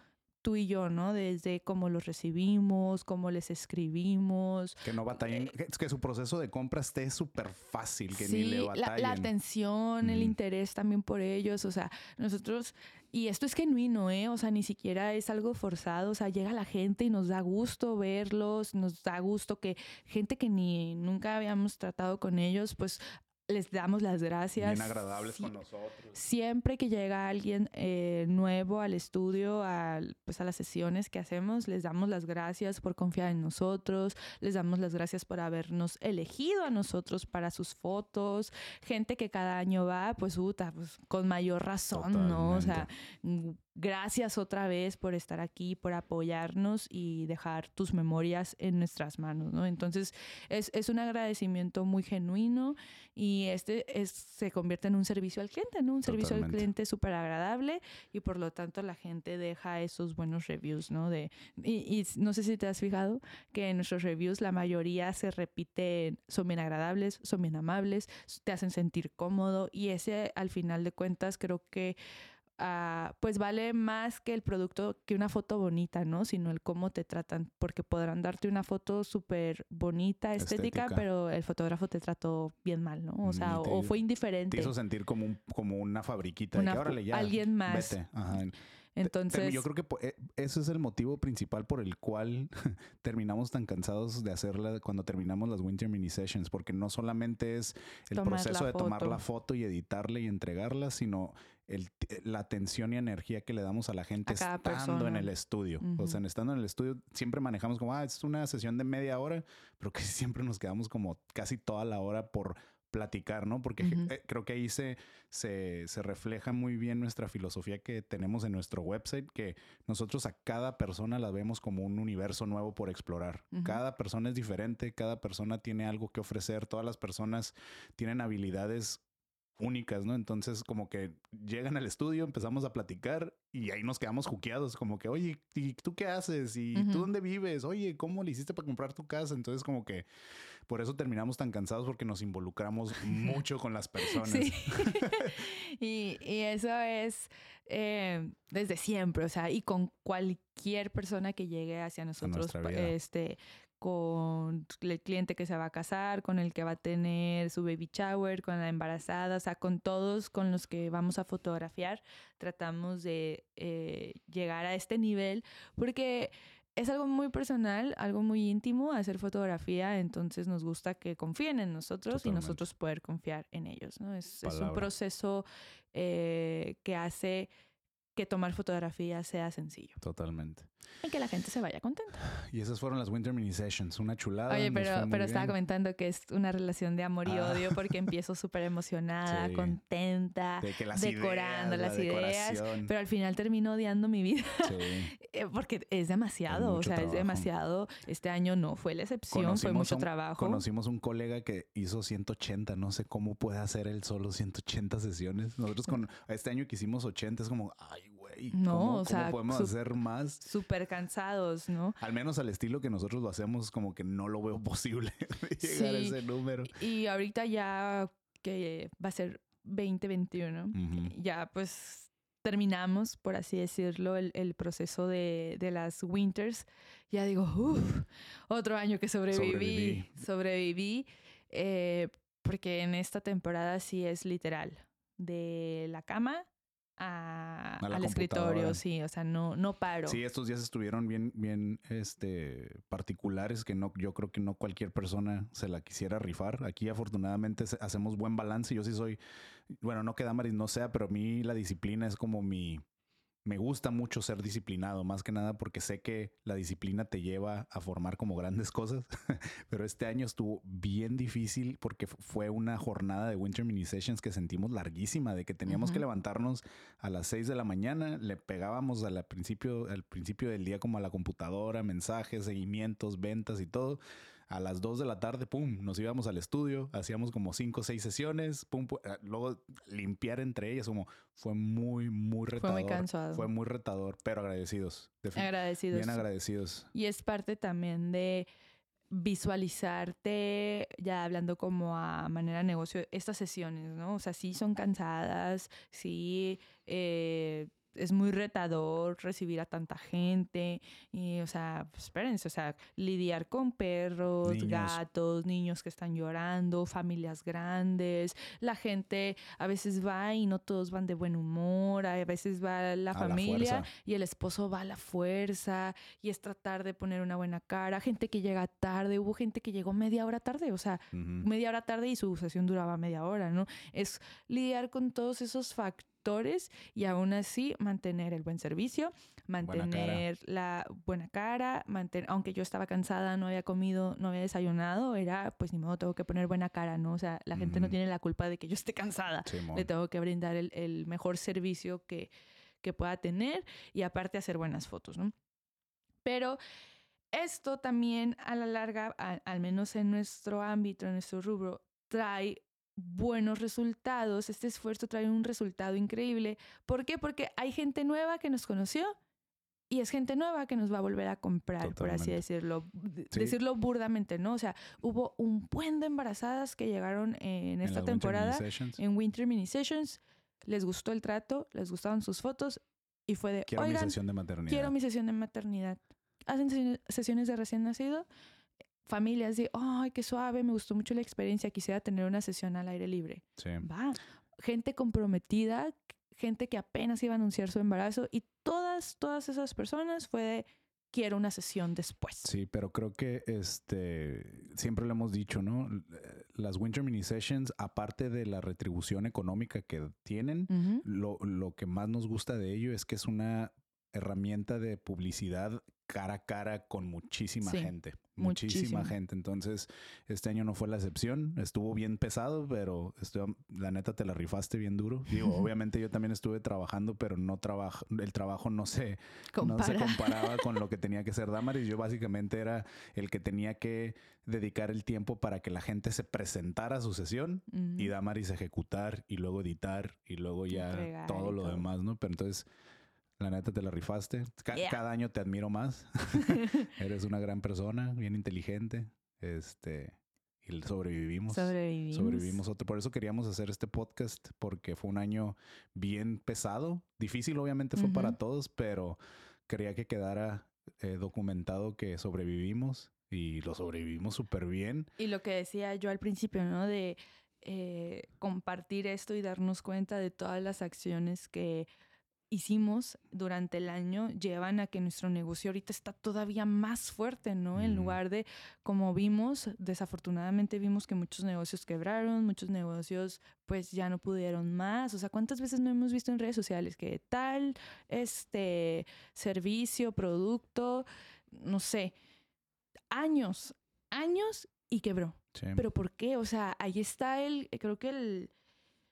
tú y yo, ¿no? Desde cómo los recibimos, cómo les escribimos. Que no batallen, eh, que su proceso de compra esté súper fácil, que ni le batallen. La, la atención, el interés también por ellos, o sea, nosotros, y esto es genuino, ¿eh? O sea, ni siquiera es algo forzado, o sea, llega la gente y nos da gusto verlos, nos da gusto que gente que ni nunca habíamos tratado con ellos, pues les damos las gracias. Bien agradables con nosotros. Siempre que llega alguien eh, nuevo al estudio, a, pues a las sesiones que hacemos, les damos las gracias por confiar en nosotros, les damos las gracias por habernos elegido a nosotros para sus fotos. Gente que cada año va, pues, puta, pues con mayor razón, ¿no? O sea, Gracias otra vez por estar aquí, por apoyarnos y dejar tus memorias en nuestras manos, ¿no? Entonces, es, es un agradecimiento muy genuino y este es, se convierte en un servicio al cliente, ¿no? Un servicio al cliente súper agradable y por lo tanto la gente deja esos buenos reviews, ¿no? De, y, y, no sé si te has fijado que en nuestros reviews la mayoría se repiten, son bien agradables, son bien amables, te hacen sentir cómodo y ese al final de cuentas creo que Ah, pues vale más que el producto, que una foto bonita, ¿no? Sino el cómo te tratan, porque podrán darte una foto súper bonita, estética, pero el fotógrafo te trató bien mal, ¿no? O sea, o fue indiferente. Te hizo sentir como, un, como una fabriquita. Una, alguien más. Entonces. Yo creo que eh, ese es el motivo principal por el cual terminamos tan cansados de hacerla cuando terminamos las Winter Mini Sessions, porque no solamente es el proceso de tomar la foto y editarla y entregarla, sino el, la atención y energía que le damos a la gente estando en el estudio. O sea, estando en el estudio siempre manejamos como, ah, es una sesión de media hora, pero que siempre nos quedamos como casi toda la hora por platicar, ¿no? Porque eh, creo que ahí se, se, refleja muy bien nuestra filosofía que tenemos en nuestro website, que nosotros a cada persona la vemos como un universo nuevo por explorar. Cada persona es diferente, cada persona tiene algo que ofrecer, todas las personas tienen habilidades únicas, ¿no? Entonces, como que llegan al estudio, empezamos a platicar y ahí nos quedamos juqueados, como que, oye, ¿y tú qué haces? ¿Y tú dónde vives? Oye, ¿cómo le hiciste para comprar tu casa? Entonces, como que por eso terminamos tan cansados porque nos involucramos mucho con las personas. y, y eso es eh, desde siempre, o sea, y con cualquier persona que llegue hacia nosotros, este, con el cliente que se va a casar, con el que va a tener su baby shower, con la embarazada, o sea, con todos con los que vamos a fotografiar, tratamos de eh, llegar a este nivel, porque es algo muy personal, algo muy íntimo hacer fotografía, entonces nos gusta que confíen en nosotros Totalmente. y nosotros poder confiar en ellos. ¿no? Es, es un proceso eh, que hace que tomar fotografía sea sencillo Totalmente. Y que la gente se vaya contenta. Y esas fueron las Winter Mini Sessions. Una chulada. Oye, fue pero, pero estaba bien. comentando que es una relación de amor y Ah. odio porque empiezo súper emocionada, Sí. contenta, De que las decorando ideas, las la ideas, pero al final termino odiando mi vida Sí. eh, porque es demasiado, o mucho sea, es trabajo. demasiado. Este año no fue la excepción, fue Conocimos mucho un- trabajo. Conocimos un colega que hizo 180. No sé cómo puede hacer él solo 180 sesiones. Nosotros con este año que hicimos 80 es como, ay, güey. No, ¿cómo, o cómo sea, podemos su- hacer más? Súper cansados, ¿no? Al menos al estilo que nosotros lo hacemos, como que no lo veo posible llegar a ese número. Y ahorita ya que va a ser 2021, Ujú. ya pues terminamos, por así decirlo, el, el proceso de, de las winters. Ya digo, uff, otro año que sobreviví. Sobreviví. eh, porque en esta temporada sí es literal. De la cama a- al escritorio, sí. O sea, no, no paro. Sí, estos días estuvieron bien, bien, este, particulares que no, yo creo que no cualquier persona se la quisiera rifar. Aquí afortunadamente hacemos buen balance. Yo sí soy, bueno, no que Damaris no sea, pero a mí la disciplina es como mi, me gusta mucho ser disciplinado, más que nada porque sé que la disciplina te lleva a formar como grandes cosas. pero este año estuvo bien difícil porque fu- fue una jornada de Winter Mini Sessions que sentimos larguísima, de que teníamos que levantarnos a las 6 de la mañana, le pegábamos al principio, al principio del día como a la computadora, mensajes, seguimientos, ventas y todo. A las 2 de la tarde, pum, nos íbamos al estudio, hacíamos como 5 o 6 sesiones, pum, pu- ah, luego limpiar entre ellas, como fue muy, muy Fue retador. muy cansado. Fue muy retador, pero agradecidos. Agradecidos. Bien agradecidos. Y es parte también de visualizarte, ya hablando como a manera de negocio, estas sesiones, ¿no? O sea, sí son cansadas, sí eh, es muy retador recibir a tanta gente, y, o sea, pues, espérense, o sea, lidiar con perros, Niños. gatos, niños que están llorando, familias grandes, la gente a veces va y no todos van de buen humor, a veces va la A la familia fuerza. y el esposo va a la fuerza y es tratar de poner una buena cara, gente que llega tarde, hubo gente que llegó media hora tarde, o sea, Ujú. media hora tarde y su sesión duraba media hora, ¿no? Es lidiar con todos esos factores y aún así mantener el buen servicio, mantener la buena cara, mantener, aunque yo estaba cansada, no había comido, no había desayunado, era pues ni modo, tengo que poner buena cara, ¿no? O sea, la gente no Ujú. tiene la culpa de que yo esté cansada le tengo que brindar el, el mejor servicio que, que pueda tener y aparte hacer buenas fotos, ¿no? Pero esto también a la larga, al menos en nuestro ámbito, en nuestro rubro, trae buenos resultados. Este esfuerzo trae un resultado increíble. ¿Por qué? Porque hay gente nueva que nos conoció y es gente nueva que nos va a volver a comprar, por así Totalmente. decirlo. Sí. Decirlo burdamente, ¿no? O sea, hubo un buen de embarazadas que llegaron en En esta Winter Mini temporada Sessions. en Winter Mini Sessions, les gustó el trato, les gustaban sus fotos y fue de, Quiero mi oigan, sesión de maternidad. quiero mi sesión de maternidad. Hacen sesiones de recién nacido, familias de, ay, qué suave, me gustó mucho la experiencia, quisiera tener una sesión al aire libre. Sí. Va, gente comprometida, gente que apenas iba a anunciar su embarazo y todas, todas esas personas fue de, quiero una sesión después. Sí, pero creo que este siempre lo hemos dicho, ¿no? Las Winter Mini Sessions, aparte de la retribución económica que tienen, lo, lo que más nos gusta de ello es que es una herramienta de publicidad cara a cara con muchísima Sí, gente. Muchísima muchísimo. gente. Entonces, este año no fue la excepción. Estuvo bien pesado, pero estuvo- la neta te la rifaste bien duro. Digo, obviamente yo también estuve trabajando, pero no trabajo, el trabajo no se, no se Compara. comparaba con lo que tenía que ser Damaris. Yo básicamente era el que tenía que dedicar el tiempo para que la gente se presentara a su sesión y Damaris ejecutar y luego editar y luego ya Entregar todo y lo todo. demás, ¿no? Pero entonces, la neta te la rifaste. Ca- Yeah. Cada año te admiro más. Eres una gran persona, bien inteligente. Este, y sobrevivimos. Sobrevivimos. Sobrevivimos otro. Por eso queríamos hacer este podcast, porque fue un año bien pesado. Difícil, obviamente, fue para todos, pero quería que quedara eh, documentado que sobrevivimos y lo sobrevivimos súper bien. Y lo que decía yo al principio, ¿no? De eh, compartir esto y darnos cuenta de todas las acciones que hicimos durante el año llevan a que nuestro negocio ahorita está todavía más fuerte, ¿no? En Ujú. lugar de, como vimos, desafortunadamente vimos que muchos negocios quebraron, muchos negocios pues ya no pudieron más. O sea, ¿cuántas veces no hemos visto en redes sociales que tal este servicio, producto, no sé, años, años y quebró? Sí. ¿Pero por qué? O sea, ahí está el, creo que el,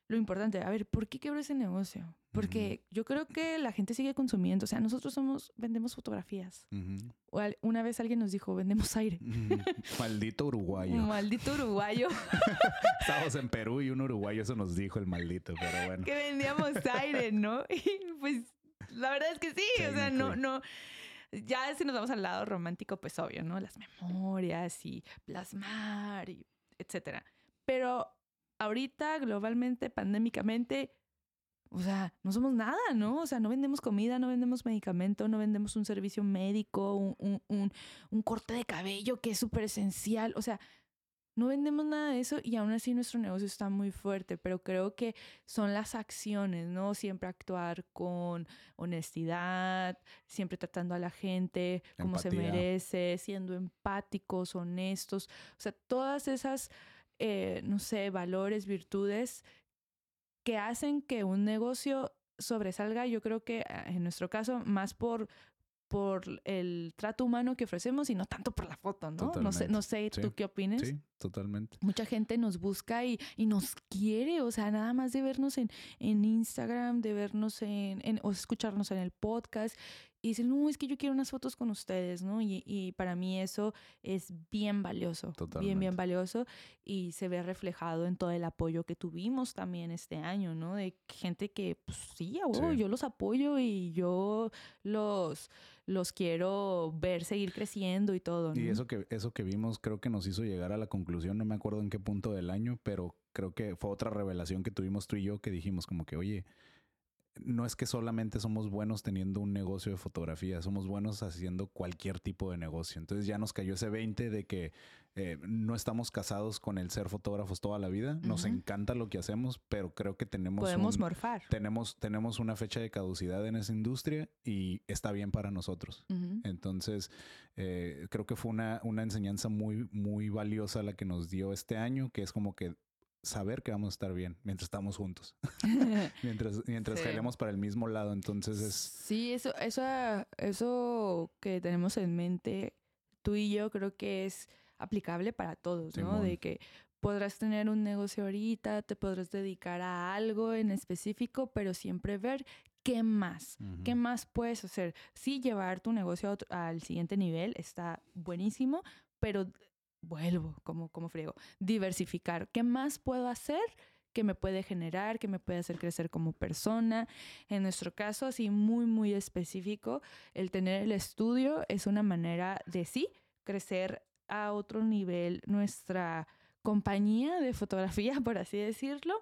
lo importante. A ver, ¿por qué quebró ese negocio? Porque yo creo que la gente sigue consumiendo. O sea, nosotros somos, vendemos fotografías. O al- una vez alguien nos dijo, vendemos aire. Maldito uruguayo. Maldito uruguayo Estábamos en Perú y un uruguayo eso nos dijo el maldito, pero bueno. que vendíamos aire, ¿no? Y pues la verdad es que sí. O sea, no, no. Ya si nos vamos al lado romántico, pues obvio, ¿no? Las memorias y plasmar y etcétera. Pero ahorita, globalmente, pandémicamente, o sea, no somos nada, ¿no? O sea, no vendemos comida, no vendemos medicamento, no vendemos un servicio médico, un, un- un- un corte de cabello que es súper esencial. O sea, no vendemos nada de eso y aún así nuestro negocio está muy fuerte, pero creo que son las acciones, ¿no? Siempre actuar con honestidad, siempre tratando a la gente como se merece, siendo empáticos, honestos. O sea, todas esas, eh, no sé, valores, virtudes que hacen que un negocio sobresalga, yo creo que ah, en nuestro caso, más por por el trato humano que ofrecemos y no tanto por la foto, ¿no? No sé, no sé Sí. tú qué opines. Sí, totalmente. Mucha gente nos busca y, y nos quiere, o sea, nada más de vernos en, en Instagram, de vernos en, en- o escucharnos en el podcast. Y dicen, no, es que yo quiero unas fotos con ustedes, ¿no? Y, y para mí eso es bien valioso, bien, Totalmente. bien valioso. Y se ve reflejado en todo el apoyo que tuvimos también este año, ¿no? De gente que, pues sí, a huevo, Sí. yo los apoyo y yo los, los quiero ver seguir creciendo y todo, ¿no? Y eso que, eso que vimos creo que nos hizo llegar a la conclusión, no me acuerdo en qué punto del año, pero creo que fue otra revelación que tuvimos tú y yo que dijimos como que, oye, no es que solamente somos buenos teniendo un negocio de fotografía, somos buenos haciendo cualquier tipo de negocio. Entonces ya nos cayó ese 20 de que eh, no estamos casados con el ser fotógrafos toda la vida, nos encanta lo que hacemos, pero creo que tenemos Podemos un- morfar. tenemos, tenemos una fecha de caducidad en esa industria y está bien para nosotros. Entonces, eh, creo que fue una, una enseñanza muy, muy valiosa la que nos dio este año, que es como que saber que vamos a estar bien mientras estamos juntos, mientras, mientras Sí. jalemos para el mismo lado. Entonces es Sí, eso, eso, eso que tenemos en mente, tú y yo, creo que es aplicable para todos, ¿no? Simón. De que podrás tener un negocio ahorita, te podrás dedicar a algo en específico, pero siempre ver qué más, ujú, qué más puedes hacer. Sí, llevar tu negocio al siguiente nivel está buenísimo, pero vuelvo, como, como friego, diversificar. ¿Qué más puedo hacer? que me puede generar, que me puede hacer crecer como persona. En nuestro caso, así muy, muy específico, el tener el estudio es una manera de sí crecer a otro nivel nuestra compañía de fotografía, por así decirlo.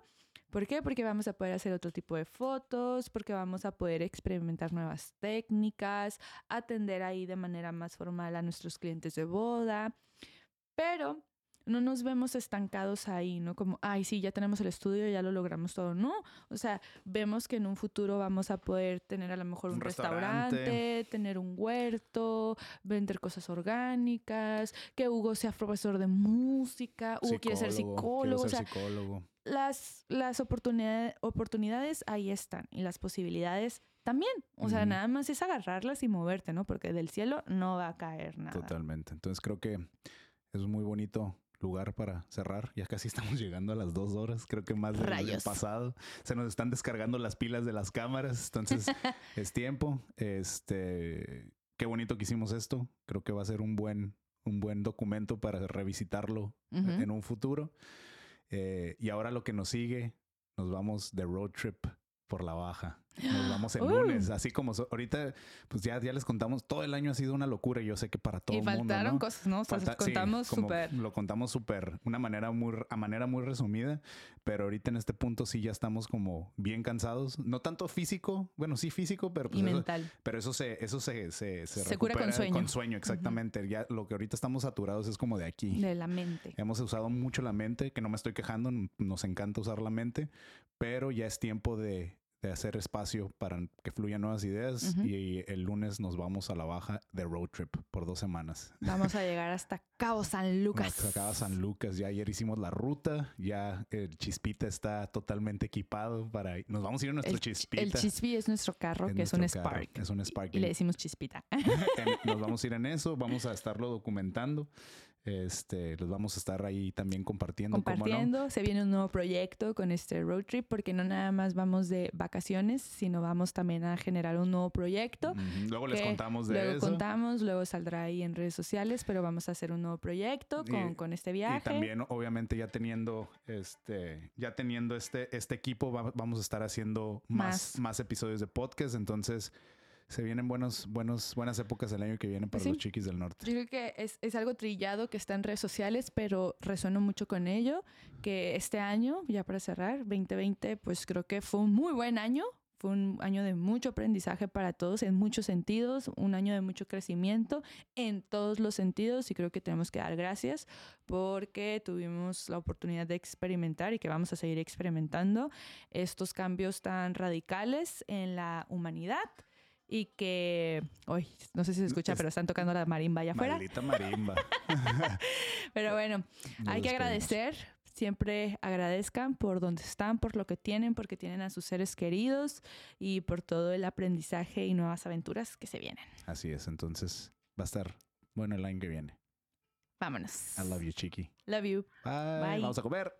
¿Por qué? Porque vamos a poder hacer otro tipo de fotos, porque vamos a poder experimentar nuevas técnicas, atender ahí de manera más formal a nuestros clientes de boda. Pero no nos vemos estancados ahí, ¿no? Como, ay, sí, ya tenemos el estudio, ya lo logramos todo. No, o sea, vemos que en un futuro vamos a poder tener a lo mejor un, Un restaurante. restaurante. tener un huerto, vender cosas orgánicas, que Hugo sea profesor de música, Hugo quiere ser psicólogo, o sea, psicólogo. las, las oportunidades, oportunidades ahí están y las posibilidades también. O sea, nada más es agarrarlas y moverte, ¿no? Porque del cielo no va a caer nada. Totalmente. Entonces creo que es un muy bonito lugar para cerrar. Ya casi estamos llegando a las dos horas. Creo que más del, pasado. Se nos están descargando las pilas de las cámaras. Entonces es tiempo. Este, qué bonito que hicimos esto. Creo que va a ser un buen, un buen documento para revisitarlo Ujú. en un futuro. Eh, y ahora lo que nos sigue, nos vamos de road trip por la baja. Nos vamos el Uh. lunes, así como so- ahorita, pues ya, ya les contamos, todo el año ha sido una locura y yo sé que para todo y el mundo. faltaron ¿no? cosas, ¿no? O sea, Falta- contamos sí, súper. Lo contamos súper, una manera muy, a manera muy resumida, pero ahorita en este punto sí ya estamos como bien cansados. No tanto físico, bueno, sí físico, pero pues Y eso, mental. pero eso se, eso se, se, se, Se cura con sueño. Con sueño, exactamente. Ya lo que ahorita estamos saturados es como de aquí. De la mente. Hemos usado mucho la mente, que no me estoy quejando, nos encanta usar la mente, pero ya es tiempo de, de hacer espacio para que fluyan nuevas ideas Ujú. y el lunes nos vamos a la baja de road trip por dos semanas. Vamos a llegar hasta Cabo San Lucas. Nos acaba San Lucas, ya ayer hicimos la ruta, ya el Chispita está totalmente equipado para nos vamos a ir a nuestro El, ch- Chispita. el Chispi es nuestro carro, Es que es un nuestro carro, Spark. Es un Spark. Y le decimos Chispita. Nos vamos a ir en eso, vamos a estarlo documentando. Este, los vamos a estar ahí también compartiendo. ¿cómo no? Compartiendo, se viene un nuevo proyecto con este road trip, porque no nada más vamos de vacaciones, sino vamos también a generar un nuevo proyecto. Luego les contamos de Luego eso. contamos, luego saldrá ahí en redes sociales, pero vamos a hacer un nuevo proyecto Y- con, con este viaje. Y también, obviamente, ya teniendo este, ya teniendo este, este equipo, va- vamos a estar haciendo más, Más. más episodios de podcast. Entonces, se vienen buenos, buenos, buenas épocas el año que viene para sí. los chiquis del norte. Yo creo que es, es algo trillado que está en redes sociales, pero resueno mucho con ello, que este año, ya para cerrar, 2020, pues creo que fue un muy buen año. Fue un año de mucho aprendizaje para todos en muchos sentidos, un año de mucho crecimiento en todos los sentidos y creo que tenemos que dar gracias porque tuvimos la oportunidad de experimentar y que vamos a seguir experimentando estos cambios tan radicales en la humanidad y que, hoy no sé si se escucha, Es- pero están tocando la marimba allá afuera. Maldita marimba. Pero bueno, hay que agradecer, siempre agradezcan por donde están, por lo que tienen, porque tienen a sus seres queridos y por todo el aprendizaje y nuevas aventuras que se vienen. Así es. Entonces, va a estar bueno el año que viene. Vámonos. I love you, chiqui. Love you. Bye. Bye. Vamos a comer.